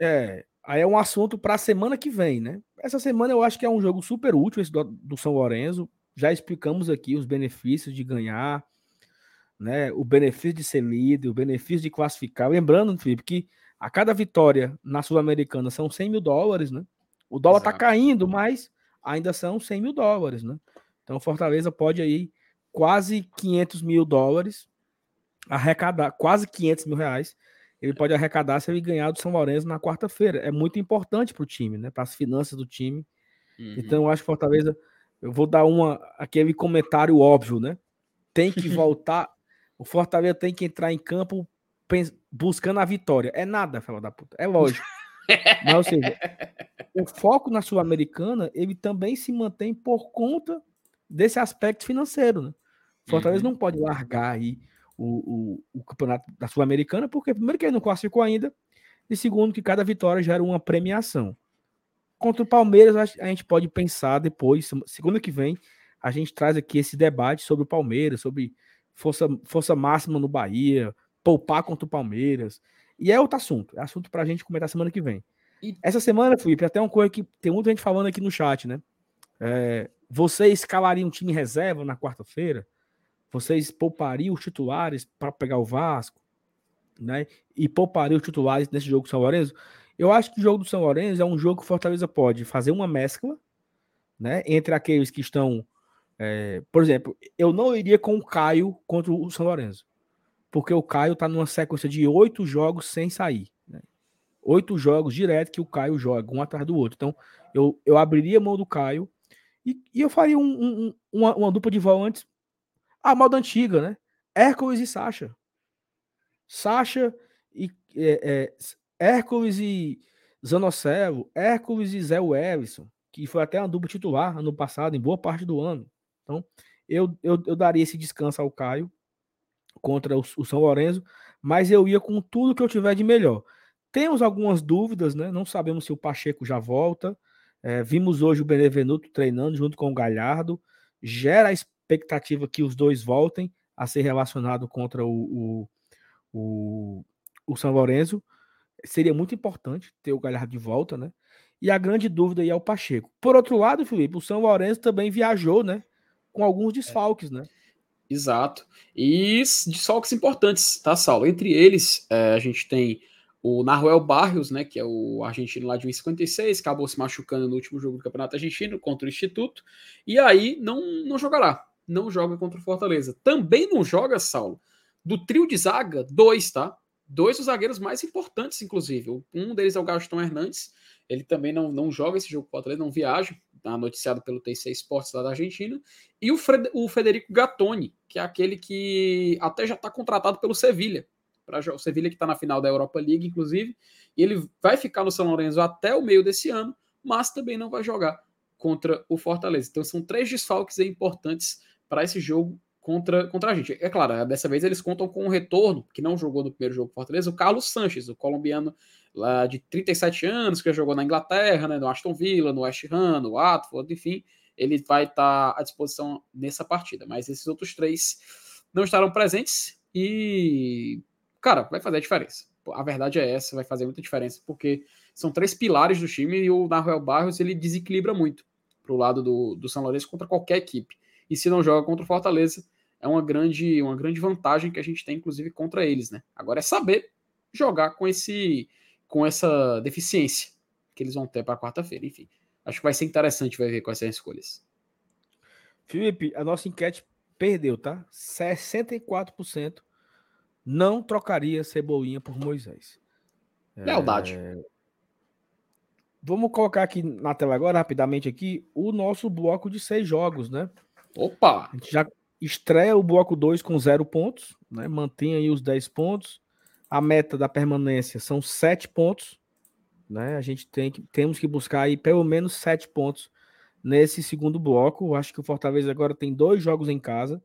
É, aí é um assunto para a semana que vem, né? Essa semana eu acho que é um jogo super útil esse do, do São Lourenço. Já explicamos aqui os benefícios de ganhar, né? O benefício de ser líder, o benefício de classificar. Lembrando, Felipe, que a cada vitória na Sul-Americana são 100 mil dólares, né? O dólar está caindo, mas ainda são 100 mil dólares, né? Então Fortaleza pode aí quase 500 mil dólares, arrecadar quase 500 mil reais. Ele pode arrecadar se ele ganhar do São Lourenço na quarta-feira. É muito importante para o time, né? Para as finanças do time. Uhum. Então, eu acho que Fortaleza. Eu vou dar uma aquele comentário óbvio, né? Tem que [laughs] voltar. o Fortaleza tem que entrar em campo buscando a vitória. É nada, fala da puta. É lógico. [laughs] Mas, ou seja, o foco na Sul-Americana ele também se mantém por conta desse aspecto financeiro, né? Fortaleza uhum. não pode largar aí o, o, o campeonato da Sul-Americana, porque primeiro que ele não classificou ainda, e segundo que cada vitória gera uma premiação. Contra o Palmeiras, a gente pode pensar depois, segunda que vem, a gente traz aqui esse debate sobre o Palmeiras, sobre força, força máxima no Bahia, poupar contra o Palmeiras. E é outro assunto, é assunto para a gente comentar semana que vem. E... Essa semana, Felipe, até uma coisa que tem muita gente falando aqui no chat, né? É, você escalaria um time reserva na quarta-feira? Vocês poupariam os titulares para pegar o Vasco? Né? E poupariam os titulares nesse jogo do São Lourenço? Eu acho que o jogo do São Lourenço é um jogo que o Fortaleza pode fazer uma mescla né, entre aqueles que estão. É, por exemplo, eu não iria com o Caio contra o São Lourenço, porque o Caio está numa sequência de oito jogos sem sair. Né? Oito jogos direto que o Caio joga, um atrás do outro. Então, eu, eu abriria mão do Caio e, e eu faria um, um, uma, uma, dupla de volantes a moda antiga, né? Hércules e Sasha. Sasha e é, é, Hércules e Zanocelo, Hércules e Zé Wellison, que foi até uma dupla titular ano passado, em boa parte do ano. Então, eu, eu, eu daria esse descanso ao Caio contra o, o São Lourenço, mas eu ia com tudo que eu tiver de melhor. Temos algumas dúvidas, né? Não sabemos se o Pacheco já volta. É, vimos hoje o Benevenuto treinando junto com o Galhardo. Gera expectativa que os dois voltem a ser relacionado contra o, o, o, o São Lourenço. Seria muito importante ter o Galhardo de volta, né? E a grande dúvida aí é o Pacheco. Por outro lado, Felipe, o São Lourenço também viajou, né? Com alguns desfalques, né? Exato. E desfalques importantes, tá, Saulo? Entre eles, é, a gente tem o Naruel Barrios, né, que é o argentino lá de 1,56, acabou se machucando no último jogo do Campeonato Argentino contra o Instituto, e aí não, não jogará, não joga contra o Fortaleza. Também não joga, Saulo, do trio de zaga, dois, tá? Dois dos zagueiros mais importantes, inclusive. Um deles é o Gaston Hernandes, ele também não, não joga esse jogo com o Fortaleza, não viaja, tá noticiado pelo TC Sports lá da Argentina, e o, Fred, o Federico Gattoni, que é aquele que até já está contratado pelo Sevilha, o Sevilha que está na final da Europa League, inclusive, e ele vai ficar no São Lourenço até o meio desse ano, mas também não vai jogar contra o Fortaleza. Então são três desfalques importantes para esse jogo contra, contra a gente. É claro, dessa vez eles contam com um retorno, que não jogou no primeiro jogo Fortaleza, o Carlos Sanches, o colombiano lá de 37 anos, que já jogou na Inglaterra, né, no Aston Villa, no West Ham, no Watford, enfim, ele vai estar tá à disposição nessa partida. Mas esses outros três não estarão presentes e cara, vai fazer a diferença. A verdade é essa, vai fazer muita diferença, porque são três pilares do time e o Naruel Barros ele desequilibra muito pro lado do, do São Lourenço contra qualquer equipe. E se não joga contra o Fortaleza, é uma grande, uma grande vantagem que a gente tem, inclusive, contra eles, né? Agora é saber jogar com esse com essa deficiência que eles vão ter para quarta-feira. Enfim, acho que vai ser interessante vai ver quais são as escolhas. Felipe, a nossa enquete perdeu, tá? 64% não trocaria Cebolinha por Moisés. Lealdade. É... Vamos colocar aqui na tela agora, rapidamente aqui, o nosso bloco de seis jogos, né? Opa! A gente já, estreia o bloco 2 com zero pontos, né? Mantém aí os 10 pontos. A meta da permanência são 7 pontos, né? A gente tem que, temos que buscar aí pelo menos 7 pontos nesse segundo bloco. Acho que o Fortaleza agora tem dois jogos em casa,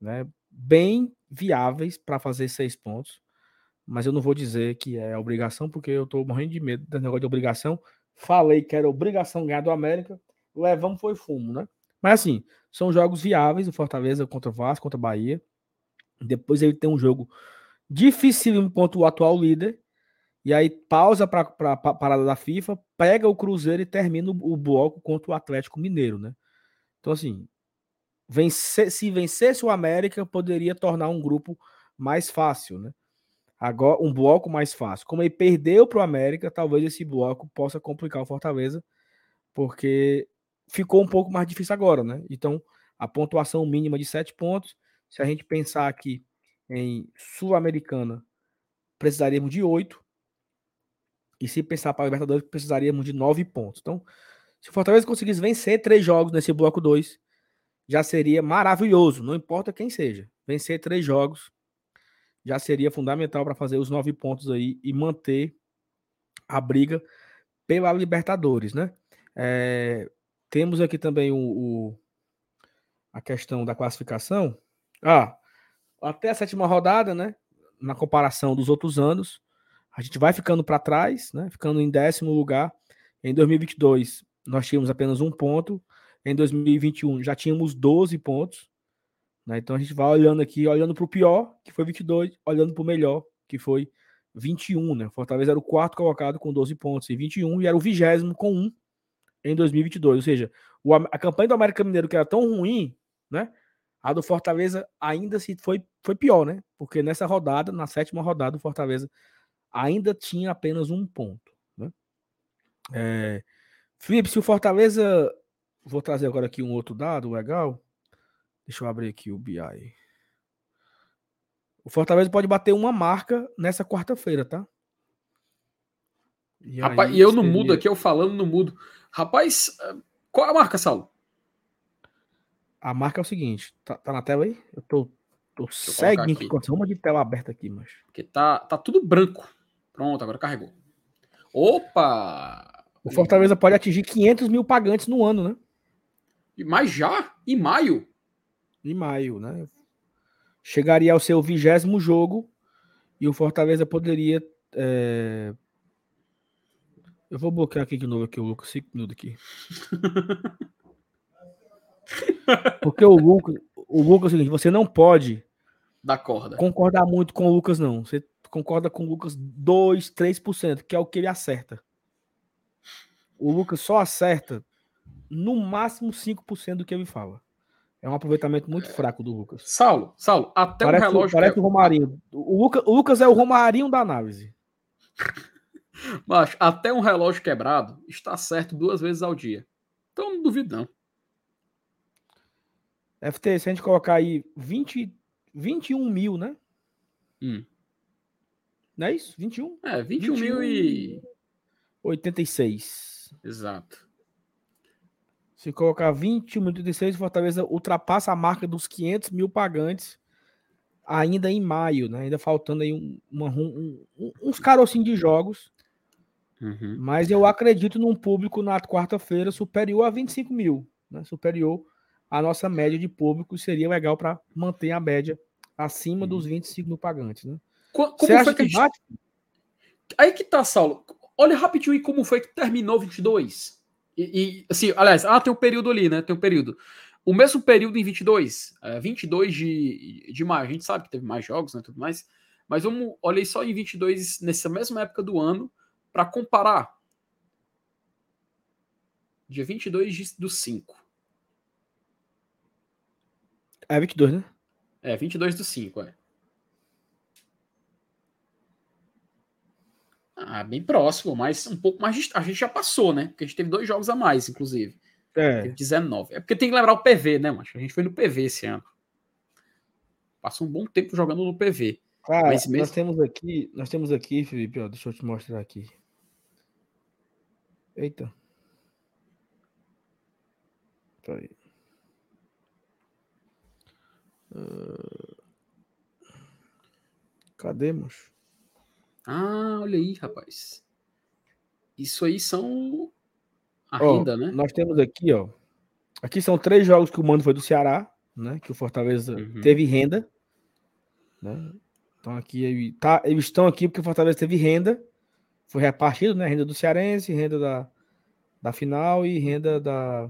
né? Bem viáveis para fazer seis pontos. Mas eu não vou dizer que é obrigação, porque eu tô morrendo de medo desse negócio de obrigação. Falei que era obrigação ganhar do América, levamos foi fumo, né? Mas assim, são jogos viáveis, o Fortaleza contra o Vasco, contra o Bahia. Depois ele tem um jogo difícil contra o atual líder. E aí pausa para a parada da FIFA, pega o Cruzeiro e termina o, o bloco contra o Atlético Mineiro, né? Então, assim, vencer, se vencesse o América, poderia tornar um grupo mais fácil, né? Agora, um bloco mais fácil. Como ele perdeu para o América, talvez esse bloco possa complicar o Fortaleza, porque ficou um pouco mais difícil agora, né? Então, a pontuação mínima de sete pontos. Se a gente pensar aqui em Sul-Americana, precisaríamos de oito. E se pensar para a Libertadores, precisaríamos de nove pontos. Então, se o Fortaleza conseguisse vencer três jogos nesse bloco 2, já seria maravilhoso, não importa quem seja. Vencer três jogos já seria fundamental para fazer os nove pontos aí e manter a briga pela Libertadores, né? É, temos aqui também o, o, a questão da classificação. Ah, até a sétima rodada, né? Na comparação dos outros anos, a gente vai ficando para trás, né? Ficando em décimo lugar. Em 2022, nós tínhamos apenas um ponto. Em 2021, já tínhamos 12 pontos. Né? Então a gente vai olhando aqui, olhando para o pior, que foi 22, olhando para o melhor, que foi 21. Né? Fortaleza era o quarto colocado com 12 pontos em 21 e era o vigésimo com 1 em 2022. Ou seja, o, a campanha do América Mineiro, que era tão ruim, né? A do Fortaleza ainda se foi, foi pior, né? Porque nessa rodada, na sétima rodada, o Fortaleza ainda tinha apenas um ponto. Né? É, Felipe, se o Fortaleza. Vou trazer agora aqui um outro dado legal. Deixa eu abrir aqui o BI. O Fortaleza pode bater uma marca nessa quarta-feira, tá? E, Rapaz, e eu seria... não mudo aqui, eu falando no mudo. Rapaz, qual é a marca, Saulo? A marca é o seguinte, tá, tá na tela aí? Eu tô, tô cego com uma de tela aberta aqui, mas. Porque tá, tá tudo branco. Pronto, agora carregou. Opa! O Fortaleza pode atingir 500 mil pagantes no ano, né? Mas já? Em maio? Em maio, né? Chegaria ao seu vigésimo jogo e o Fortaleza poderia é, eu vou bloquear aqui de novo aqui o Lucas, 5 minutos aqui. [laughs] Porque o Lucas, o Lucas é o seguinte, você não pode da corda. concordar muito com o Lucas, não. Você concorda com o Lucas 2, 3%, que é o que ele acerta. O Lucas só acerta no máximo 5% do que ele fala. É um aproveitamento muito fraco do Lucas. Saulo, Saulo, até parece, o relógio. Parece que... o Romarinho. O Lucas, o Lucas é o Romarinho da análise. [laughs] Mas até um relógio quebrado está certo duas vezes ao dia. Então não duvido, não. FT, se a gente colocar aí 20, 21 mil, né? Hum. Não é isso? 21? É, 21, 21 mil e. 86. Exato. Se colocar 21 mil e 86, Fortaleza ultrapassa a marca dos 500 mil pagantes ainda em maio, né? Ainda faltando aí um, uma, um, um, uns carocinhos de jogos. Uhum. Mas eu acredito num público na quarta-feira superior a 25 mil, né? superior à nossa média de público. Seria legal para manter a média acima uhum. dos 25 mil pagantes. Né? Como, como foi que, que bate? Aí que tá, Saulo. Olha rapidinho aí como foi que terminou 22. E, e assim, aliás, ah, tem um período ali, né? Tem um período. O mesmo período em 22, é, 22 de, de maio, a gente sabe que teve mais jogos, né, tudo mais, mas vamos, olhei só em 22, nessa mesma época do ano, para comparar. Dia 22 de, do 5. É 22, né? É, 22 do 5, é. Ah, bem próximo, mas um pouco mais. A gente já passou, né? Porque a gente teve dois jogos a mais, inclusive. É. Teve 19. É porque tem que lembrar o PV, né, macho? A gente foi no PV esse ano. Passou um bom tempo jogando no PV. Cara, mesmo... nós temos aqui, nós temos aqui, Felipe, ó, deixa eu te mostrar aqui. Eita. tá aí. Ah, cadê, moço? Ah, olha aí, rapaz. Isso aí são a ó, renda, né? Nós temos aqui, ó. Aqui são três jogos que o mando foi do Ceará, né? Que o Fortaleza uhum. teve renda. Né? Então aqui tá, eles estão aqui porque o Fortaleza teve renda. Foi repartido, né? Renda do Cearense, renda da, da final e renda da,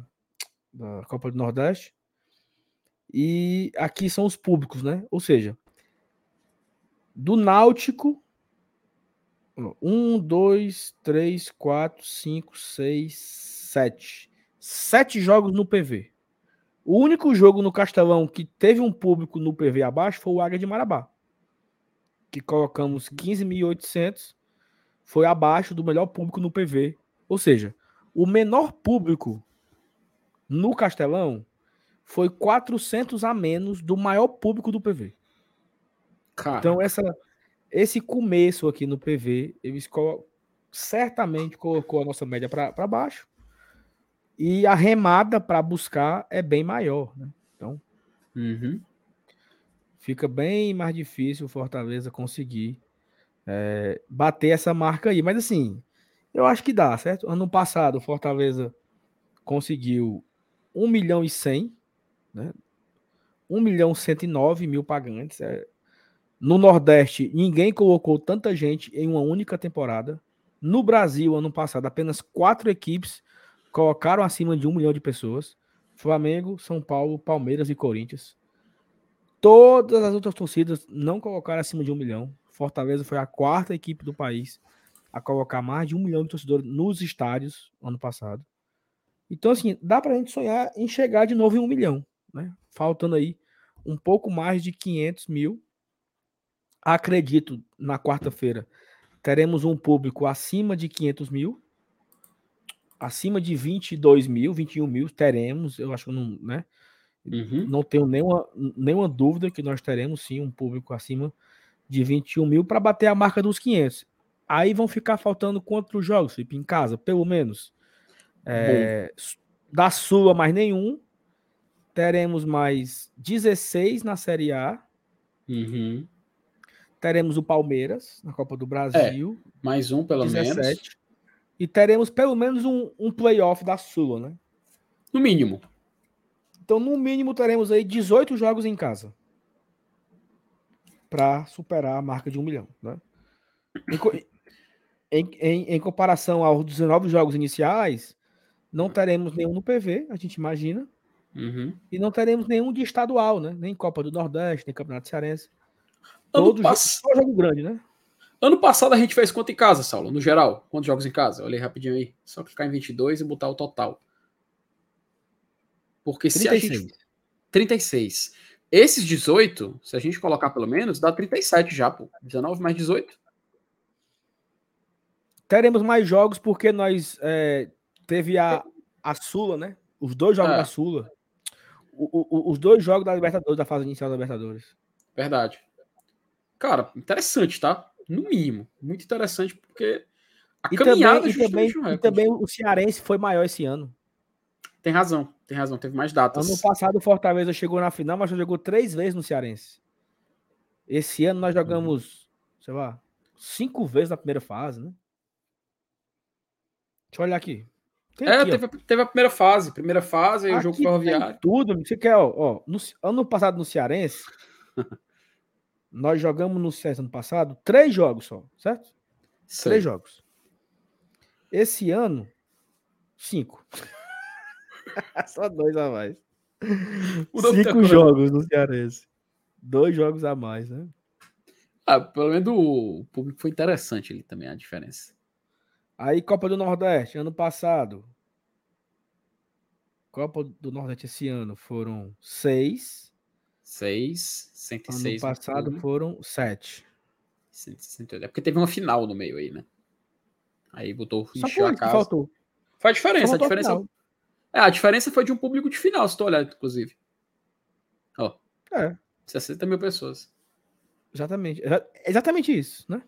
da Copa do Nordeste. E aqui são os públicos, né? Ou seja, do Náutico. ó, Um, dois, três, quatro, cinco, seis, sete. Sete jogos no PV. O único jogo no Castelão que teve um público no PV abaixo foi o Águia de Marabá. Que colocamos 15.800. Foi abaixo do melhor público no PV. Ou seja, o menor público no Castelão foi 400 a menos do maior público do PV. Cara, Então, essa, esse começo aqui no PV, eles colo- certamente colocou a nossa média para baixo. E a remada para buscar é bem maior. Né? Então, uhum. fica bem mais difícil o Fortaleza conseguir é, bater essa marca aí. Mas, assim, eu acho que dá, certo? Ano passado, o Fortaleza conseguiu 1 milhão e 100, né? 1 milhão e 109 mil pagantes. É, no Nordeste, ninguém colocou tanta gente em uma única temporada. No Brasil, ano passado, apenas quatro equipes colocaram acima de um milhão de pessoas: Flamengo, São Paulo, Palmeiras e Corinthians. Todas as outras torcidas não colocaram acima de um milhão. Fortaleza foi a quarta equipe do país a colocar mais de um milhão de torcedores nos estádios ano passado. Então, assim, dá pra gente sonhar em chegar de novo em um milhão, né? Faltando aí um pouco mais de 500 mil. Acredito, na quarta-feira, teremos um público acima de 500 mil. Acima de 22 mil, 21 mil, teremos. Eu acho que não, né? Uhum. Não tenho nenhuma, nenhuma dúvida que nós teremos sim um público acima de 21 mil para bater a marca dos 500. Aí vão ficar faltando quantos jogos, Felipe, em casa? Pelo menos. É, da Sula, mais nenhum. Teremos mais 16 na Série A. Uhum. Teremos o Palmeiras na Copa do Brasil. Mais um, pelo menos. 17. E teremos pelo menos um, um playoff da Sula, né? No mínimo. Então, no mínimo, teremos aí 18 jogos em casa. Para superar a marca de um milhão. Né? Em, em- em- comparação aos 19 jogos iniciais, não teremos nenhum no PV, a gente imagina. Uhum. E não teremos nenhum de estadual, né? Nem Copa do Nordeste, nem Campeonato Cearense. Ano, Todo jogo, pass... só jogo grande, né? ano passado a gente fez quanto em casa, Saulo? No geral? Quantos jogos em casa? Olha aí rapidinho aí. Só clicar em 22 e botar o total. Porque se a 36. gente... 36. Esses 18, se a gente colocar pelo menos, dá 37 já, pô. 19 mais 18. Teremos mais jogos porque nós é, teve a, a Sula, né? Os dois jogos É. da Sula. O- o- os dois jogos da Libertadores, da fase inicial da Libertadores. Verdade. Cara, interessante, tá? No mínimo. Muito interessante, porque a E caminhada também, e, também, e também o Cearense foi maior esse ano. Tem razão, tem razão. Teve mais datas. Ano passado o Fortaleza chegou na final, mas só jogou três vezes no Cearense. Esse ano nós jogamos, sei lá, cinco vezes na primeira fase, né? Deixa eu olhar aqui. Tem É, aqui, teve, teve a primeira fase. Primeira fase, aí o jogo ferroviário. Tudo, você quer, ó, ó, no- ano passado no Cearense, [laughs] nós jogamos no Cearense ano passado três jogos só, certo? Sei. Três jogos. Esse ano, cinco. [laughs] só dois a mais. Cinco jogos no Cearense. Dois jogos a mais, né? Ah, pelo menos o público foi interessante ali também, a diferença. Aí, Copa do Nordeste, ano passado. Copa do Nordeste esse ano foram seis. 6, Ano 106. no passado foram sete. 168. É porque teve uma final no meio aí, né? Aí botou, Só encheu por a casa. faltou. A diferença. A diferença. É, a diferença foi de um público de final, se tu olhar, inclusive. Ó, É, 60 mil pessoas. exatamente. Exa- Exatamente isso, né?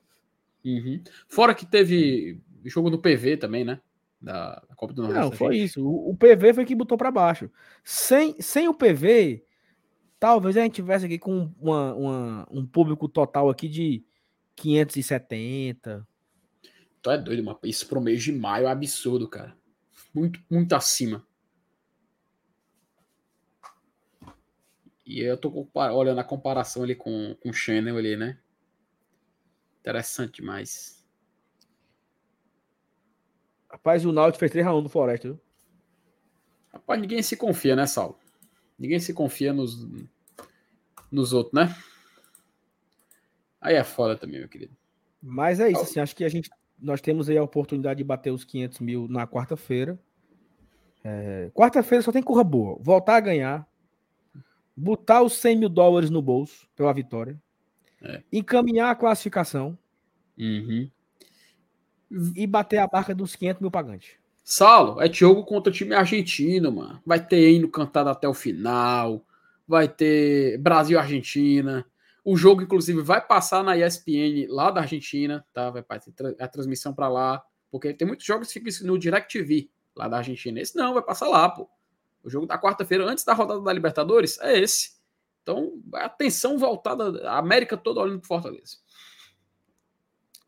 Uhum. Fora que teve jogo no PV também, né? Da, da Copa do Nordeste. Não, foi gente. isso. O, o PV foi que botou para baixo. Sem, sem o PV, talvez a gente tivesse aqui com uma, uma- um público total aqui de 570. Tu é doido, mano. Isso pro mês de maio é absurdo, cara. Muito, muito acima. E eu tô olhando a comparação ali com, com o Channel ali, né? Interessante demais. Rapaz, o Náutico fez 3x1 do Floresta, viu? Rapaz, ninguém se confia, né, Saulo? Ninguém se confia nos, nos outros, né? Aí é foda também, meu querido. Mas é isso, assim, acho que a gente, nós temos aí a oportunidade de bater os 500 mil na quarta-feira. É, quarta-feira só tem curra boa. Voltar a ganhar, botar os 100 mil dólares no bolso pela vitória, é. encaminhar a classificação uhum. e bater a marca dos 500 mil pagantes. Saulo, é jogo contra o time argentino, mano. Vai ter hino cantado até o final, vai ter Brasil-Argentina. O jogo, inclusive, vai passar na ESPN lá da Argentina, tá? Vai ter a transmissão para lá, porque tem muitos jogos que ficam no DirecTV lá da Argentina. Esse não, vai passar lá, pô. O jogo da quarta-feira, antes da rodada da Libertadores, é esse. Então, atenção voltada, a América toda olhando para Fortaleza.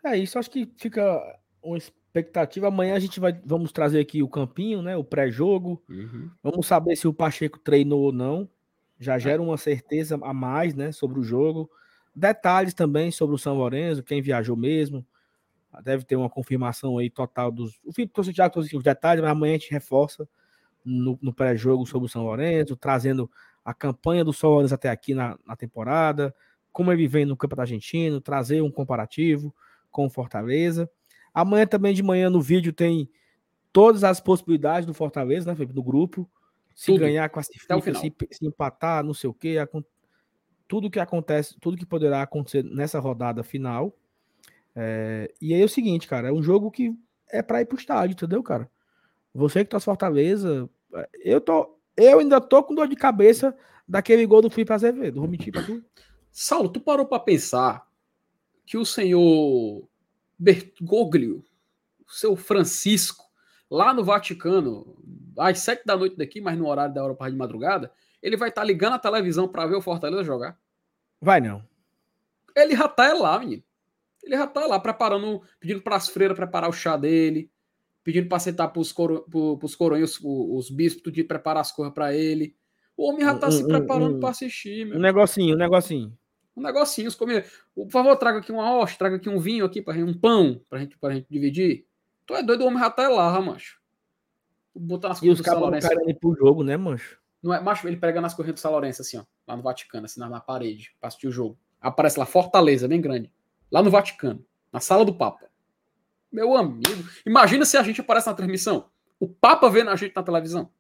É isso, acho que fica uma expectativa. Amanhã a gente vai, vamos trazer aqui o campinho, né? O pré-jogo. Uhum. Vamos saber se o Pacheco treinou ou não. Já gera uma certeza a mais, né? Sobre o jogo. Detalhes também sobre o São Lourenço, quem viajou mesmo. Deve ter uma confirmação aí total dos. O fim já trouxe os detalhes, mas amanhã a gente reforça no, no pré-jogo sobre o São Lourenço, trazendo a campanha do São Lourenço até aqui na, na temporada, como ele vem no Campeonato Argentino, trazer um comparativo com o Fortaleza. Amanhã também de manhã no vídeo tem todas as possibilidades do Fortaleza, né, Felipe, no grupo. Se tudo. ganhar, classifica, se, se, empatar, não sei o quê. Tudo que acontece, tudo que poderá acontecer nessa rodada final. É, e aí é o seguinte, cara, é um jogo que é para ir pro estádio, entendeu, cara? Você que tá Fortaleza, eu tô, eu ainda tô com dor de cabeça daquele gol do Felipe Azevedo. Vou mentir pra tu. Saulo, tu parou para pensar que o senhor Bergoglio, o seu Francisco, lá no Vaticano, às sete da noite daqui, mas no horário da Europa de madrugada, ele vai estar tá ligando a televisão para ver o Fortaleza jogar? Vai não. Ele já tá lá, menino. Ele já tá lá preparando, pedindo para as freiras preparar o chá dele, pedindo para sentar para os coro, coronhos, os, os bispos, de preparar as coisas para ele. O homem já tá um, se preparando um, para assistir, meu. Um negocinho, um negocinho. Um negocinho, os comer. Por favor, traga aqui uma hóstia, traga aqui um vinho aqui para um pão para gente, pra gente dividir. Tu é doido, o homem já tá lá, mancho. Botar nas e os caras não pro jogo, né, mancho? Não é, macho, ele pega nas correntes do São Lourenço, assim, ó, lá no Vaticano, assim, na, na parede, pra assistir o jogo. Aparece lá, Fortaleza, bem grande. Lá no Vaticano, na sala do Papa. Meu amigo, imagina se a gente aparece na transmissão. O Papa vendo a gente na televisão.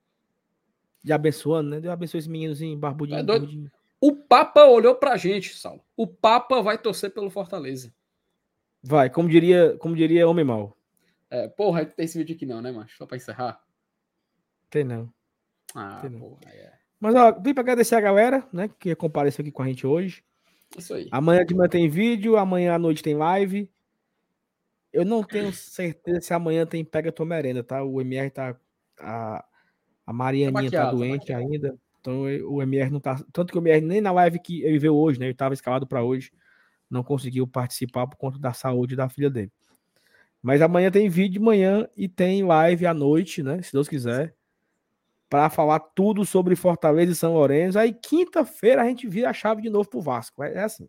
E abençoando, né? Deus abençoe esse meninozinho, barbudinho. É barbudinho. O Papa olhou pra gente, Saulo. O Papa vai torcer pelo Fortaleza. Vai, como diria, como diria Homem Mal. É, porra, tem esse vídeo aqui não, né, macho? Só pra encerrar. Tem não. Ah, tem não. porra, é. Mas, ó, vim pra agradecer a galera, né, que compareceu aqui com a gente hoje. Isso aí. Amanhã de manhã tem vídeo, amanhã à noite tem live. Eu não tenho certeza se amanhã tem Pega Tua Merenda, tá? O MR tá. A, a Marianinha tá, tá doente tá ainda. Então o MR não tá. Tanto que o MR nem na live que ele veio hoje, né? Ele tava escalado para hoje. Não conseguiu participar por conta da saúde da filha dele. Mas amanhã tem vídeo de manhã e tem live à noite, né? Se Deus quiser. Para falar tudo sobre Fortaleza e São Lourenço. Aí quinta-feira a gente vira a chave de novo pro Vasco. É, é assim.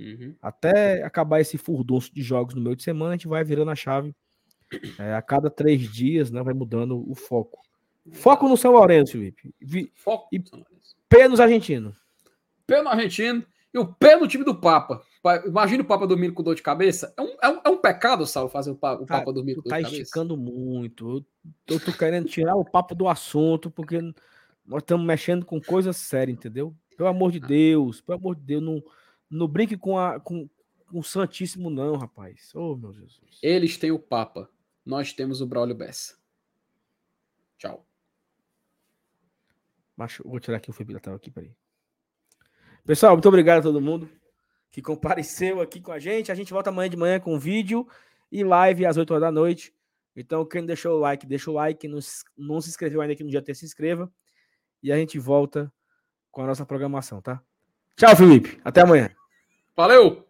Uhum. Até acabar esse furdunço de jogos no meio de semana, a gente vai virando a chave. É, a cada três dias, né? Vai mudando o foco. Foco no São Lourenço, Felipe. Vi... Foco e P nos argentinos. P no argentino e o P no time do Papa. Imagina o Papa dormindo com dor de cabeça. É um, é um, é um pecado, Saulo, fazer o Papa, o Papa dormir com dor tá de cabeça. Tá esticando muito. Eu, eu tô querendo tirar o papo do assunto, porque nós estamos mexendo com coisa séria, entendeu? Pelo amor de ah. Deus, pelo amor de Deus, não não brinque com, a, com, com o Santíssimo, não, rapaz. Oh, meu Jesus. Eles têm o Papa. Nós temos o Braulio Bessa. Tchau. Macho, vou tirar aqui o Felipe tela aqui, peraí. Pessoal, muito obrigado a todo mundo que compareceu aqui com a gente. A gente volta amanhã de manhã com vídeo e live às 8 horas da noite. Então, quem deixou o like, deixa o like. Não, não se inscreveu ainda aqui no GT, se inscreva. E a gente volta com a nossa programação, tá? Tchau, Felipe. Até amanhã. Valeu!